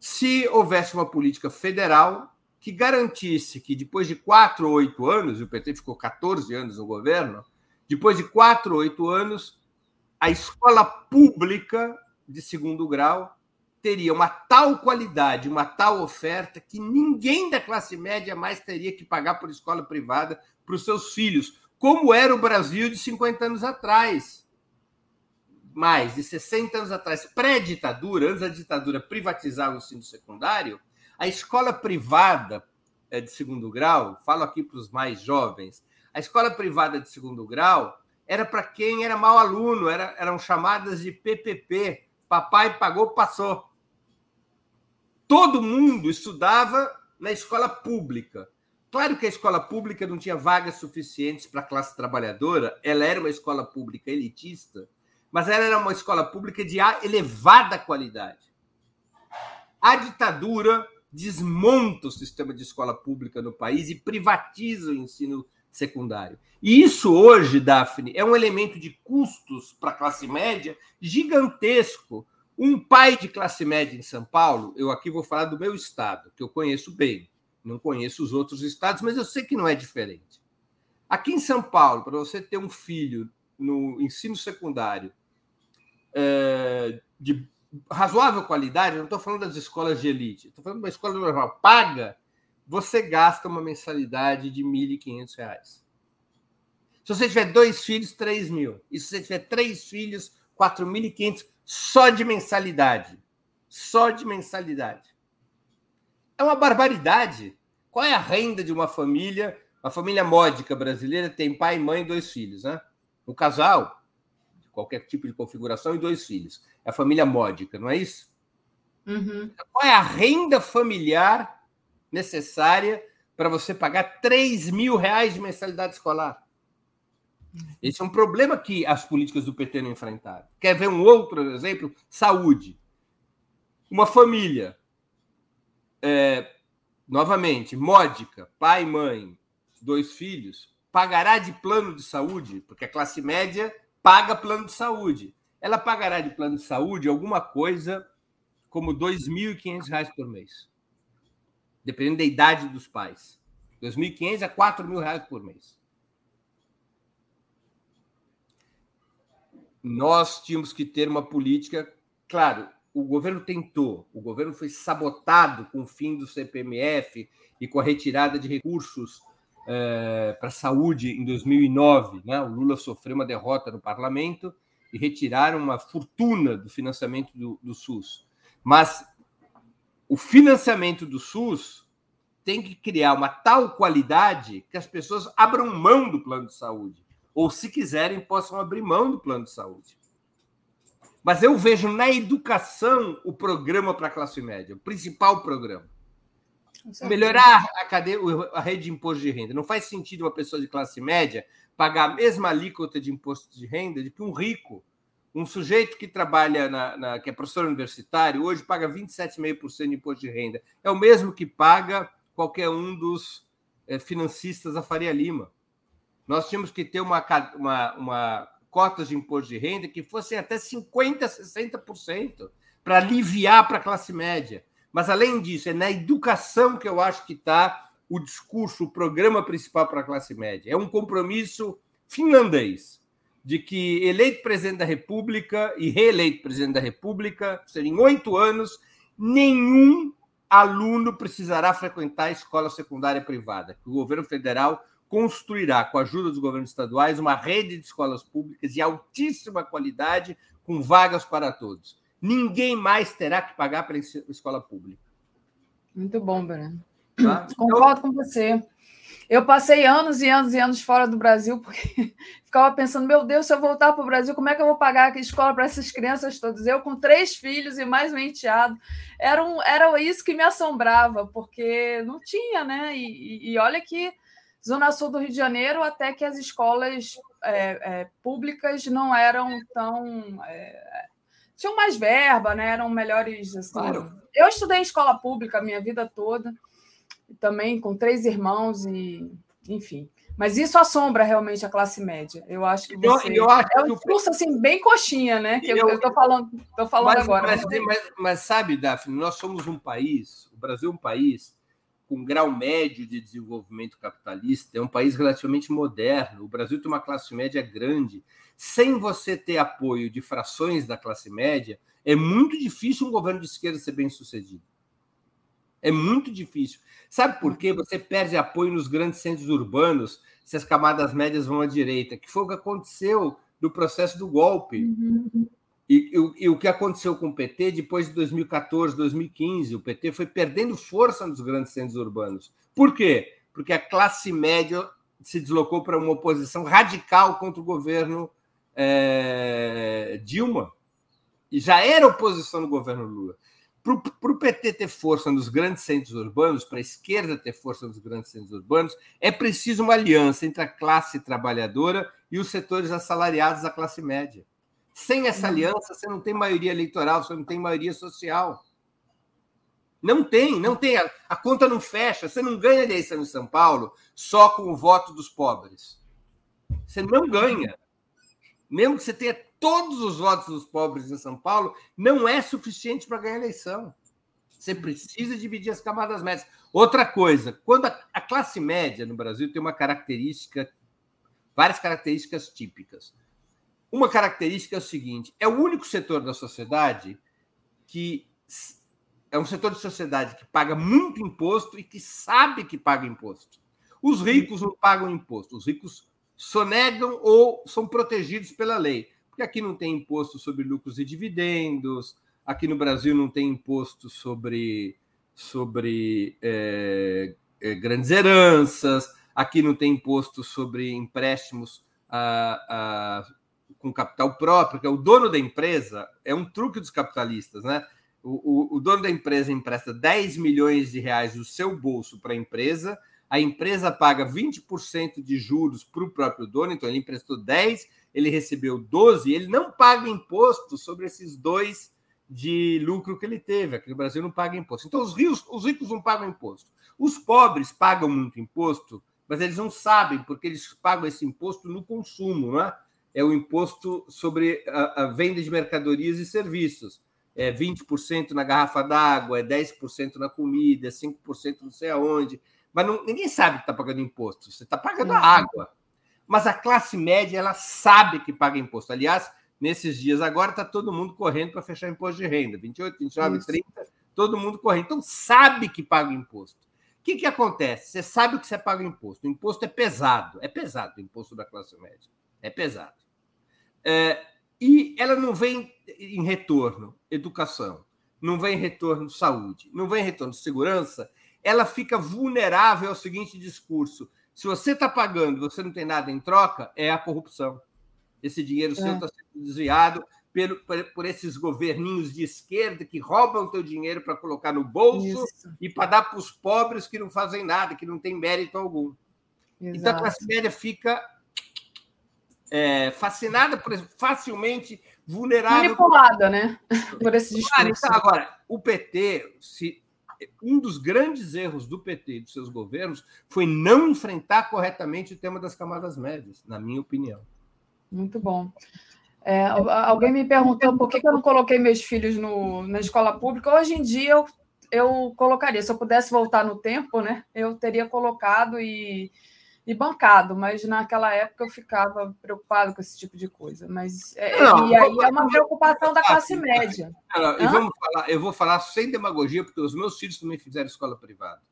Se houvesse uma política federal que garantisse que depois de quatro ou oito anos, e o PT ficou 14 anos no governo, depois de quatro oito anos, a escola pública de segundo grau teria uma tal qualidade, uma tal oferta, que ninguém da classe média mais teria que pagar por escola privada para os seus filhos, como era o Brasil de 50 anos atrás. Mais de 60 anos atrás, pré-ditadura, antes da ditadura privatizar o ensino secundário, a escola privada eh, de segundo grau, falo aqui para os mais jovens, a escola privada de segundo grau era para quem era mau aluno, era, eram chamadas de PPP, papai pagou, passou. Todo mundo estudava na escola pública. Claro que a escola pública não tinha vagas suficientes para a classe trabalhadora, ela era uma escola pública elitista, mas ela era uma escola pública de elevada qualidade. A ditadura desmonta o sistema de escola pública no país e privatiza o ensino secundário. E isso hoje, Daphne, é um elemento de custos para a classe média gigantesco. Um pai de classe média em São Paulo, eu aqui vou falar do meu estado, que eu conheço bem, não conheço os outros estados, mas eu sei que não é diferente. Aqui em São Paulo, para você ter um filho no ensino secundário é, de razoável qualidade, não estou falando das escolas de elite, estou falando de uma escola normal, paga você gasta uma mensalidade de R$ 1.500. Se você tiver dois filhos, 3 mil. E se você tiver três filhos, 4.500 só de mensalidade. Só de mensalidade. É uma barbaridade. Qual é a renda de uma família? A família módica brasileira tem pai, mãe e dois filhos, né? Um casal, qualquer tipo de configuração, e dois filhos. É a família módica, não é isso? Uhum. Qual é a renda familiar necessária para você pagar 3 mil reais de mensalidade escolar. Esse é um problema que as políticas do PT não enfrentaram. Quer ver um outro exemplo? Saúde. Uma família, é, novamente, módica, pai, mãe, dois filhos, pagará de plano de saúde, porque a classe média paga plano de saúde. Ela pagará de plano de saúde alguma coisa como R$ 2.500 por mês dependendo da idade dos pais. 2.500 a 4 mil reais por mês. Nós tínhamos que ter uma política. Claro, o governo tentou, o governo foi sabotado com o fim do CPMF e com a retirada de recursos é, para a saúde em 2009. Né? O Lula sofreu uma derrota no parlamento e retiraram uma fortuna do financiamento do, do SUS. Mas o financiamento do SUS tem que criar uma tal qualidade que as pessoas abram mão do plano de saúde. Ou, se quiserem, possam abrir mão do plano de saúde. Mas eu vejo na educação o programa para a classe média, o principal programa. Melhorar a, cadeia, a rede de imposto de renda. Não faz sentido uma pessoa de classe média pagar a mesma alíquota de imposto de renda de que um rico. Um sujeito que trabalha, na, na que é professor universitário, hoje paga 27,5% de imposto de renda. É o mesmo que paga qualquer um dos é, financistas da Faria Lima. Nós tínhamos que ter uma, uma, uma cotas de imposto de renda que fossem até 50%, 60%, para aliviar para a classe média. Mas, além disso, é na educação que eu acho que está o discurso, o programa principal para a classe média. É um compromisso finlandês de que eleito presidente da República e reeleito presidente da República, serem oito anos, nenhum aluno precisará frequentar a escola secundária privada, que o governo federal construirá, com a ajuda dos governos estaduais, uma rede de escolas públicas de altíssima qualidade, com vagas para todos. Ninguém mais terá que pagar pela escola pública. Muito bom, Breno. Tá? Concordo com você. Eu passei anos e anos e anos fora do Brasil, porque ficava pensando, meu Deus, se eu voltar para o Brasil, como é que eu vou pagar a escola para essas crianças todas? Eu com três filhos e mais um enteado. Era, um, era isso que me assombrava, porque não tinha, né? E, e olha que Zona Sul do Rio de Janeiro, até que as escolas é, é, públicas não eram tão. É, tinham mais verba, né? eram melhores. Assim. Claro. Eu estudei em escola pública a minha vida toda, também com três irmãos, e enfim. Mas isso assombra realmente a classe média. Eu acho que você... eu, eu acho é um discurso assim, bem coxinha, né? Que eu estou falando, tô falando mas, agora. Mas, mas, mas, sabe, Daphne, nós somos um país, o Brasil é um país com grau médio de desenvolvimento capitalista, é um país relativamente moderno. O Brasil tem uma classe média grande. Sem você ter apoio de frações da classe média, é muito difícil um governo de esquerda ser bem sucedido. É muito difícil. Sabe por quê? Você perde apoio nos grandes centros urbanos se as camadas médias vão à direita, que foi o que aconteceu no processo do golpe. Uhum. E, e, e, o que aconteceu com o PT depois de 2014, 2015? O PT foi perdendo força nos grandes centros urbanos. Por quê? Porque a classe média se deslocou para uma oposição radical contra o governo é, Dilma. E já era oposição no governo Lula. Para o PT ter força nos grandes centros urbanos, para a esquerda ter força nos grandes centros urbanos, é preciso uma aliança entre a classe trabalhadora e os setores assalariados da classe média. Sem essa uhum. aliança, você não tem maioria eleitoral, você não tem maioria social. Não tem, não tem. A, a conta não fecha. Você não ganha eleição em São Paulo só com o voto dos pobres. Você não ganha. Mesmo que você tenha todos os votos dos pobres em São Paulo, não é suficiente para ganhar eleição. Você precisa dividir as camadas médias. Outra coisa, quando a, classe média no Brasil tem uma característica, várias características típicas. Uma característica é o seguinte: é o único setor da sociedade que é um setor de sociedade que paga muito imposto e que sabe que paga imposto. Os ricos não pagam imposto, os ricos sonegam ou são protegidos pela lei. Porque aqui não tem imposto sobre lucros e dividendos, aqui no Brasil não tem imposto sobre, sobre é, é, grandes heranças, aqui não tem imposto sobre empréstimos a, a com capital próprio, que é o dono da empresa, é um truque dos capitalistas, né? O, o, o dono da empresa empresta 10 milhões de reais do seu bolso para a empresa, a empresa paga 20% de juros para o próprio dono, então ele emprestou 10, ele recebeu 12, ele não paga imposto sobre esses dois de lucro que ele teve. Aqui no Brasil não paga imposto. Então os os ricos não pagam imposto. Os pobres pagam muito imposto, mas eles não sabem, porque eles pagam esse imposto no consumo, não é? é o imposto sobre a, a venda de mercadorias e serviços. É 20% na garrafa d'água, é 10% na comida, é 5% não sei aonde. Mas não, ninguém sabe que está pagando imposto. Você está pagando a água. Mas a classe média, ela sabe que paga imposto. Aliás, nesses dias agora está todo mundo correndo para fechar imposto de renda, 28, 29, Isso. 30, todo mundo correndo. Então sabe que paga imposto. O que, que acontece? Você sabe que você paga imposto. O imposto é pesado, é pesado o imposto da classe média, é pesado. É, e ela não vem em retorno educação, não vem em retorno saúde, não vem em retorno segurança, ela fica vulnerável ao seguinte discurso: se você está pagando, você não tem nada em troca, é a corrupção. Esse dinheiro é. seu está sendo desviado por, por, esses governinhos de esquerda que roubam o teu dinheiro para colocar no bolso Isso. e para dar para os pobres que não fazem nada, que não têm mérito algum. Exato. Então a classe média fica é, fascinada por facilmente vulnerável. Manipulada, né? Por esse discurso. Então, agora, o PT, se, um dos grandes erros do PT e dos seus governos foi não enfrentar corretamente o tema das camadas médias, na minha opinião. Muito bom. É, alguém me perguntou por que, eu não coloquei meus filhos no, na escola pública. Hoje em dia eu, eu colocaria, se eu pudesse voltar no tempo, né? Eu teria colocado e, e bancado, mas naquela época eu ficava preocupado com esse tipo de coisa. Mas é, não, e aí é uma preocupação da classe média. Não, e vamos falar, eu vou falar sem demagogia, porque os meus filhos também fizeram escola privada.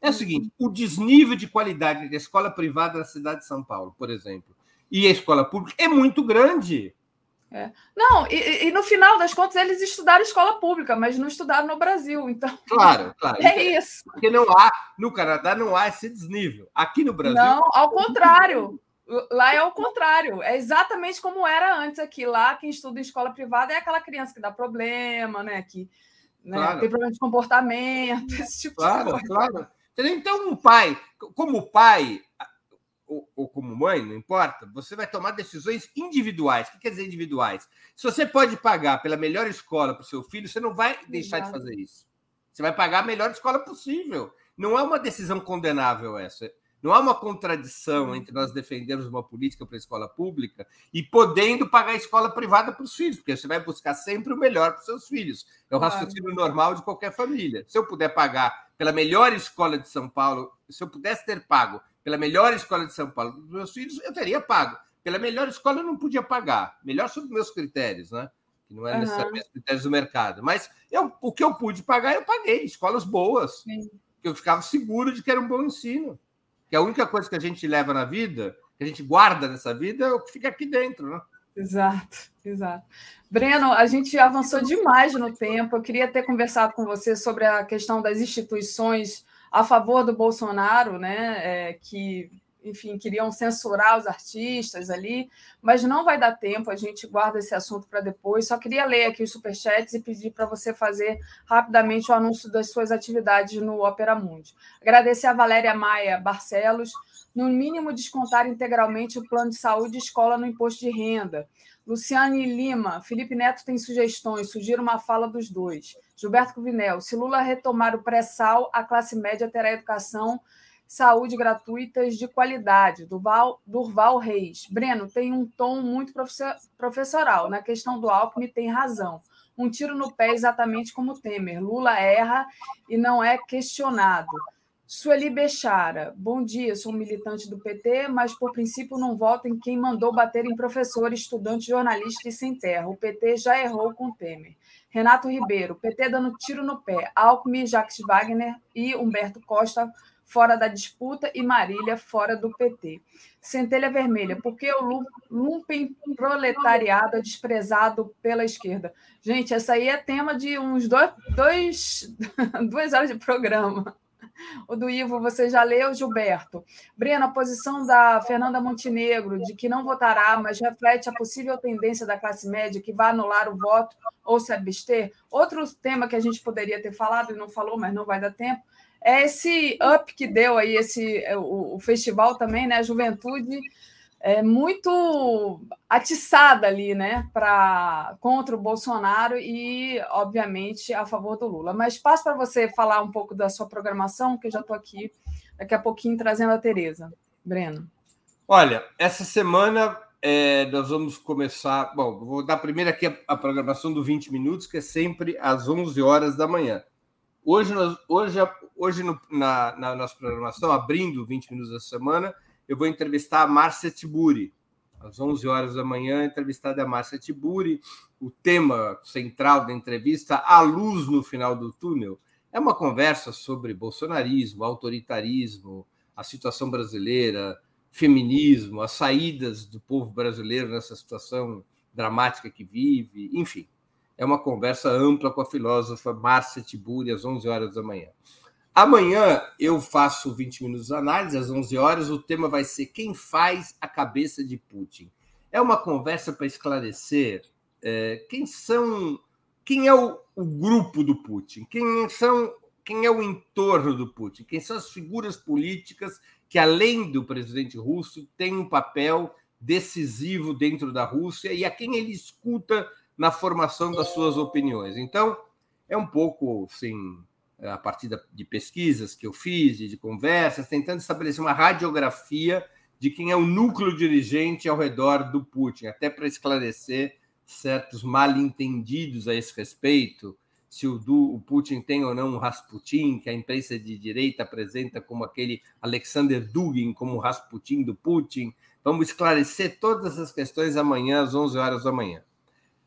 É o seguinte: o desnível de qualidade da escola privada na cidade de São Paulo, por exemplo, e a escola pública é muito grande. É. Não, e, e, no final das contas eles estudaram escola pública, mas não estudaram no Brasil. Então, claro, claro. É isso. Porque não há, no Canadá não há esse desnível. Aqui no Brasil. Não, ao contrário. Lá é o contrário. É exatamente como era antes aqui. Lá, quem estuda em escola privada é aquela criança que dá problema, né? Que né, claro. tem problema de comportamento, esse tipo claro, de coisa. Claro. Então, um pai, como pai, ou, ou, como mãe, não importa, você vai tomar decisões individuais. O que quer dizer individuais? Se você pode pagar pela melhor escola para o seu filho, você não vai deixar Exato. de fazer isso. Você vai pagar a melhor escola possível. Não é uma decisão condenável essa. Não há uma contradição uhum. entre nós defendermos uma política para a escola pública e podendo pagar a escola privada para os filhos, porque você vai buscar sempre o melhor para os seus filhos. É o raciocínio normal de qualquer família. Se eu puder pagar pela melhor escola de São Paulo, se eu pudesse ter pago pela melhor escola de São Paulo dos meus filhos, eu teria pago. Pela melhor escola eu não podia pagar. Melhor sob meus critérios, né? Que não é uhum. necessariamente os critérios do mercado. Mas eu, o que eu pude pagar, eu paguei. Escolas boas. Sim. Que eu ficava seguro de que era um bom ensino. Que a única coisa que a gente leva na vida, que a gente guarda nessa vida, é o que fica aqui dentro, né? Exato, exato. Breno, a gente avançou demais no tempo. Eu queria ter conversado com você sobre a questão das instituições a favor do Bolsonaro, né, é, que, enfim, queriam censurar os artistas ali, mas não vai dar tempo, a gente guarda esse assunto para depois. Só queria ler aqui os superchats e pedir para você fazer rapidamente o anúncio das suas atividades no Opera Mundi. Agradecer a Valéria Maia Barcelos, no mínimo descontar integralmente o plano de saúde e escola no imposto de renda. Luciane Lima, Felipe Neto tem sugestões, sugiro uma fala dos dois. Gilberto Cuvinel, se Lula retomar o pré-sal, a classe média terá educação, saúde gratuitas de qualidade. Durval, Durval Reis. Breno, tem um tom muito professoral. Na questão do Alckmin, tem razão. Um tiro no pé exatamente como Temer. Lula erra e não é questionado. Sueli Bechara, bom dia, sou militante do PT, mas por princípio não voto em quem mandou bater em professor, estudante, jornalista e sem terra. O PT já errou com Temer. Renato Ribeiro, PT dando tiro no pé. Alckmin, Jacques Wagner e Humberto Costa fora da disputa e Marília fora do PT. Centelha Vermelha, porque o lumpen proletariado é desprezado pela esquerda? Gente, essa aí é tema de uns dois, dois duas horas de programa. O do Ivo, você já leu, Gilberto. Breno, a posição da Fernanda Montenegro de que não votará, mas reflete a possível tendência da classe média que vai anular o voto ou se abster. Outro tema que a gente poderia ter falado e não falou, mas não vai dar tempo, é esse up que deu aí esse é, o, o festival também, né? Juventude é, muito atiçada ali, né, para contra o Bolsonaro e, obviamente, a favor do Lula. Mas passo para você falar um pouco da sua programação, que eu já estou aqui daqui a pouquinho trazendo a Tereza. Breno. Olha, essa semana é, nós vamos começar. Bom, vou dar primeiro aqui a, a, programação do 20 minutos, que é sempre às 11 horas da manhã. Hoje, nós, hoje, hoje no, na, na nossa programação, abrindo 20 minutos da semana, eu vou entrevistar a Márcia Tiburi. às 11 horas da manhã, entrevistada é a Márcia Tiburi. O tema central da entrevista, A Luz no Final do Túnel, é uma conversa sobre bolsonarismo, autoritarismo, a situação brasileira, feminismo, as saídas do povo brasileiro nessa situação dramática que vive, enfim. É uma conversa ampla com a filósofa Márcia Tiburi, às 11 horas da manhã. Amanhã eu faço 20 minutos de análise, às 11 horas. O tema vai ser Quem faz a cabeça de Putin? É uma conversa para esclarecer é, quem são. Quem é o, o, grupo do Putin? Quem são. Quem é o entorno do Putin? Quem são as figuras políticas que, além do presidente russo, têm um papel decisivo dentro da Rússia e a quem ele escuta na formação das suas opiniões? Então, é um pouco, assim, a partir de pesquisas que eu fiz, de conversas, tentando estabelecer uma radiografia de quem é o núcleo dirigente ao redor do Putin, até para esclarecer certos mal-entendidos a esse respeito, se o, o, Putin tem ou não um Rasputin, que a imprensa de direita apresenta como aquele Alexander Dugin, como o Rasputin do Putin. Vamos esclarecer todas essas questões amanhã, às 11 horas da manhã.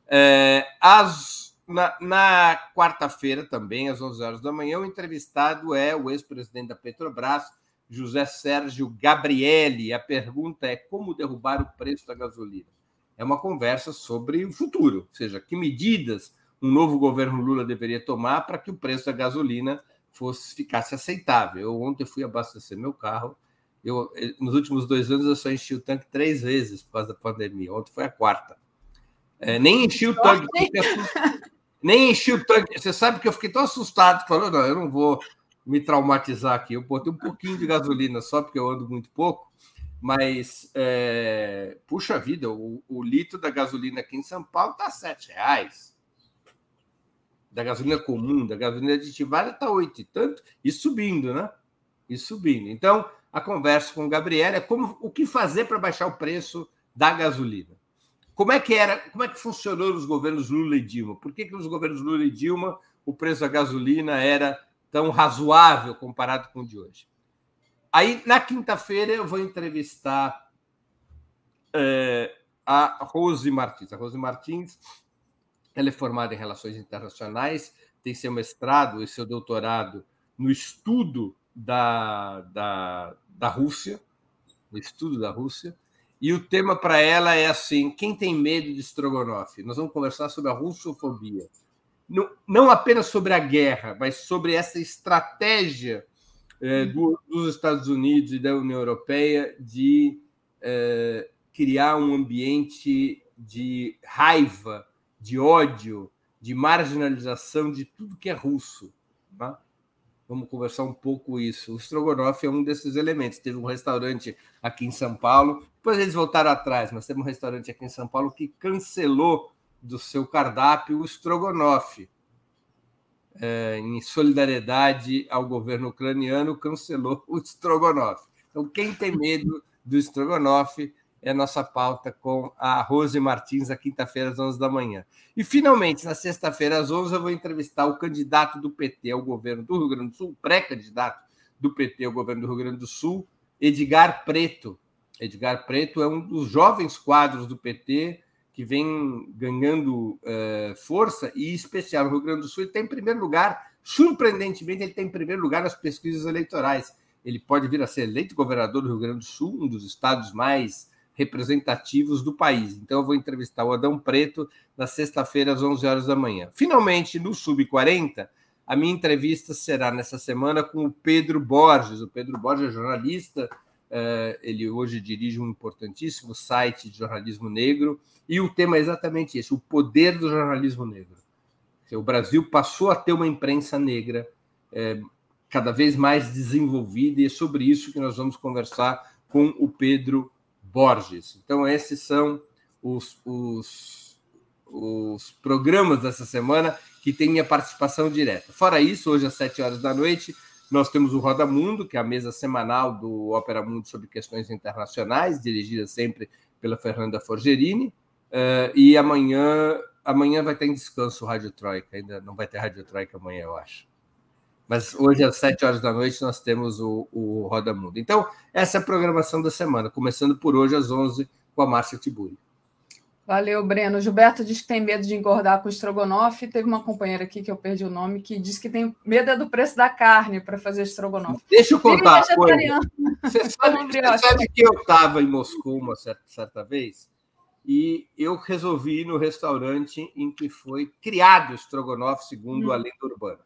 É, as na, na quarta-feira, também, às 11 horas da manhã, o entrevistado é o ex-presidente da Petrobras, José Sérgio Gabrielli. A pergunta é como derrubar o preço da gasolina. É uma conversa sobre o futuro, ou seja, que medidas um novo governo Lula deveria tomar para que o preço da gasolina fosse ficasse aceitável. Eu ontem fui abastecer meu carro. Eu, nos últimos dois anos eu só enchi o tanque três vezes por causa da pandemia. Ontem foi a quarta. É, nem enchi o tanque. Nem enchi o tanque. Você sabe que eu fiquei tão assustado que falou: não, eu não vou me traumatizar aqui. Eu botei um pouquinho de gasolina só porque eu ando muito pouco. Mas, é... puxa vida, o, o, litro da gasolina aqui em São Paulo está R$ reais. Da gasolina comum, da gasolina aditivada está oito e tanto, e subindo, né? E subindo. Então, a conversa com o Gabriel é como o que fazer para baixar o preço da gasolina. Como é que era, como é que funcionou nos governos Lula e Dilma? Por que, que nos governos Lula e Dilma o preço da gasolina era tão razoável comparado com o de hoje? Aí, na quinta-feira, eu vou entrevistar é, a Rose Martins. A Rose Martins ela é formada em Relações Internacionais, tem seu mestrado e seu doutorado no estudo da, da, da Rússia, no estudo da Rússia, e o tema para ela é assim: quem tem medo de Strogonoff? Nós vamos conversar sobre a russofobia. Não, não apenas sobre a guerra, mas sobre essa estratégia é, do, dos Estados Unidos e da União Europeia de é, criar um ambiente de raiva, de ódio, de marginalização de tudo que é russo. Tá? Vamos conversar um pouco isso. O Strogonoff é um desses elementos. Teve um restaurante aqui em São Paulo, depois eles voltaram atrás, mas teve um restaurante aqui em São Paulo que cancelou do seu cardápio o Strogonoff. É, em solidariedade ao governo ucraniano, cancelou o Strogonoff. Então, quem tem medo do Strogonoff é a nossa pauta com a Rose Martins, na quinta-feira, às 11 da manhã. E, finalmente, na sexta-feira, às 11, eu vou entrevistar o candidato do PT ao governo do Rio Grande do Sul, pré-candidato do PT ao governo do Rio Grande do Sul, Edgar Preto. Edgar Preto é um dos jovens quadros do PT que vem ganhando uh, força, e especial no Rio Grande do Sul, ele está em primeiro lugar, surpreendentemente, ele está em primeiro lugar nas pesquisas eleitorais. Ele pode vir a ser eleito governador do Rio Grande do Sul, um dos estados mais representativos do país. Então, eu vou entrevistar o Adão Preto na sexta-feira, às 11 horas da manhã. Finalmente, no Sub-40, a minha entrevista será nessa semana com o Pedro Borges. O Pedro Borges é jornalista, eh, ele hoje dirige um importantíssimo site de jornalismo negro, e o tema é exatamente esse: o poder do jornalismo negro. O Brasil passou a ter uma imprensa negra eh, cada vez mais desenvolvida, e é sobre isso que nós vamos conversar com o Pedro Borges. Então, esses são os, os, os programas dessa semana que tem minha participação direta. Fora isso, hoje às sete horas da noite, nós temos o Roda Mundo, que é a mesa semanal do Ópera Mundo sobre questões internacionais, dirigida sempre pela Fernanda Forgerini. Uh, e amanhã, amanhã vai ter em descanso o Rádio Troika, ainda não vai ter Rádio Troika amanhã, eu acho. Mas hoje, às sete horas da noite, nós temos o, o Roda Mundo. Então, essa é a programação da semana, começando por hoje, às 11, com a Márcia Tiburi. Valeu, Breno. Gilberto diz que tem medo de engordar com estrogonofe. Teve uma companheira aqui que eu perdi o nome que disse que tem medo é do preço da carne para fazer estrogonofe. Deixa eu contar coisa. Você sabe, você sabe que eu estava em Moscou uma certa, certa vez e eu resolvi ir no restaurante em que foi criado o estrogonofe segundo hum. a lenda urbana.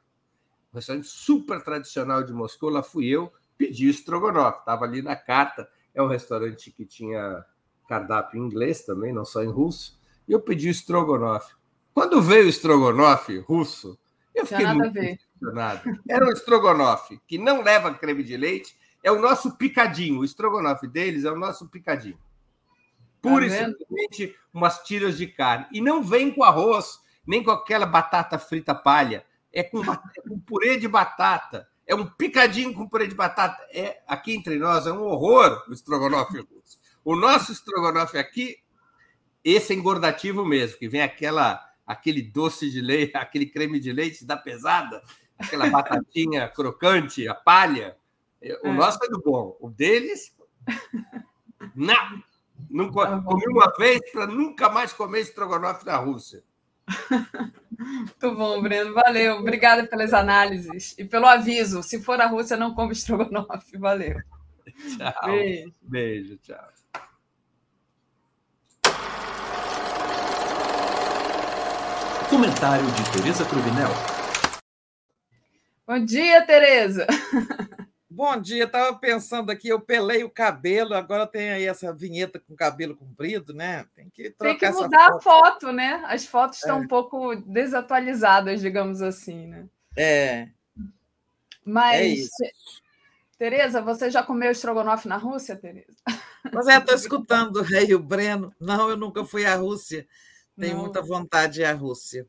Um restaurante super tradicional de Moscou, lá fui eu, pedi o estrogonofe, estava ali na carta. É um restaurante que tinha cardápio em inglês também, não só em russo, e eu pedi o estrogonofe. Quando veio o estrogonofe russo, eu fiquei muito impressionado. Era um estrogonofe que não leva creme de leite, é o nosso picadinho. O estrogonofe deles é o nosso picadinho. Pura tá e simplesmente umas tiras de carne. E não vem com arroz, nem com aquela batata frita palha. É com, é com purê de batata. É um picadinho com purê de batata. É Aqui entre nós é um horror o estrogonofe russo. O nosso estrogonofe aqui, esse é engordativo mesmo, que vem aquela aquele doce de leite, aquele creme de leite da pesada, aquela batatinha crocante, a palha. O é. nosso é do bom. O deles, não. não tá comi uma vez para nunca mais comer estrogonofe na Rússia. Muito bom, Breno. Valeu. Obrigada pelas análises e pelo aviso. Se for a Rússia, não come estrogonofe. Valeu. Tchau. Beijo. Beijo, tchau. Comentário de Tereza Cruvinel. Bom dia, Tereza. Bom dia, estava pensando aqui, eu pelei o cabelo, agora tem aí essa vinheta com cabelo comprido, né? Tem que trocar Tem que mudar foto. a foto, né? As fotos estão é. um pouco desatualizadas, digamos assim, né? É. Mas, é Tereza, você já comeu estrogonofe na Rússia, Tereza? Mas é, estou escutando o Rei e o Breno. Não, eu nunca fui à Rússia. Tenho não. muita vontade de ir à Rússia.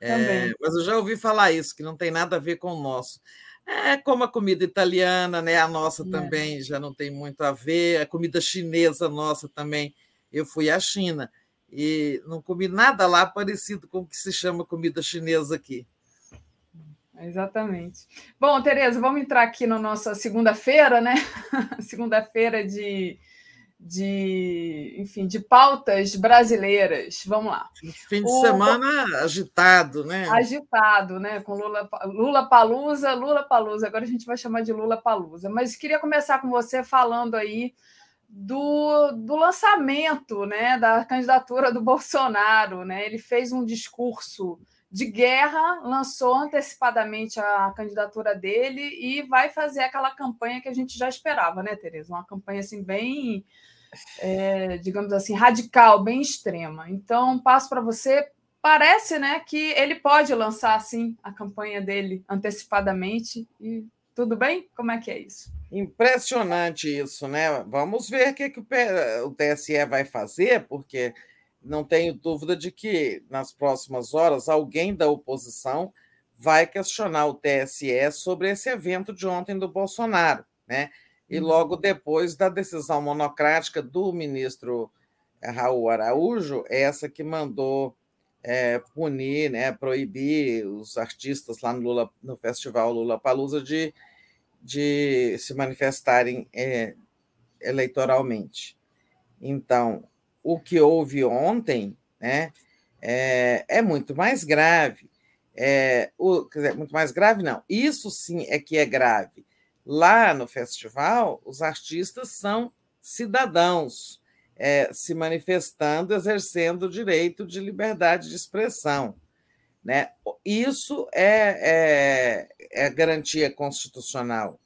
É, mas eu já ouvi falar isso, que não tem nada a ver com o nosso. É como a comida italiana, né? A nossa é. também já não tem muito a ver. A comida chinesa nossa também. Eu fui à China e não comi nada lá parecido com o que se chama comida chinesa aqui. Exatamente. Bom, Tereza, vamos entrar aqui na nossa segunda-feira, né? segunda-feira de de, enfim, de pautas brasileiras. Vamos lá. Fim de o... semana agitado, né? Agitado, né? Com Lula, Lula Palusa, Lula Palusa. Agora a gente vai chamar de Lula Palusa. Mas queria começar com você falando aí do, do lançamento, né, da candidatura do Bolsonaro, né? Ele fez um discurso de guerra, lançou antecipadamente a candidatura dele e vai fazer aquela campanha que a gente já esperava, né, Tereza? Uma campanha assim bem é, digamos assim, radical, bem extrema. Então, passo para você. Parece né, que ele pode lançar assim a campanha dele antecipadamente. E tudo bem? Como é que é isso? Impressionante isso, né? Vamos ver o que, que o TSE vai fazer, porque não tenho dúvida de que nas próximas horas alguém da oposição vai questionar o TSE sobre esse evento de ontem do Bolsonaro, né? E uhum. logo depois da decisão monocrática do ministro eh, Raul Araújo, essa que mandou é, punir, né, proibir os artistas lá no, Lula, no festival Lula Palusa de, de se manifestarem é, eleitoralmente. Então, o que houve ontem né, é, é muito mais grave. É, o, quer dizer, muito mais grave, não. Isso sim é que é grave Lá no festival, os artistas são cidadãos, é, se manifestando, exercendo o direito de liberdade de expressão. Né? Isso é, é, é garantia constitucional.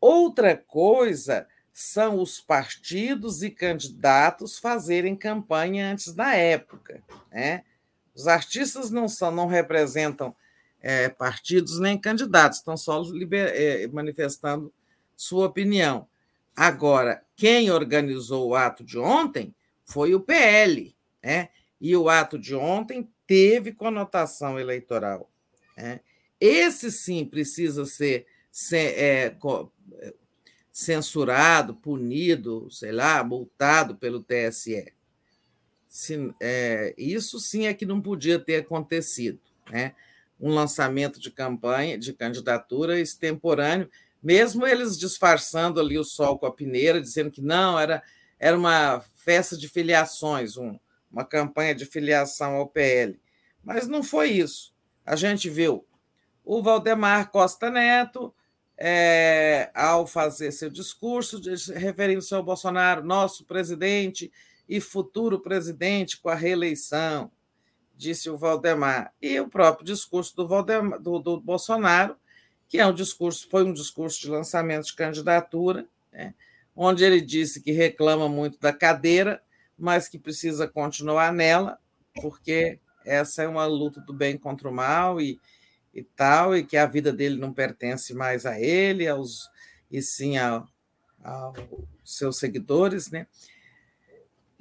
Outra coisa são os partidos e candidatos fazerem campanha antes da época. Né? Os artistas não são, não representam é, partidos nem candidatos, estão só liber, é, manifestando sua opinião. Agora, quem organizou o ato de ontem foi o PL, né? e o ato de ontem teve conotação eleitoral. Né? Esse sim precisa ser, ser é, censurado, punido, sei lá, multado pelo TSE. Se, é, isso sim é que não podia ter acontecido. Né? Um lançamento de campanha, de candidatura extemporâneo, mesmo eles disfarçando ali o sol com a peneira, dizendo que não, era, era uma festa de filiações, um, uma campanha de filiação ao PL. Mas não foi isso. A gente viu o Valdemar Costa Neto, é, ao fazer seu discurso, referindo-se ao Bolsonaro, nosso presidente e futuro presidente com a reeleição, disse o Valdemar. E o próprio discurso do, Valdemar, do, do Bolsonaro, que é um discurso, foi um discurso de lançamento de candidatura, né, onde ele disse que reclama muito da cadeira, mas que precisa continuar nela, porque essa é uma luta do bem contra o mal e, e tal, e que a vida dele não pertence mais a ele, aos, e sim aos seus seguidores, né?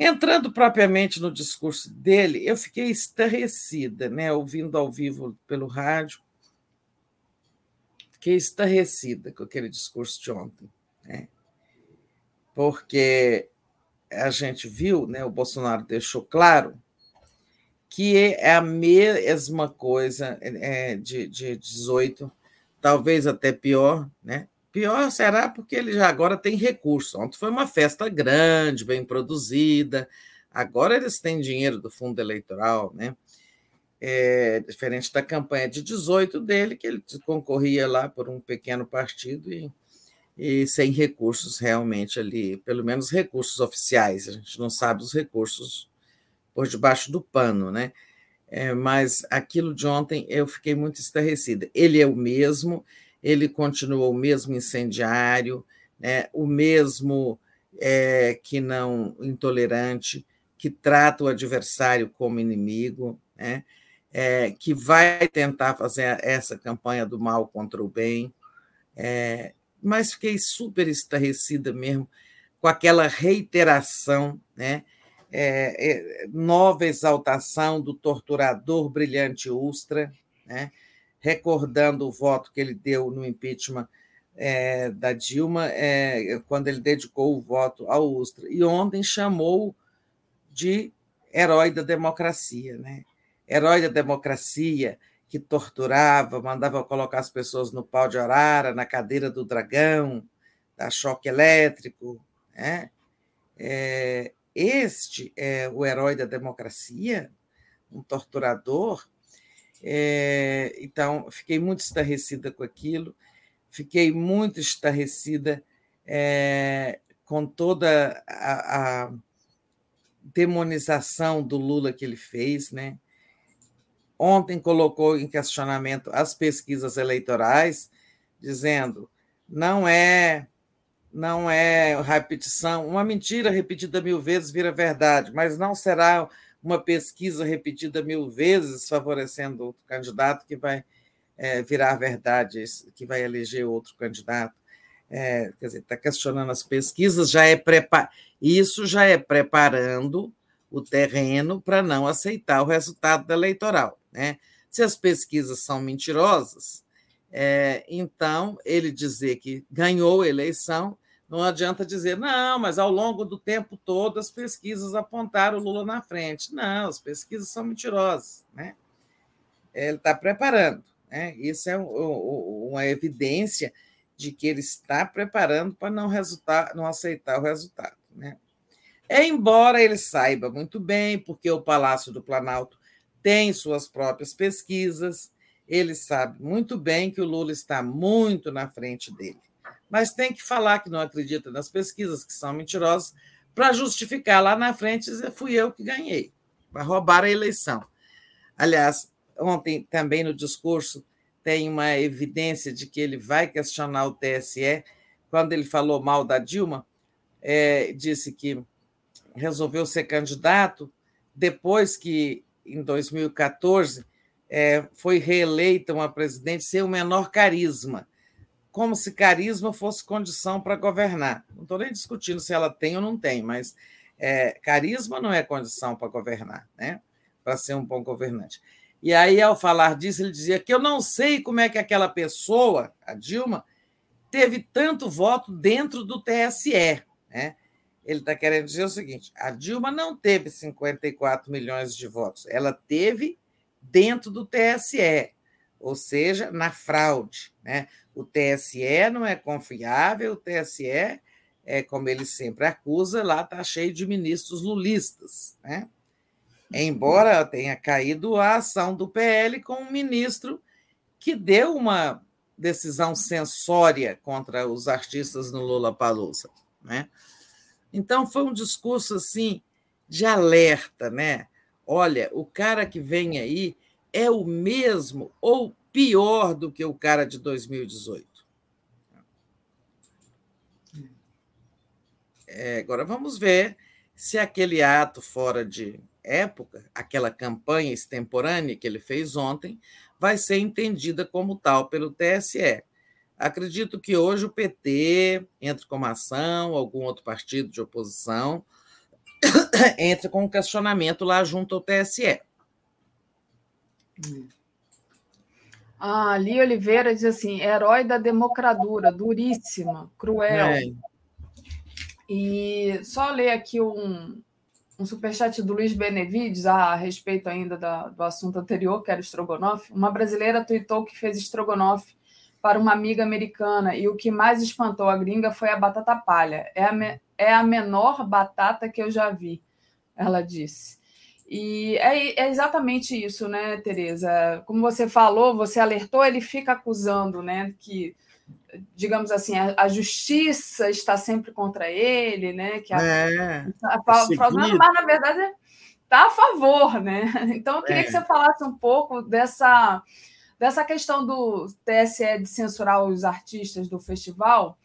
Entrando propriamente no discurso dele, eu fiquei estarrecida, né, ouvindo ao vivo pelo rádio. Fiquei estarrecida com aquele discurso de ontem, né? porque a gente viu, né, o Bolsonaro deixou claro que é a mesma coisa é, de, de 18, talvez até pior, né? Pior será porque ele já agora tem recurso. Ontem foi uma festa grande, bem produzida. Agora eles têm dinheiro do fundo eleitoral, né? É, diferente da campanha de 18 dele, que ele concorria lá por um pequeno partido e, e sem recursos realmente ali, pelo menos recursos oficiais. A gente não sabe os recursos por debaixo do pano, né? É, mas aquilo de ontem eu fiquei muito estarrecida. Ele é o mesmo, ele continua o mesmo incendiário, né? o mesmo é, que não intolerante, que trata o adversário como inimigo, né? É, que vai tentar fazer essa campanha do mal contra o bem. É, mas fiquei super estarrecida mesmo com aquela reiteração, né? É, é, nova exaltação do torturador brilhante Ustra, né? Recordando o voto que ele deu no impeachment é, da Dilma, é, quando ele dedicou o voto ao Ustra. E ontem chamou de herói da democracia, né? herói da democracia que torturava, mandava colocar as pessoas no pau de arara, na cadeira do dragão, da choque elétrico, né? É, este é o herói da democracia, um torturador. É, então, fiquei muito estarrecida com aquilo, fiquei muito estarrecida é, com toda a, a, demonização do Lula que ele fez. Né? Ontem colocou em questionamento as pesquisas eleitorais, dizendo não é não é repetição. Uma mentira repetida mil vezes vira verdade, mas não será uma pesquisa repetida mil vezes favorecendo outro candidato que vai é, virar verdade, que vai eleger outro candidato. É, quer dizer, está questionando as pesquisas, já é prepa isso já é preparando o terreno para não aceitar o resultado da eleitoral. Né? Se as pesquisas são mentirosas, é, então ele dizer que ganhou a eleição não adianta dizer, não, mas ao longo do tempo todo as pesquisas apontaram o Lula na frente. Não, as pesquisas são mentirosas. Né? Ele está preparando. Né? Isso é uma evidência de que ele está preparando para não, resultar, não aceitar o resultado. Né? É, embora ele saiba muito bem, porque o Palácio do Planalto tem suas próprias pesquisas, ele sabe muito bem que o Lula está muito na frente dele mas tem que falar que não acredita nas pesquisas, que são mentirosas, para justificar lá na frente dizer fui eu que ganhei, para roubar a eleição. Aliás, ontem também no discurso tem uma evidência de que ele vai questionar o TSE. Quando ele falou mal da Dilma, é, disse que resolveu ser candidato depois que, em 2014, é, foi reeleita uma presidente sem o menor carisma como se carisma fosse condição para governar. Não estou nem discutindo se ela tem ou não tem, mas é, carisma não é condição para governar, né? para ser um bom governante. E aí, ao falar disso, ele dizia que eu não sei como é que aquela pessoa, a Dilma, teve tanto voto dentro do TSE. Né? Ele está querendo dizer o seguinte: a Dilma não teve 54 milhões de votos, ela teve dentro do TSE, ou seja, na fraude. Né? O TSE não é confiável, o TSE é, como ele sempre acusa, lá está cheio de ministros lulistas. Né? Embora tenha caído a ação do PL com um ministro que deu uma decisão censória contra os artistas no Lula Palusa. Né? Então, foi um discurso assim de alerta, né? Olha, o cara que vem aí é o mesmo ou pior do que o cara de 2018. É, agora vamos ver se aquele ato fora de época, aquela campanha extemporânea que ele fez ontem, vai ser entendida como tal pelo TSE. Acredito que hoje o PT entre com uma ação, algum outro partido de oposição, entre com um questionamento lá junto ao TSE. Ah, Ali Oliveira diz assim: herói da democradura, duríssima, cruel. É. E só ler aqui um, um superchat do Luiz Benevides a respeito ainda da, do assunto anterior, que era o estrogonofe. Uma brasileira tweetou que fez estrogonofe para uma amiga americana e o que mais espantou a gringa foi a batata palha. É a, me, é a menor batata que eu já vi, ela disse. E é, é, exatamente isso, né, Tereza? Como você falou, você alertou, ele fica acusando, né, que, digamos assim, a, a justiça está sempre contra ele, né, que a, é, a, a, mas, mas, na verdade, está a favor, né? Então, eu queria é. que você falasse um pouco dessa dessa questão do TSE de censurar os artistas do festival,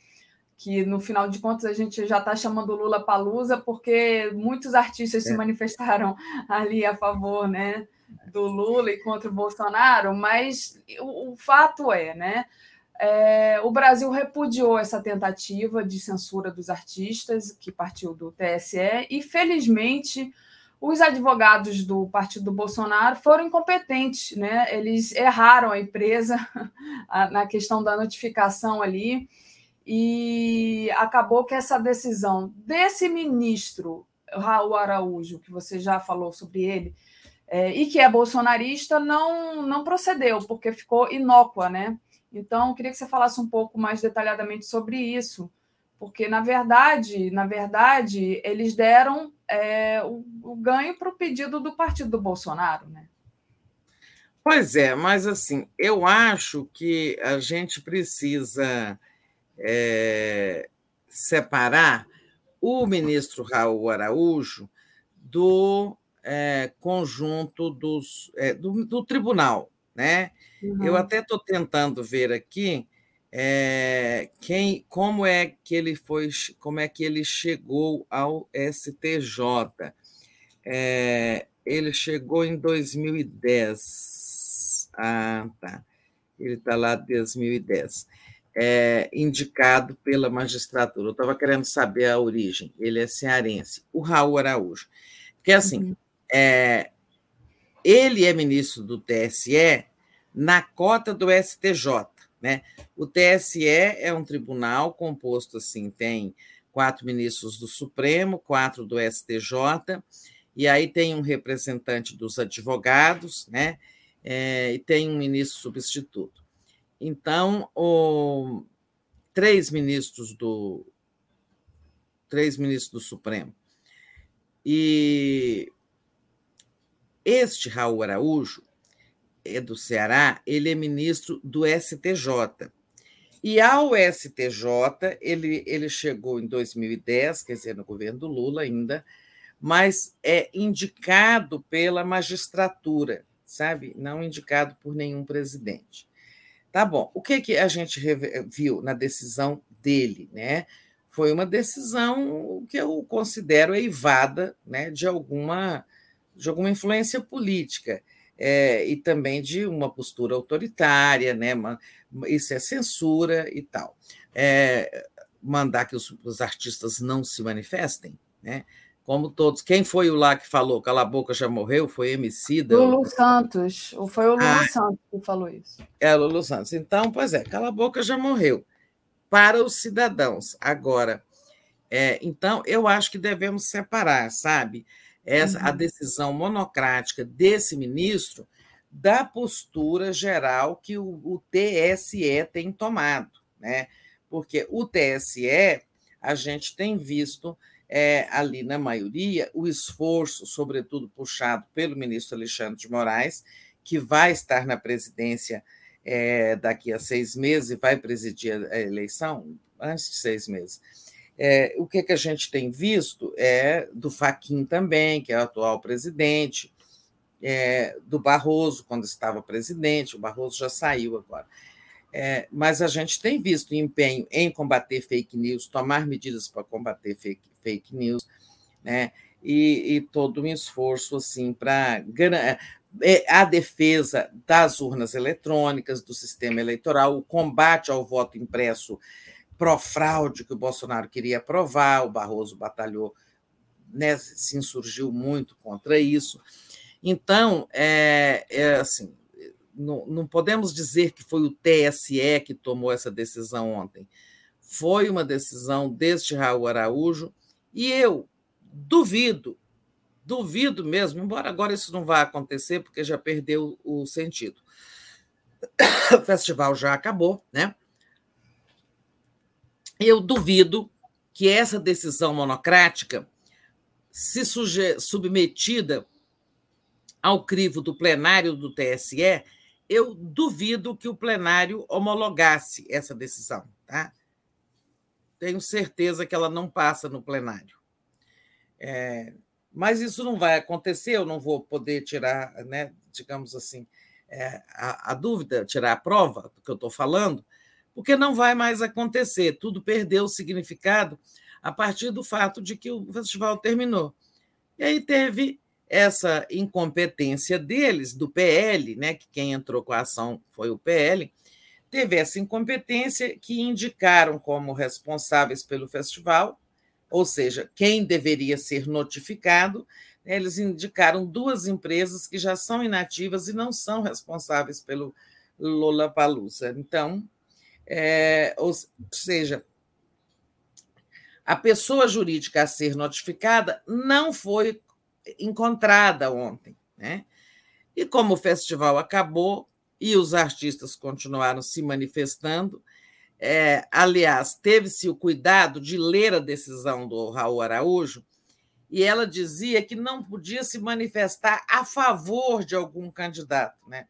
que no final de contas a gente já está chamando Lula Palusa, porque muitos artistas é. se manifestaram ali a favor né, do Lula e contra o Bolsonaro, mas o, o fato é, né? É, o Brasil repudiou essa tentativa de censura dos artistas que partiu do TSE e, felizmente, os advogados do partido do Bolsonaro foram incompetentes, né? Eles erraram a empresa na questão da notificação ali e acabou que essa decisão desse ministro Raul Araújo, que você já falou sobre ele, é, e que é bolsonarista, não não procedeu porque ficou inócua, né? Então, queria que você falasse um pouco mais detalhadamente sobre isso, porque na verdade, na verdade, eles deram é, o, o ganho para o pedido do partido do Bolsonaro, né? Pois é, mas assim, eu acho que a gente precisa é, separar o ministro Raul Araújo do é, conjunto dos, é, do, do, tribunal. Né? Uhum. Eu até estou tentando ver aqui é, quem, como é que ele foi, como é que ele chegou ao STJ? É, ele chegou em 2010. Ah, tá. Ele está lá de 2010. É, indicado pela magistratura. Eu estava querendo saber a origem. Ele é cearense, o Raul Araújo. Porque, assim, uhum. é, ele é ministro do TSE na cota do STJ. Né? O TSE é um tribunal composto assim, tem quatro ministros do Supremo, quatro do STJ, e aí tem um representante dos advogados, né? É, e tem um ministro substituto. Então, o, três ministros do três ministros do Supremo. E este Raul Araújo, é do Ceará, ele é ministro do STJ. E ao STJ, ele, ele chegou em 2010, quer dizer, no governo do Lula ainda, mas é indicado pela magistratura, sabe? Não indicado por nenhum presidente. Tá bom. O que, que a gente viu na decisão dele, né? Foi uma decisão que eu considero eivada né, de, alguma, de alguma influência política é, e também de uma postura autoritária, né? isso é censura e tal. É, mandar que os, os, artistas não se manifestem, né? Como todos. Quem foi o lá que falou Cala a Boca já morreu? Foi Emicida? Lulu Santos. Foi o Lulu ah, Santos que falou isso. É, o Lulu Santos. Então, pois é, Cala a Boca já morreu. Para os cidadãos. Agora, é, então, eu acho que devemos separar, sabe? essa, uhum. a decisão monocrática desse ministro da postura geral que o, o TSE tem tomado, né? Porque o TSE, a gente tem visto é, ali na maioria o esforço, sobretudo puxado pelo ministro Alexandre de Moraes, que vai estar na presidência é, daqui a seis meses e vai presidir a eleição antes de seis meses. É, o que, que a gente tem visto é do Faquin também, que é o atual presidente, é, do Barroso, quando estava presidente, o Barroso já saiu agora. É, mas a gente tem visto empenho em combater fake news, tomar medidas para combater fake, fake news, né? E, e, todo um esforço assim para é, a defesa das urnas eletrônicas, do sistema eleitoral, o combate ao voto impresso pró-fraude que o Bolsonaro queria aprovar, o Barroso batalhou, né, se insurgiu muito contra isso. Então, é, é assim, não, não podemos dizer que foi o TSE que tomou essa decisão ontem. Foi uma decisão deste Raul Araújo, e eu duvido, duvido mesmo, embora agora isso não vá acontecer, porque já perdeu o sentido. O festival já acabou, né? Eu duvido que essa decisão monocrática, se submetida ao crivo do plenário do TSE, eu duvido que o plenário homologasse essa decisão. Tá? Tenho certeza que ela não passa no plenário. É, mas isso não vai acontecer, eu não vou poder tirar, né, digamos assim, é, a, a, dúvida, tirar a prova do que eu estou falando, porque não vai mais acontecer. Tudo perdeu o significado a partir do fato de que o festival terminou. E aí teve essa incompetência deles, do PL, né, que quem entrou com a ação foi o PL, teve essa incompetência que indicaram como responsáveis pelo festival, ou seja, quem deveria ser notificado, né, eles indicaram duas empresas que já são inativas e não são responsáveis pelo Lollapalooza. Então, é, ou seja, a pessoa jurídica a ser notificada não foi encontrada ontem. Né? E como o festival acabou e os artistas continuaram se manifestando, é, aliás, teve-se o cuidado de ler a decisão do Raul Araújo, e ela dizia que não podia se manifestar a favor de algum candidato. Né?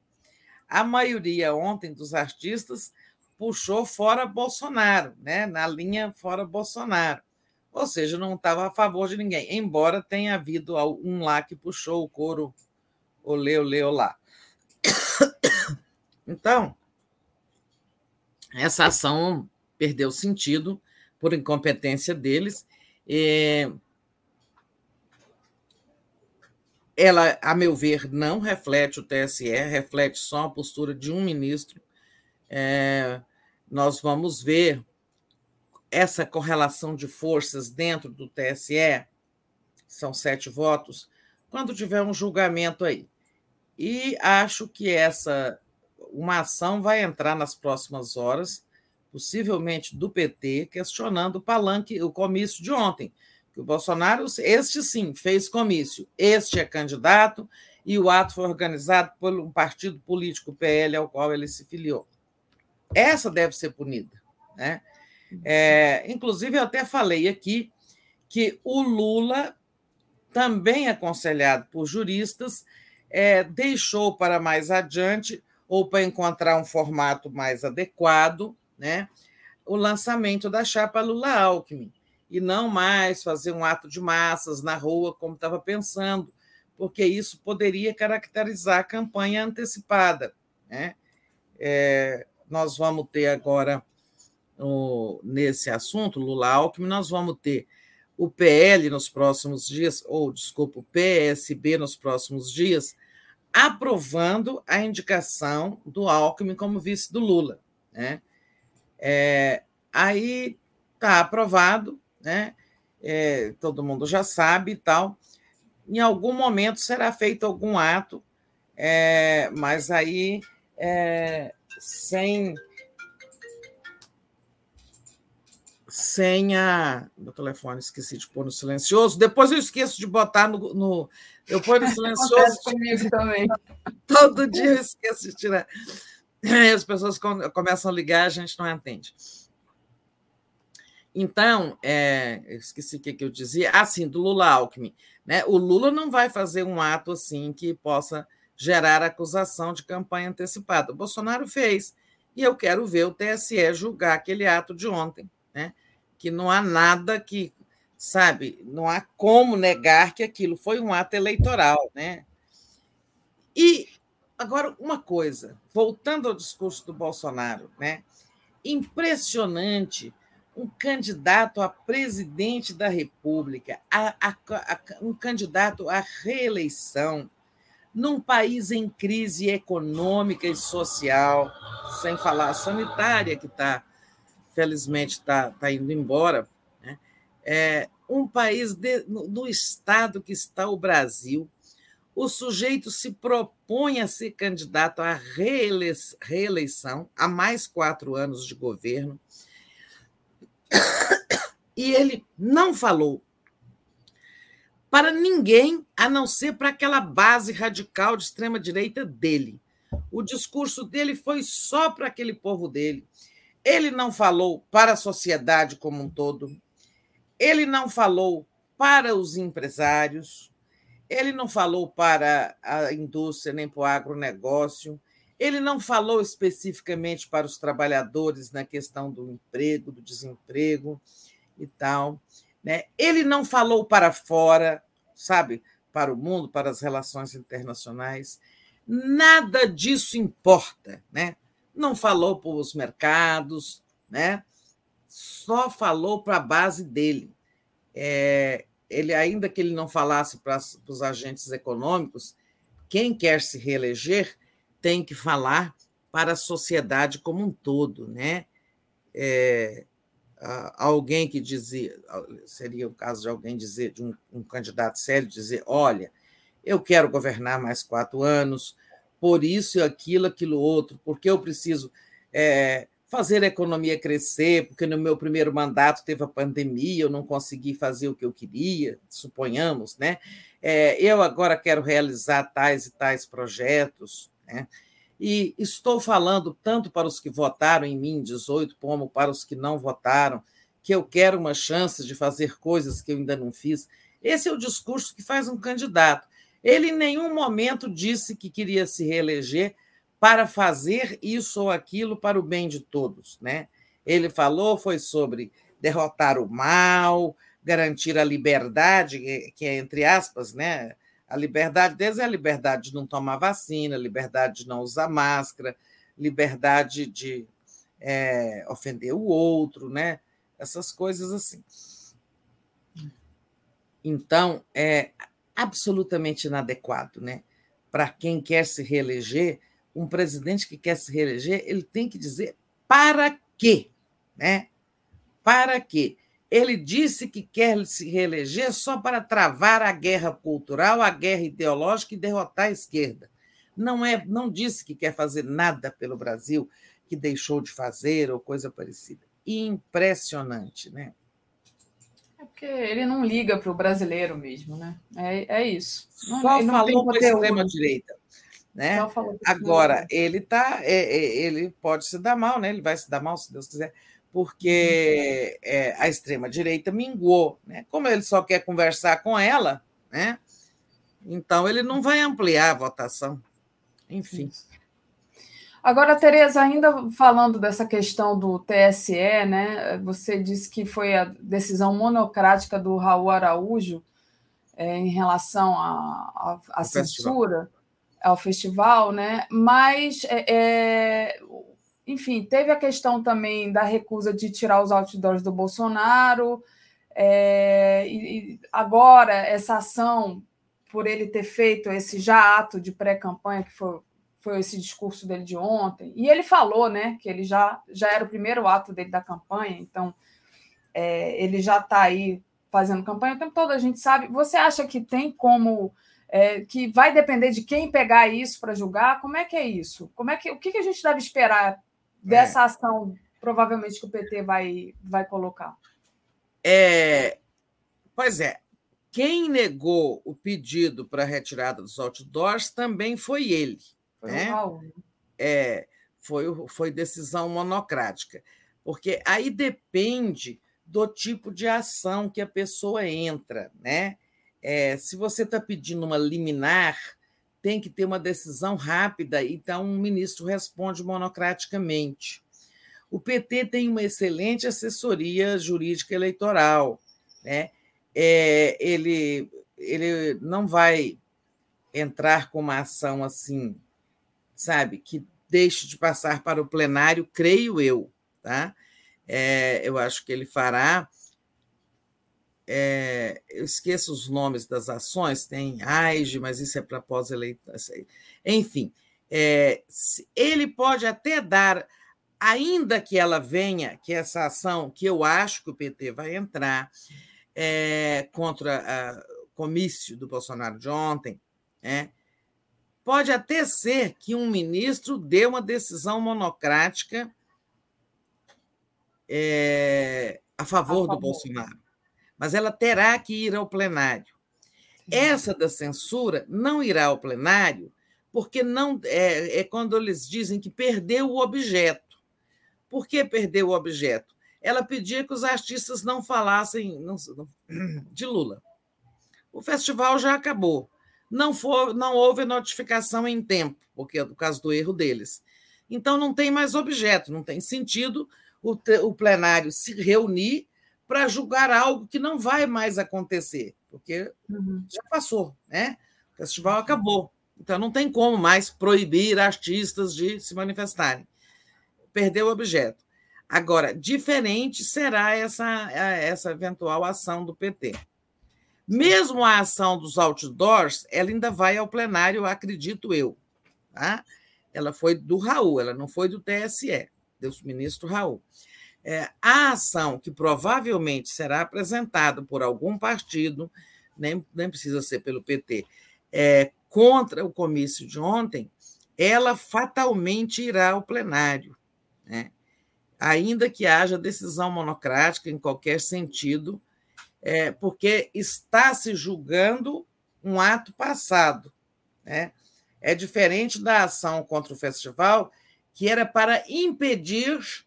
A maioria ontem dos artistas puxou fora Bolsonaro, né? na linha fora Bolsonaro ou seja, não estava a favor de ninguém, embora tenha havido um lá que puxou o couro, olê, olê, olá. Então, essa ação perdeu sentido por incompetência deles. Ela, a meu ver, não reflete o TSE, reflete só a postura de um ministro. É, nós vamos ver essa correlação de forças dentro do TSE, são sete votos, quando tiver um julgamento aí. E acho que essa uma ação vai entrar nas próximas horas, possivelmente do PT, questionando o palanque, o comício de ontem. Que o Bolsonaro, este sim, fez comício, este é candidato, e o ato foi organizado por um partido político, PL, ao qual ele se filiou. Essa deve ser punida. Né? É, inclusive, eu até falei aqui que o Lula, também aconselhado por juristas, é, deixou para mais adiante, ou para encontrar um formato mais adequado, né, o lançamento da chapa Lula-Alckmin, e não mais fazer um ato de massas na rua, como estava pensando, porque isso poderia caracterizar a campanha antecipada. Né? É, nós vamos ter agora no, nesse assunto, Lula Alckmin, nós vamos ter o PL nos próximos dias, ou desculpa, o PSB nos próximos dias, aprovando a indicação do Alckmin como vice do Lula. Né? É, aí está aprovado, né? É, todo mundo já sabe e tal. Em algum momento será feito algum ato, é, mas aí é, sem senha. Meu telefone, esqueci de pôr no silencioso. Depois eu esqueço de botar no. no eu ponho no silencioso. comigo também. Todo dia eu esqueço de tirar. As pessoas começam a ligar, a gente não atende. Então, é, esqueci o que, que eu dizia. Assim, ah, do Lula Alckmin. Né? O Lula não vai fazer um ato assim que possa gerar acusação de campanha antecipada. O Bolsonaro fez. E eu quero ver o TSE julgar aquele ato de ontem. Né? Que não há nada que, sabe, não há como negar que aquilo foi um ato eleitoral. Né? E agora, uma coisa, voltando ao discurso do Bolsonaro, né? impressionante um candidato a presidente da República, a, a, a, um candidato à reeleição, num país em crise econômica e social, sem falar sanitária, que está, felizmente, está tá indo embora, né? é, um país de, no, no estado que está o Brasil, o sujeito se propõe a ser candidato à reeleição, a mais quatro anos de governo, e ele não falou para ninguém, a não ser para aquela base radical de extrema-direita dele. O discurso dele foi só para aquele povo dele. Ele não falou para a sociedade como um todo. Ele não falou para os empresários. Ele não falou para a indústria nem para o agronegócio. Ele não falou especificamente para os trabalhadores na questão do emprego, do desemprego e tal. Né? Ele não falou para fora, sabe, para o mundo, para as relações internacionais. Nada disso importa. Né? Não falou para os mercados, né? só falou para a base dele. É, ele, ainda que ele não falasse para os agentes econômicos, quem quer se reeleger tem que falar para a sociedade como um todo, né? É, alguém que dizia, seria o caso de alguém dizer, de um, um, candidato sério, dizer: olha, eu quero governar mais quatro anos, por isso, aquilo, aquilo outro, porque eu preciso é, fazer a economia crescer, porque no meu primeiro mandato teve a pandemia, eu não consegui fazer o que eu queria, suponhamos, né? É, eu agora quero realizar tais e tais projetos. Né? E estou falando tanto para os que votaram em mim, 18, como para os que não votaram, que eu quero uma chance de fazer coisas que eu ainda não fiz. Esse é o discurso que faz um candidato. Ele em nenhum momento disse que queria se reeleger para fazer isso ou aquilo para o bem de todos, né? Ele falou foi sobre derrotar o mal, garantir a liberdade, que é entre aspas, né? A liberdade deles é a liberdade de não tomar vacina, liberdade de não usar máscara, liberdade de é, ofender o outro, né? Essas coisas assim. Então, é absolutamente inadequado, né? Para quem quer se reeleger, um presidente que quer se reeleger, ele tem que dizer para quê, né? Para quê? Ele disse que quer se reeleger só para travar a guerra cultural, a guerra ideológica e derrotar a esquerda. Não é, não disse que quer fazer nada pelo Brasil que deixou de fazer ou coisa parecida. Impressionante, né? É porque ele não liga para o brasileiro mesmo, né? É, é isso. Não, Só não falou para a extrema-direita. Né? Agora, ele tá, é, é, ele pode se dar mal, né? Ele vai se dar mal, se Deus quiser porque é, a extrema-direita minguou. Né? Como ele só quer conversar com ela, né? então ele não vai ampliar a votação. Enfim. Agora, Tereza, ainda falando dessa questão do TSE, né? Você disse que foi a decisão monocrática do Raul Araújo é, em relação à censura, festival. ao festival, né? Mas é, enfim, teve a questão também da recusa de tirar os outdoors do Bolsonaro. É, e agora, essa ação, por ele ter feito esse já ato de pré-campanha, que foi, foi esse discurso dele de ontem, e ele falou né, que ele já, já era o primeiro ato dele da campanha, então é, ele já está aí fazendo campanha o tempo todo, a gente sabe. Você acha que tem como. É, que vai depender de quem pegar isso para julgar? Como é que é isso? Como é que, o que, que a gente deve esperar dessa é. ação, provavelmente, que o PT vai, vai colocar? É, pois é. Quem negou o pedido para a retirada dos outdoors também foi ele. Foi né? Raul. Né? É, foi, foi decisão monocrática. Porque aí depende do tipo de ação que a pessoa entra, né? É, se você está pedindo uma liminar, tem que ter uma decisão rápida, então o ministro responde monocraticamente. O PT tem uma excelente assessoria jurídica eleitoral, né? É, ele, ele não vai entrar com uma ação assim, sabe, que deixe de passar para o plenário, creio eu, tá? É, eu acho que ele fará. É, eu esqueço os nomes das ações, tem AIGE, mas isso é para pós-eleição. Enfim, é, ele pode até dar, ainda que ela venha, que essa ação, que eu acho que o PT vai entrar é, contra o comício do Bolsonaro de ontem, né, pode até ser que um ministro dê uma decisão monocrática é, a, favor a favor do Bolsonaro, mas ela terá que ir ao plenário. Essa da censura não irá ao plenário porque não é, é quando eles dizem que perdeu o objeto. Por que perdeu o objeto? Ela pedia que os artistas não falassem de Lula. O festival já acabou. Não, for, não houve notificação em tempo, porque é do caso do erro deles. Então não tem mais objeto, não tem sentido o, o plenário se reunir para julgar algo que não vai mais acontecer, porque uhum. já passou, né? O festival acabou. Então não tem como mais proibir artistas de se manifestarem. Perdeu o objeto. Agora, diferente será essa, essa eventual ação do PT. Mesmo a ação dos outdoors, ela ainda vai ao plenário, acredito eu. Tá? Ela foi do Raul, ela não foi do TSE do ministro Raul. É, a ação que provavelmente será apresentada por algum partido, nem, nem precisa ser pelo PT, é, contra o comício de ontem, ela fatalmente irá ao plenário, né? ainda que haja decisão monocrática em qualquer sentido, é, porque está se julgando um ato passado. Né? É diferente da ação contra o festival, que era para impedir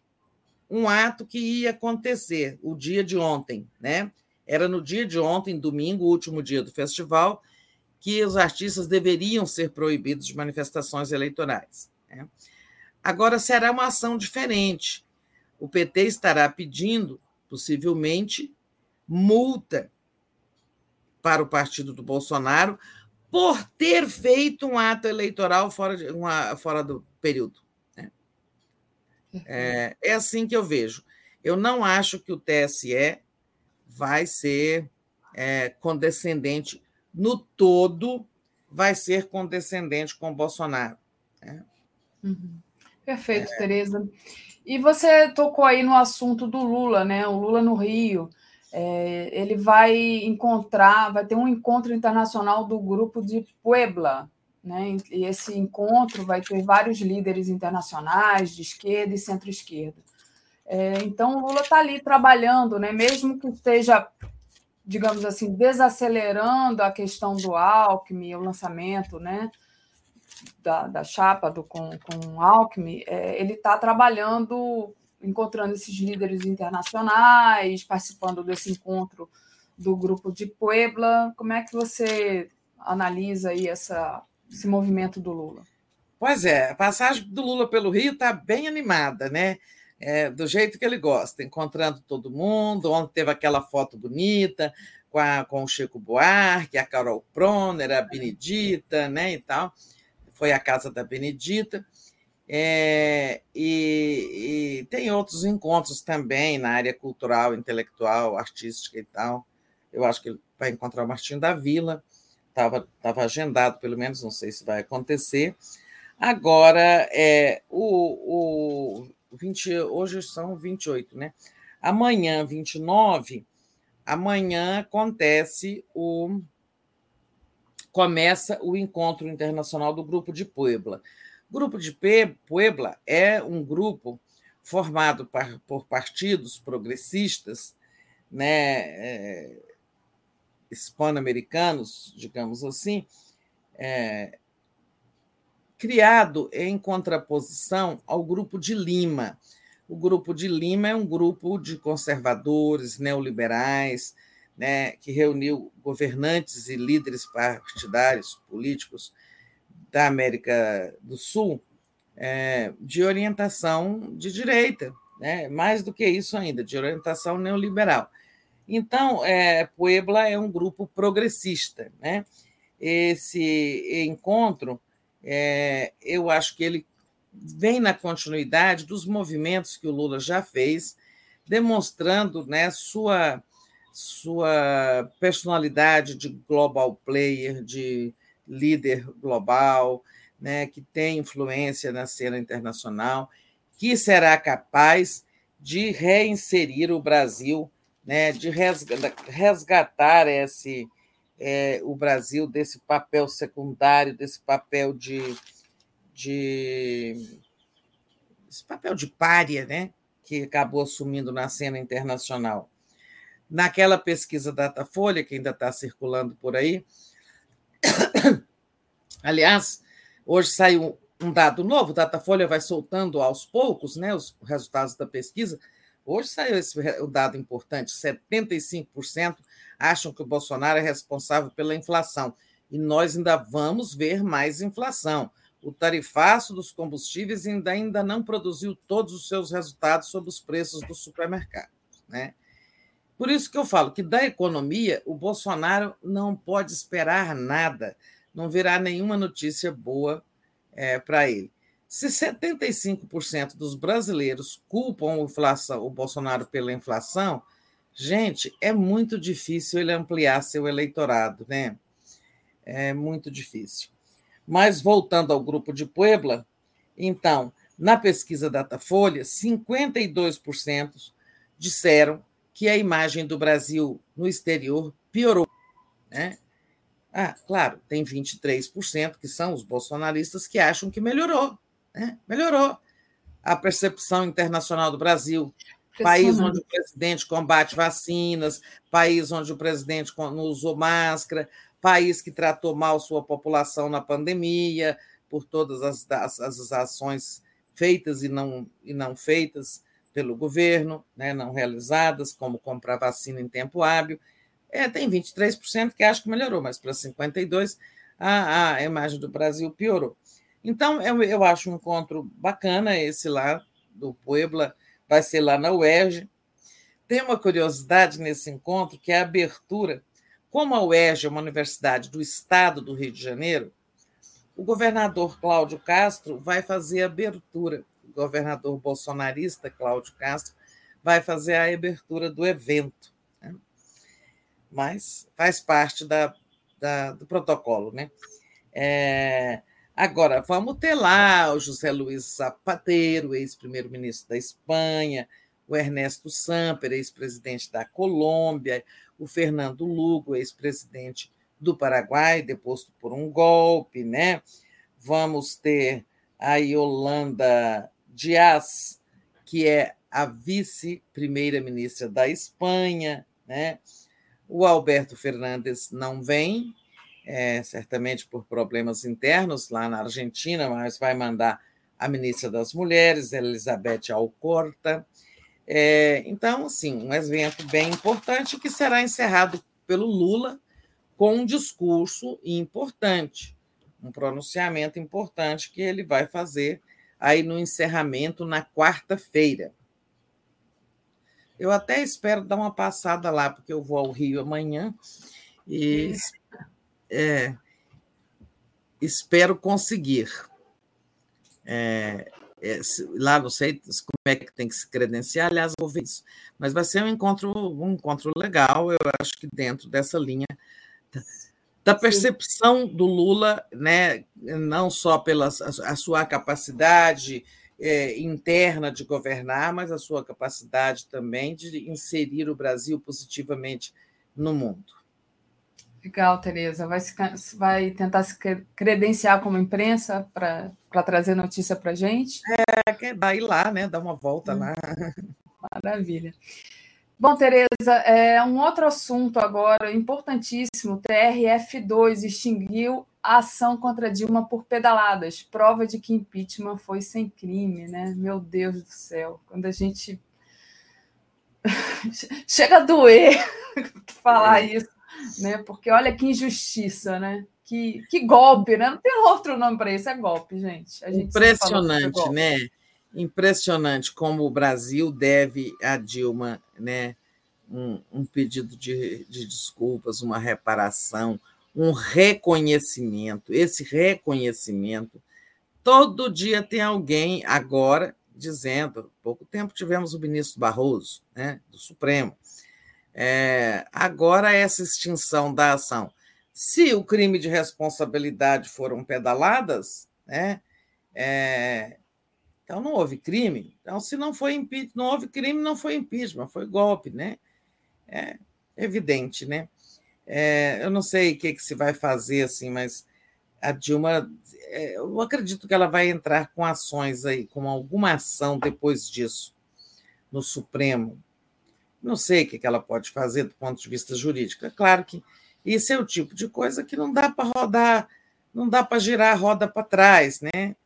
um ato que ia acontecer, o dia de ontem, né? Era no dia de ontem, domingo, último dia do festival, que os artistas deveriam ser proibidos de manifestações eleitorais. Né? Agora será uma ação diferente. O PT estará pedindo, possivelmente, multa para o partido do Bolsonaro por ter feito um ato eleitoral fora, de, uma, fora do período. É, é assim que eu vejo. Eu não acho que o TSE vai ser é, condescendente no todo, vai ser condescendente com o Bolsonaro. Né? Uhum. Perfeito, é. Tereza. E você tocou aí no assunto do Lula, né? O Lula no Rio. É, ele vai encontrar, vai ter um encontro internacional do grupo de Puebla, né? E esse encontro vai ter vários líderes internacionais de esquerda e centro-esquerda. É, então, o Lula está ali trabalhando, né? mesmo que esteja, digamos assim, desacelerando a questão do Alckmin, o lançamento né? da, da chapa do, com, com Alckmin, é, ele está trabalhando, encontrando esses líderes internacionais, participando desse encontro do grupo de Puebla. Como é que você analisa aí essa esse movimento do Lula? Pois é, a passagem do Lula pelo Rio está bem animada, né? É, do jeito que ele gosta, encontrando todo mundo. Ontem teve aquela foto bonita com, a, com o Chico Buarque, a Carol Proner, a Benedita, né? E tal. Foi a casa da Benedita. É, e, e, tem outros encontros também na área cultural, intelectual, artística e tal. Eu acho que ele vai encontrar o Martinho da Vila estava tava agendado, pelo menos, não sei se vai acontecer. Agora, é, o, o 20, hoje são 28, né? Amanhã, 29, amanhã acontece o. Começa o encontro internacional do Grupo de Puebla. Grupo de Puebla é um grupo formado por partidos progressistas, né, é, hispano-americanos, digamos assim, é, criado em contraposição ao Grupo de Lima. O grupo de Lima é um grupo de conservadores, neoliberais, né, que reuniu governantes e líderes partidários, políticos da América do Sul, é, de orientação de direita, né, mais do que isso ainda, de orientação neoliberal. Então, é, Puebla é um grupo progressista. Né? Esse encontro, é, eu acho que ele vem na continuidade dos movimentos que o Lula já fez, demonstrando né, sua, sua personalidade de global player, de líder global, né, que tem influência na cena internacional, que será capaz de reinserir o Brasil, né, de resgatar esse, é, o Brasil desse papel secundário, desse papel de, de esse papel de párea, né, que acabou assumindo na cena internacional. Naquela pesquisa Datafolha, que ainda está circulando por aí, aliás, hoje saiu um dado novo, Datafolha vai soltando aos poucos né, os resultados da pesquisa. Hoje saiu esse o dado importante: 75% acham que o Bolsonaro é responsável pela inflação. E nós ainda vamos ver mais inflação. O tarifaço dos combustíveis ainda, ainda não produziu todos os seus resultados sobre os preços dos supermercados. Né? Por isso que eu falo que da economia, o Bolsonaro não pode esperar nada, não virá nenhuma notícia boa é, para ele. Se 75% dos brasileiros culpam inflação, o Bolsonaro pela inflação, gente, é muito difícil ele ampliar seu eleitorado, né? É muito difícil. Mas voltando ao grupo de Puebla, então, na pesquisa Datafolha, 52% disseram que a imagem do Brasil no exterior piorou, né? Ah, claro, tem 23% que são os bolsonaristas que acham que melhorou. Né? Melhorou. A percepção internacional do Brasil. País onde o presidente combate vacinas, país onde o presidente não usou máscara, país que tratou mal sua população na pandemia, por todas as, as, as ações feitas e não, e não feitas pelo governo, né, não realizadas, como comprar vacina em tempo hábil. É, tem 23% que acho que melhorou, mas para 52% a, a imagem do Brasil piorou. Então, eu, eu acho um encontro bacana esse lá, do Puebla, vai ser lá na UERJ. Tem uma curiosidade nesse encontro, que é a abertura. Como a UERJ é uma universidade do estado do Rio de Janeiro, o governador Cláudio Castro vai fazer a abertura. Governador bolsonarista Cláudio Castro vai fazer a abertura do evento mas faz parte da, da do protocolo. Né? É, agora, vamos ter lá o José Luiz Zapatero, ex-primeiro-ministro da Espanha, o Ernesto Samper, ex-presidente da Colômbia, o Fernando Lugo, ex-presidente do Paraguai, deposto por um golpe, né? Vamos ter a Yolanda Dias, que é a vice-primeira-ministra da Espanha, né? O Alberto Fernandes não vem, é, certamente por problemas internos lá na Argentina, mas vai mandar a ministra das Mulheres, Elizabeth Alcorta. É, então, assim, um evento bem importante que será encerrado pelo Lula com um discurso importante, um pronunciamento importante que ele vai fazer aí no encerramento na quarta-feira. Eu até espero dar uma passada lá, porque eu vou ao Rio amanhã e é, espero conseguir. É, é, lá não sei como é que tem que se credenciar, aliás, vou ver isso. Mas vai ser um encontro, um encontro legal, eu acho que dentro dessa linha da percepção do Lula, né, não só pela a sua capacidade é, interna de governar, mas a sua capacidade também de inserir o Brasil positivamente no mundo. Legal, Tereza. Vai, se, vai tentar se credenciar como imprensa para trazer notícia para a gente? É, quer ir lá, né? Dar uma volta hum. lá. Maravilha. Bom, Tereza, é um outro assunto agora importantíssimo. O TRF2 extinguiu a ação contra Dilma por pedaladas, prova de que impeachment foi sem crime, né? Meu Deus do céu, quando a gente chega a doer falar é. isso, né? Porque olha que injustiça, né? Que, que golpe, né? Não tem outro nome para isso, é golpe, gente. gente Impressionante, golpe. né? Impressionante como o Brasil deve a Dilma, né? Um, um pedido de, de desculpas, uma reparação, um reconhecimento. Esse reconhecimento, todo dia tem alguém agora dizendo, pouco tempo tivemos o ministro Barroso, né, do Supremo, é, agora essa extinção da ação. Se o crime de responsabilidade foram pedaladas, né, é, então não houve crime. Então, se não foi impeachment, não houve crime, não foi impeachment, foi golpe, né? É evidente, né? É, eu não sei o que, que se vai fazer, assim, mas a Dilma, é, eu acredito que ela vai entrar com ações aí, com alguma ação depois disso, no Supremo. Não sei o que ela pode fazer do ponto de vista jurídico. É claro que isso é o tipo de coisa que não dá para rodar, não dá para girar a roda para trás, né?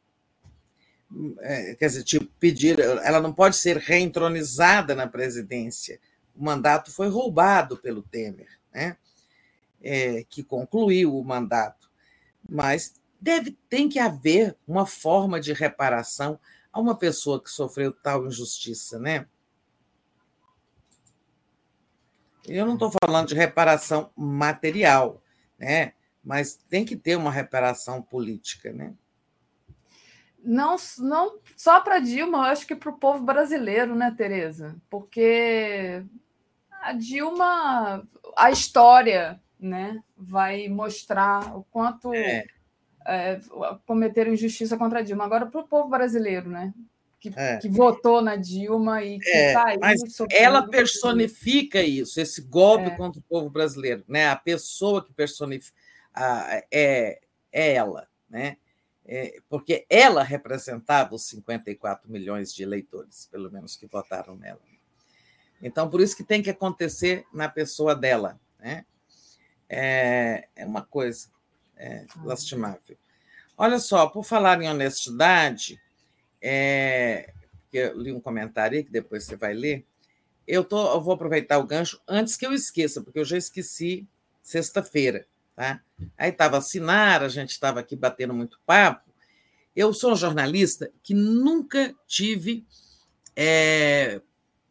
É, quer dizer, tipo, pedir, ela não pode ser reentronizada na presidência. O mandato foi roubado pelo Temer, né? É, que concluiu o mandato mas deve tem que haver uma forma de reparação a uma pessoa que sofreu tal injustiça, né? Eu não estou falando de reparação material, né? Mas tem que ter uma reparação política, né? Não, não só para Dilma, eu acho que para o povo brasileiro, né, Tereza? Porque a Dilma, a história né, vai mostrar o quanto é. É, cometeram injustiça contra a Dilma. Agora, para o povo brasileiro, né? Que, é. que, votou na Dilma e que é, tá aí mas ela personifica isso, esse golpe é. contra o povo brasileiro, né? A pessoa que personifica é, é ela, né? É, porque ela representava os 54 milhões de eleitores, pelo menos que votaram nela. Então, por isso que tem que acontecer na pessoa dela, né? é, é uma coisa é, lastimável. Olha só, por falar em honestidade, é, eu li um comentário aí que depois você vai ler. Eu, tô, eu vou aproveitar o gancho antes que eu esqueça, porque eu já esqueci sexta-feira. Tá? Aí estava assinar, a gente estava aqui batendo muito papo. Eu sou um jornalista que nunca tive é,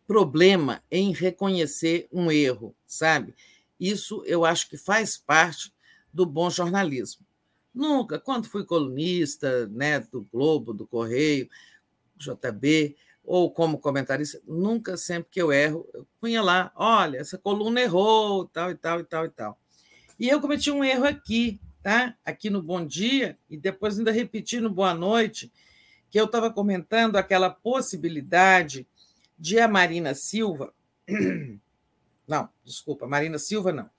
problema em reconhecer um erro, sabe? Isso eu acho que faz parte do bom jornalismo. Nunca, quando fui colunista né, do Globo, do Correio, JB, ou como comentarista, nunca, sempre que eu erro, eu punha lá, olha, essa coluna errou, tal e tal e tal e tal. E eu cometi um erro aqui, tá? Aqui no Bom Dia, e depois ainda repeti no Boa Noite, que eu estava comentando aquela possibilidade de a Marina Silva Não, desculpa, Marina Silva não.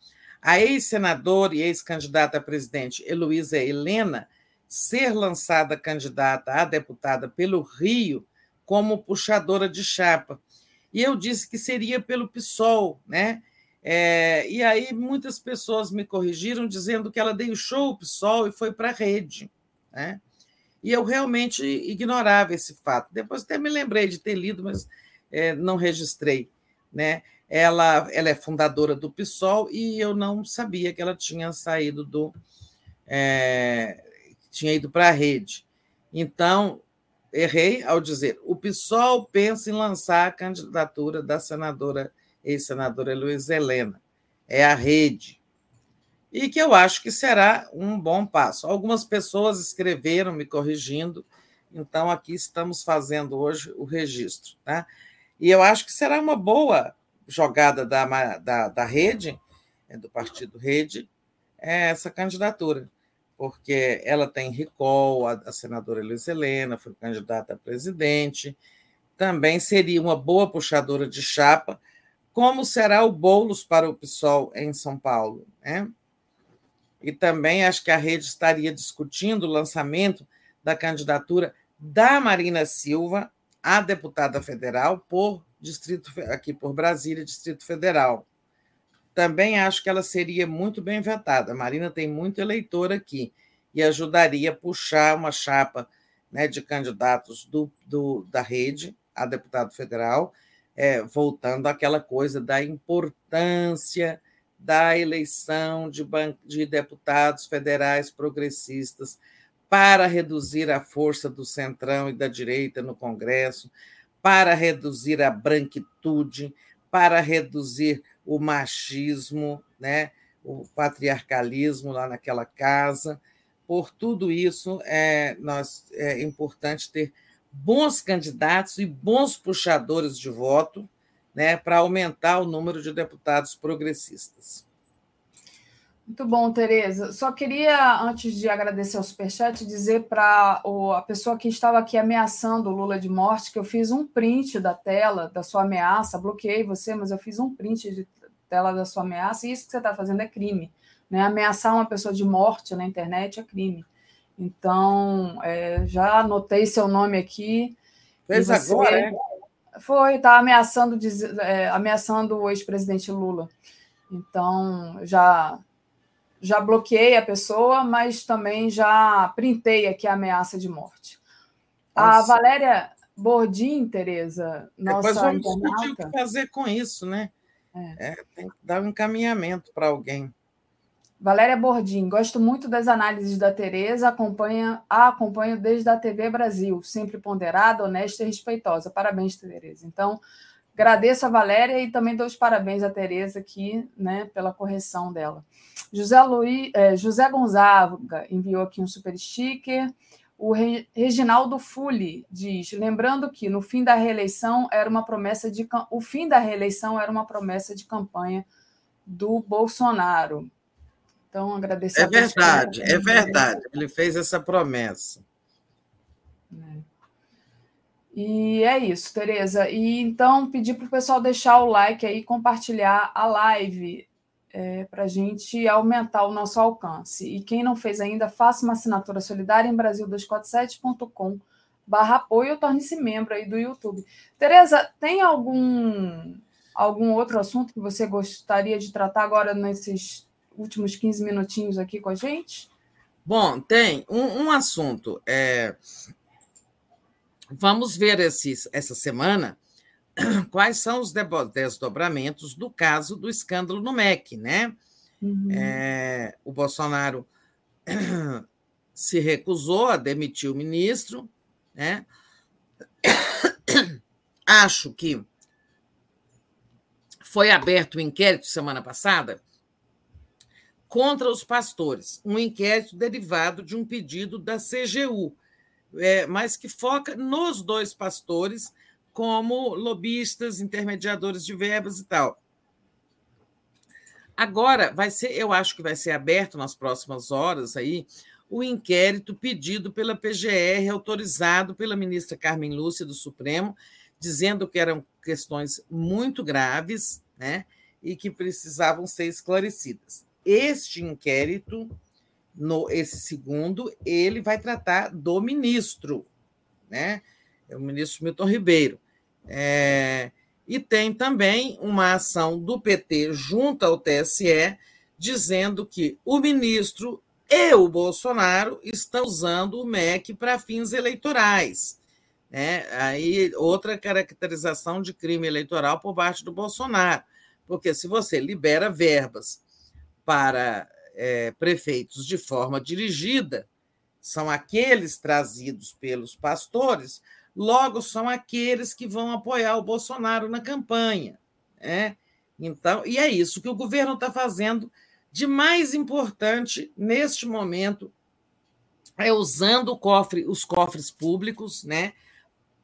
A ex-senadora e ex-candidata a presidente Heloísa Helena ser lançada candidata a deputada pelo Rio como puxadora de chapa. E eu disse que seria pelo PSOL, né? É, e aí muitas pessoas me corrigiram dizendo que ela deixou o PSOL e foi para a rede. Né? E eu realmente ignorava esse fato. Depois até me lembrei de ter lido, mas é, não registrei. Né? Ela, ela é fundadora do PSOL e eu não sabia que ela tinha saído do. É, tinha ido para a rede. Então, errei ao dizer: o PSOL pensa em lançar a candidatura da senadora, ex-senadora Luiz Helena. É a rede. E que eu acho que será um bom passo. Algumas pessoas escreveram me corrigindo, então aqui estamos fazendo hoje o registro. Tá? E eu acho que será uma boa jogada da, da, da rede, é, do partido Rede, é essa candidatura, porque ela tem recall, a, a senadora Luiz Helena foi candidata a presidente, também seria uma boa puxadora de chapa, como será o Boulos para o PSOL em São Paulo. Né? E também acho que a rede estaria discutindo o lançamento da candidatura da Marina Silva a deputada federal por Distrito aqui por Brasília, Distrito Federal. Também acho que ela seria muito bem vetada. A Marina tem muito eleitor aqui. e ajudaria a puxar uma chapa né, de candidatos do, do, da rede a deputado federal, é, voltando àquela coisa da importância da eleição de, de deputados federais progressistas para reduzir a força do centrão e da direita no Congresso, para reduzir a branquitude, para reduzir o machismo, né, o patriarcalismo lá naquela casa. Por tudo isso, é, nós, é importante ter bons candidatos e bons puxadores de voto né, para aumentar o número de deputados progressistas. Muito bom, Tereza. Só queria, antes de agradecer ao Superchat, dizer para a pessoa que estava aqui ameaçando o Lula de morte que eu fiz um print da tela da sua ameaça, bloqueei você, mas eu fiz um print de tela da sua ameaça, e isso que você está fazendo é crime. Né? Ameaçar uma pessoa de morte na internet é crime. Então, é, já anotei seu nome aqui. Fez você... agora, é? Foi, está ameaçando, é, ameaçando o ex-presidente Lula. Então, já já bloqueei a pessoa, mas também já printei aqui a ameaça de morte. Nossa. A Valéria Bordim, Tereza, nossa Depois vamos internauta... o que fazer com isso, né? É. É, tem que dar um encaminhamento para alguém. Valéria Bordim, gosto muito das análises da Tereza, acompanha, a acompanho desde a TV Brasil, sempre ponderada, honesta e respeitosa. Parabéns, Tereza. Então, agradeço a Valéria e também dou os parabéns à Tereza aqui, né, pela correção dela. José, Luiz, eh, José Gonzaga enviou aqui um super sticker. O Reginaldo Fuli diz: lembrando que no fim da reeleição era uma promessa de o fim da reeleição era uma promessa de campanha do Bolsonaro. Então, agradecer. É verdade, é verdade. Ele fez essa promessa. É. E é isso, Tereza. E então pedir para o pessoal deixar o like aí, compartilhar a live é, para a gente aumentar o nosso alcance. E quem não fez ainda, faça uma assinatura solidária em brasil247.com barra apoio torne-se membro aí do YouTube. Tereza, tem algum, algum outro assunto que você gostaria de tratar agora nesses últimos 15 minutinhos aqui com a gente? Bom, tem um, um assunto. É... Vamos ver esses, essa semana quais são os desdobramentos do caso do escândalo no MEC, né? Uhum. É, o Bolsonaro se recusou a demitir o ministro, né? Acho que foi aberto o um inquérito semana passada contra os pastores, um inquérito derivado de um pedido da CGU, é, mas que foca nos dois pastores como lobistas, intermediadores de verbas e tal. Agora vai ser, eu acho que vai ser aberto nas próximas horas aí o inquérito pedido pela PGR, autorizado pela ministra Carmen Lúcia do Supremo, dizendo que eram questões muito graves, né, e que precisavam ser esclarecidas. Este inquérito, no esse segundo, ele vai tratar do ministro, né? É o ministro Milton Ribeiro. É, e tem também uma ação do PT junto ao TSE dizendo que o ministro e o Bolsonaro estão usando o MEC para fins eleitorais. Né? Aí, outra caracterização de crime eleitoral por parte do Bolsonaro. Porque se você libera verbas para é, prefeitos de forma dirigida são aqueles trazidos pelos pastores, logo são aqueles que vão apoiar o Bolsonaro na campanha. Né? Então, e é isso que o governo está fazendo de mais importante neste momento, é usando cofre, os cofres públicos né,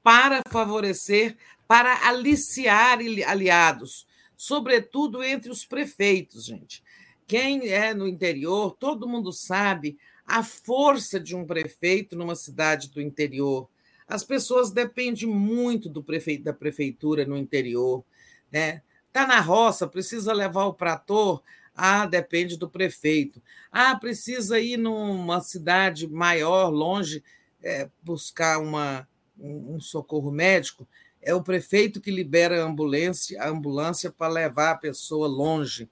para favorecer, para aliciar aliados, sobretudo entre os prefeitos, gente. Quem é no interior, todo mundo sabe a força de um prefeito numa cidade do interior. As pessoas dependem muito do prefeito da prefeitura no interior, né? Tá na roça, precisa levar o trator, ah, depende do prefeito. Ah, precisa ir numa cidade maior, longe, é, buscar uma, um, um socorro médico. É o prefeito que libera a ambulância, a ambulância para levar a pessoa longe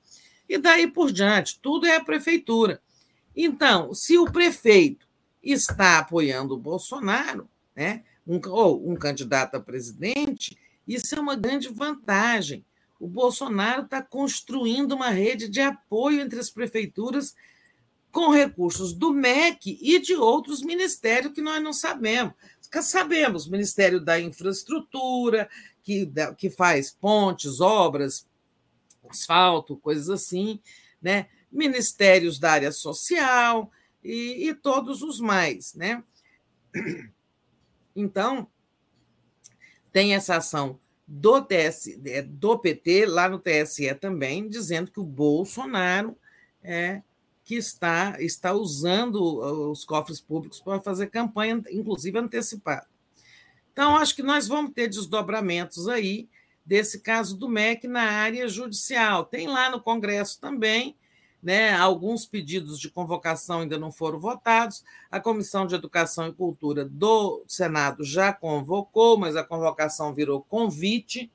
e daí por diante, tudo é a prefeitura. Então, se o prefeito está apoiando o Bolsonaro, né, um, ou um candidato a presidente, isso é uma grande vantagem. O Bolsonaro está construindo uma rede de apoio entre as prefeituras com recursos do MEC e de outros ministérios que nós não sabemos. Sabemos, Ministério da Infraestrutura, que, que faz pontes, obras, asfalto, coisas assim, né? ministérios da área social e, e todos os mais. Né? Então, tem essa ação do, TS, é, do PT lá no TSE também, dizendo que o Bolsonaro é que está, está usando os cofres públicos para fazer campanha, inclusive antecipada. Então, acho que nós vamos ter desdobramentos aí desse caso do MEC na área judicial. Tem lá no Congresso também, né, alguns pedidos de convocação ainda não foram votados. A Comissão de Educação e Cultura do Senado já convocou, mas a convocação virou convite,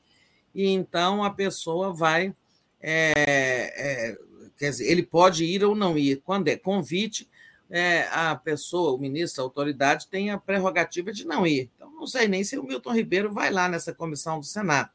e então a pessoa vai é, é, quer dizer, ele pode ir ou não ir. Quando é convite, é, a pessoa, o ministro, a autoridade, tem a prerrogativa de não ir. Então, não sei nem se o Milton Ribeiro vai lá nessa comissão do Senado.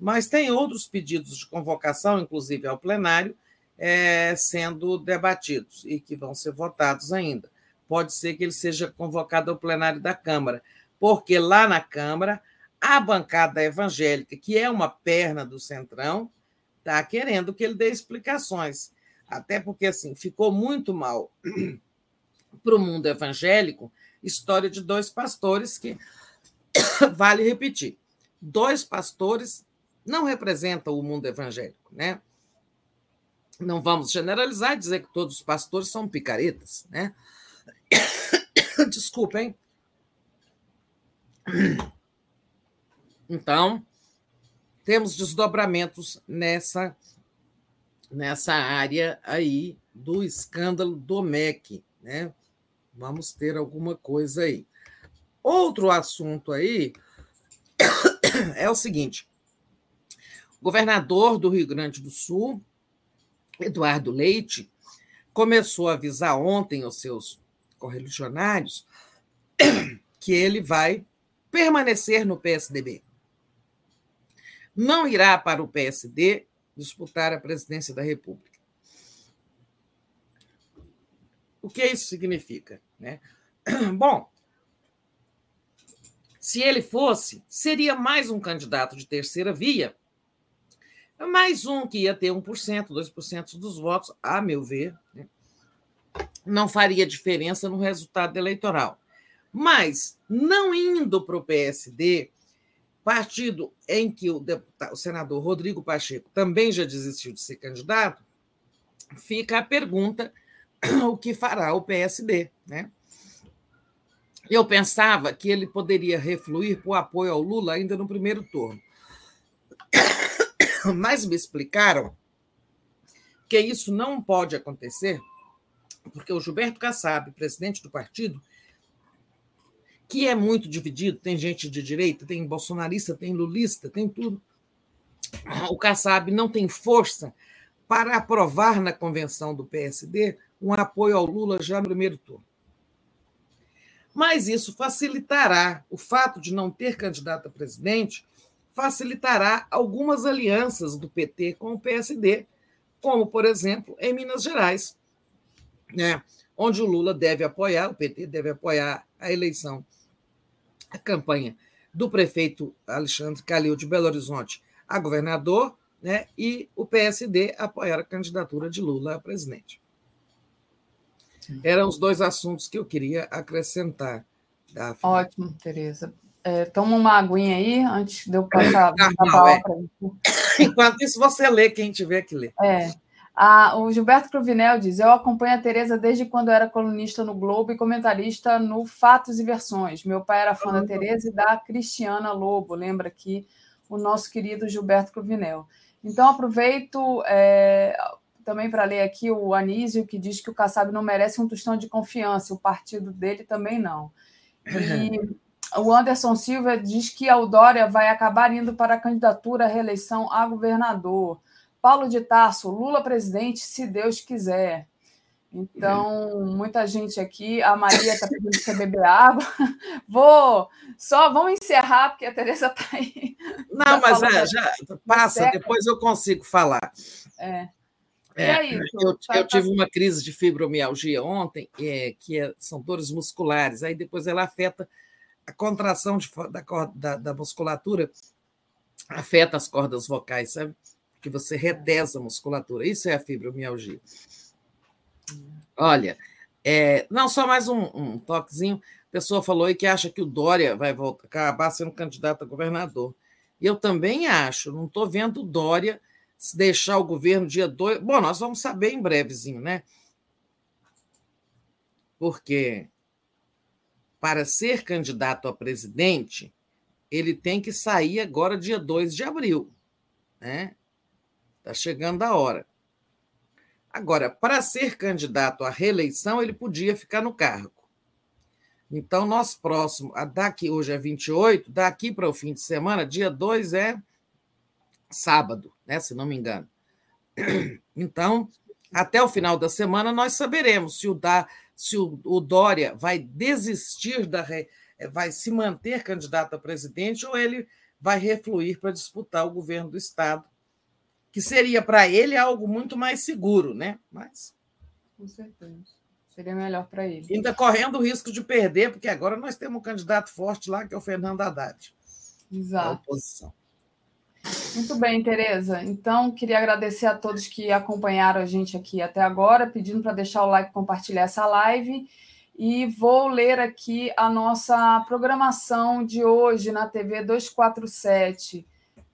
Mas tem outros pedidos de convocação, inclusive ao plenário, é, sendo debatidos e que vão ser votados ainda. Pode ser que ele seja convocado ao plenário da Câmara, porque lá na Câmara, a bancada evangélica, que é uma perna do Centrão, está querendo que ele dê explicações. Até porque, assim, ficou muito mal para o mundo evangélico história de dois pastores que, vale repetir, dois pastores não representam o mundo evangélico, né? Não vamos generalizar e dizer que todos os pastores são picaretas, né? Desculpem. Então, temos desdobramentos nessa, nessa área aí do escândalo do MEC. Né? Vamos ter alguma coisa aí. Outro assunto aí é o seguinte: governador do Rio Grande do Sul, Eduardo Leite, começou a avisar ontem aos seus correligionários que ele vai permanecer no PSDB não irá para o PSD disputar a presidência da República. O que isso significa? Né? Bom, se ele fosse, seria mais um candidato de terceira via, mais um que ia ter 1%, 2% dos votos, a meu ver, né? não faria diferença no resultado eleitoral. Mas, não indo para o PSD, partido em que o, deputado, o senador Rodrigo Pacheco também já desistiu de ser candidato, fica a pergunta o que fará o PSD. Né? Eu pensava que ele poderia refluir para o apoio ao Lula ainda no primeiro turno. Mas me explicaram que isso não pode acontecer, porque o Gilberto Kassab, presidente do partido, que é muito dividido, tem gente de direita, tem bolsonarista, tem lulista, tem tudo. O Kassab não tem força para aprovar na convenção do PSD um apoio ao Lula já no primeiro turno. Mas isso facilitará, o fato de não ter candidato a presidente, facilitará algumas alianças do PT com o PSD, como, por exemplo, em Minas Gerais, né, onde o Lula deve apoiar, o PT deve apoiar a eleição a campanha do prefeito Alexandre Calil de Belo Horizonte a governador, né, e o PSD apoiar a candidatura de Lula a presidente. Eram os dois assuntos que eu queria acrescentar. Daphne. Ótimo, Tereza. É, toma uma aguinha aí, antes de eu passar a palavra. É. Enquanto isso, você lê, quem tiver que ler. É. Ah, o Gilberto Cruvinel diz: Eu acompanho a Tereza desde quando era colunista no Globo e comentarista no Fatos e Versões. Meu pai era fã da Tereza e da Cristiana Lobo, lembra aqui o nosso querido Gilberto Cruvinel. Então, aproveito é, também para ler aqui o Anísio, que diz que o Kassab não merece um tostão de confiança, o partido dele também não. E o Anderson Silva diz que a Eudória vai acabar indo para a candidatura à reeleição a governador. Paulo de Tarso, Lula presidente, se Deus quiser. Então, muita gente aqui. A Maria está pedindo para beber água. Vou só vamos encerrar, porque a Tereza está aí. Não, mas é, já passa, depois eu consigo falar. É. É, é isso, eu, tá, eu, tive uma crise de fibromialgia ontem, é, que é, são dores musculares, aí depois ela afeta a contração de, da, da, da musculatura, afeta as cordas vocais, sabe? Que você retesa a musculatura. Isso é a fibromialgia. Olha, é, não, só mais um, um, toquezinho. A pessoa falou aí que acha que o Dória vai voltar, acabar sendo candidato a governador. E eu também acho, não estou vendo o Dória se deixar o governo dia 2. Bom, nós vamos saber em brevezinho, né? Porque para ser candidato a presidente, ele tem que sair agora dia 2 de abril. Né? Está chegando a hora. Agora, para ser candidato à reeleição, ele podia ficar no cargo. Então, nós próximo, daqui hoje é 28, daqui para o fim de semana, dia 2 é sábado, né, se não me engano. Então, até o final da semana, nós saberemos se o, da, se o, o Dória vai desistir da. vai se manter candidato a presidente ou ele vai refluir para disputar o governo do Estado que seria para ele algo muito mais seguro, né? Mas. Com certeza. Seria melhor para ele. Ainda correndo o risco de perder, porque agora nós temos um candidato forte lá, que é o Fernando Haddad. Exato. oposição. Muito bem, Tereza. Então, queria agradecer a todos que acompanharam a gente aqui até agora, pedindo para deixar o like compartilhar essa live. E vou ler aqui a nossa programação de hoje na TV 247.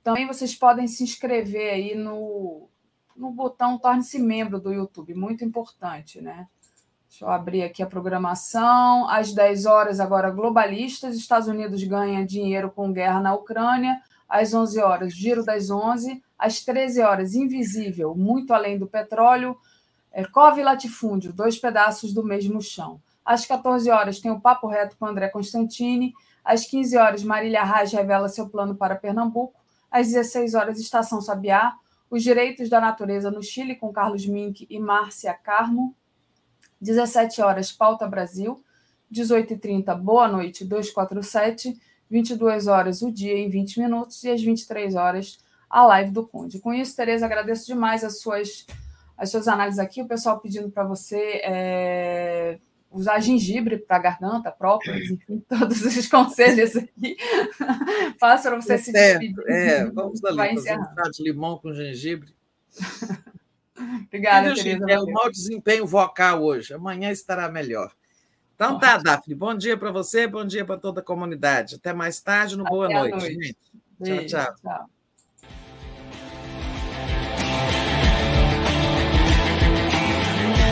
Também vocês podem se inscrever aí no, no botão Torne-se Membro do YouTube, muito importante, né? Deixa eu abrir aqui a programação. Às 10 horas, agora, globalistas. Estados Unidos ganha dinheiro com guerra na Ucrânia. Às 11 horas, giro das 11. Às 13 horas, invisível, muito além do petróleo. É, Cove Latifúndio, dois pedaços do mesmo chão. Às 14 horas, tem o Papo Reto com André Constantini. Às 15 horas, Marília Raj revela seu plano para Pernambuco às 16 horas, Estação Sabiá, Os Direitos da Natureza no Chile, com Carlos Mink e Márcia Carmo. 17 horas, Pauta Brasil. 18h30, Boa Noite 247. 22 horas, o dia em 20 minutos. E às 23 horas, a live do Conde. Com isso, Tereza, agradeço demais as suas, as suas análises aqui. O pessoal pedindo para você é, usar gengibre para garganta, própolis, enfim, todos os conselhos aqui. Faça para você é se despedir. É, vamos ali, Vai fazer um de limão com gengibre. Obrigada, Tereza. É o mau desempenho vocal hoje. Amanhã estará melhor. Então tá, Daphne. Bom dia para você, bom dia para toda a comunidade. Até mais tarde, no Boa Noite. noite. Beijo, tchau, tchau. tchau.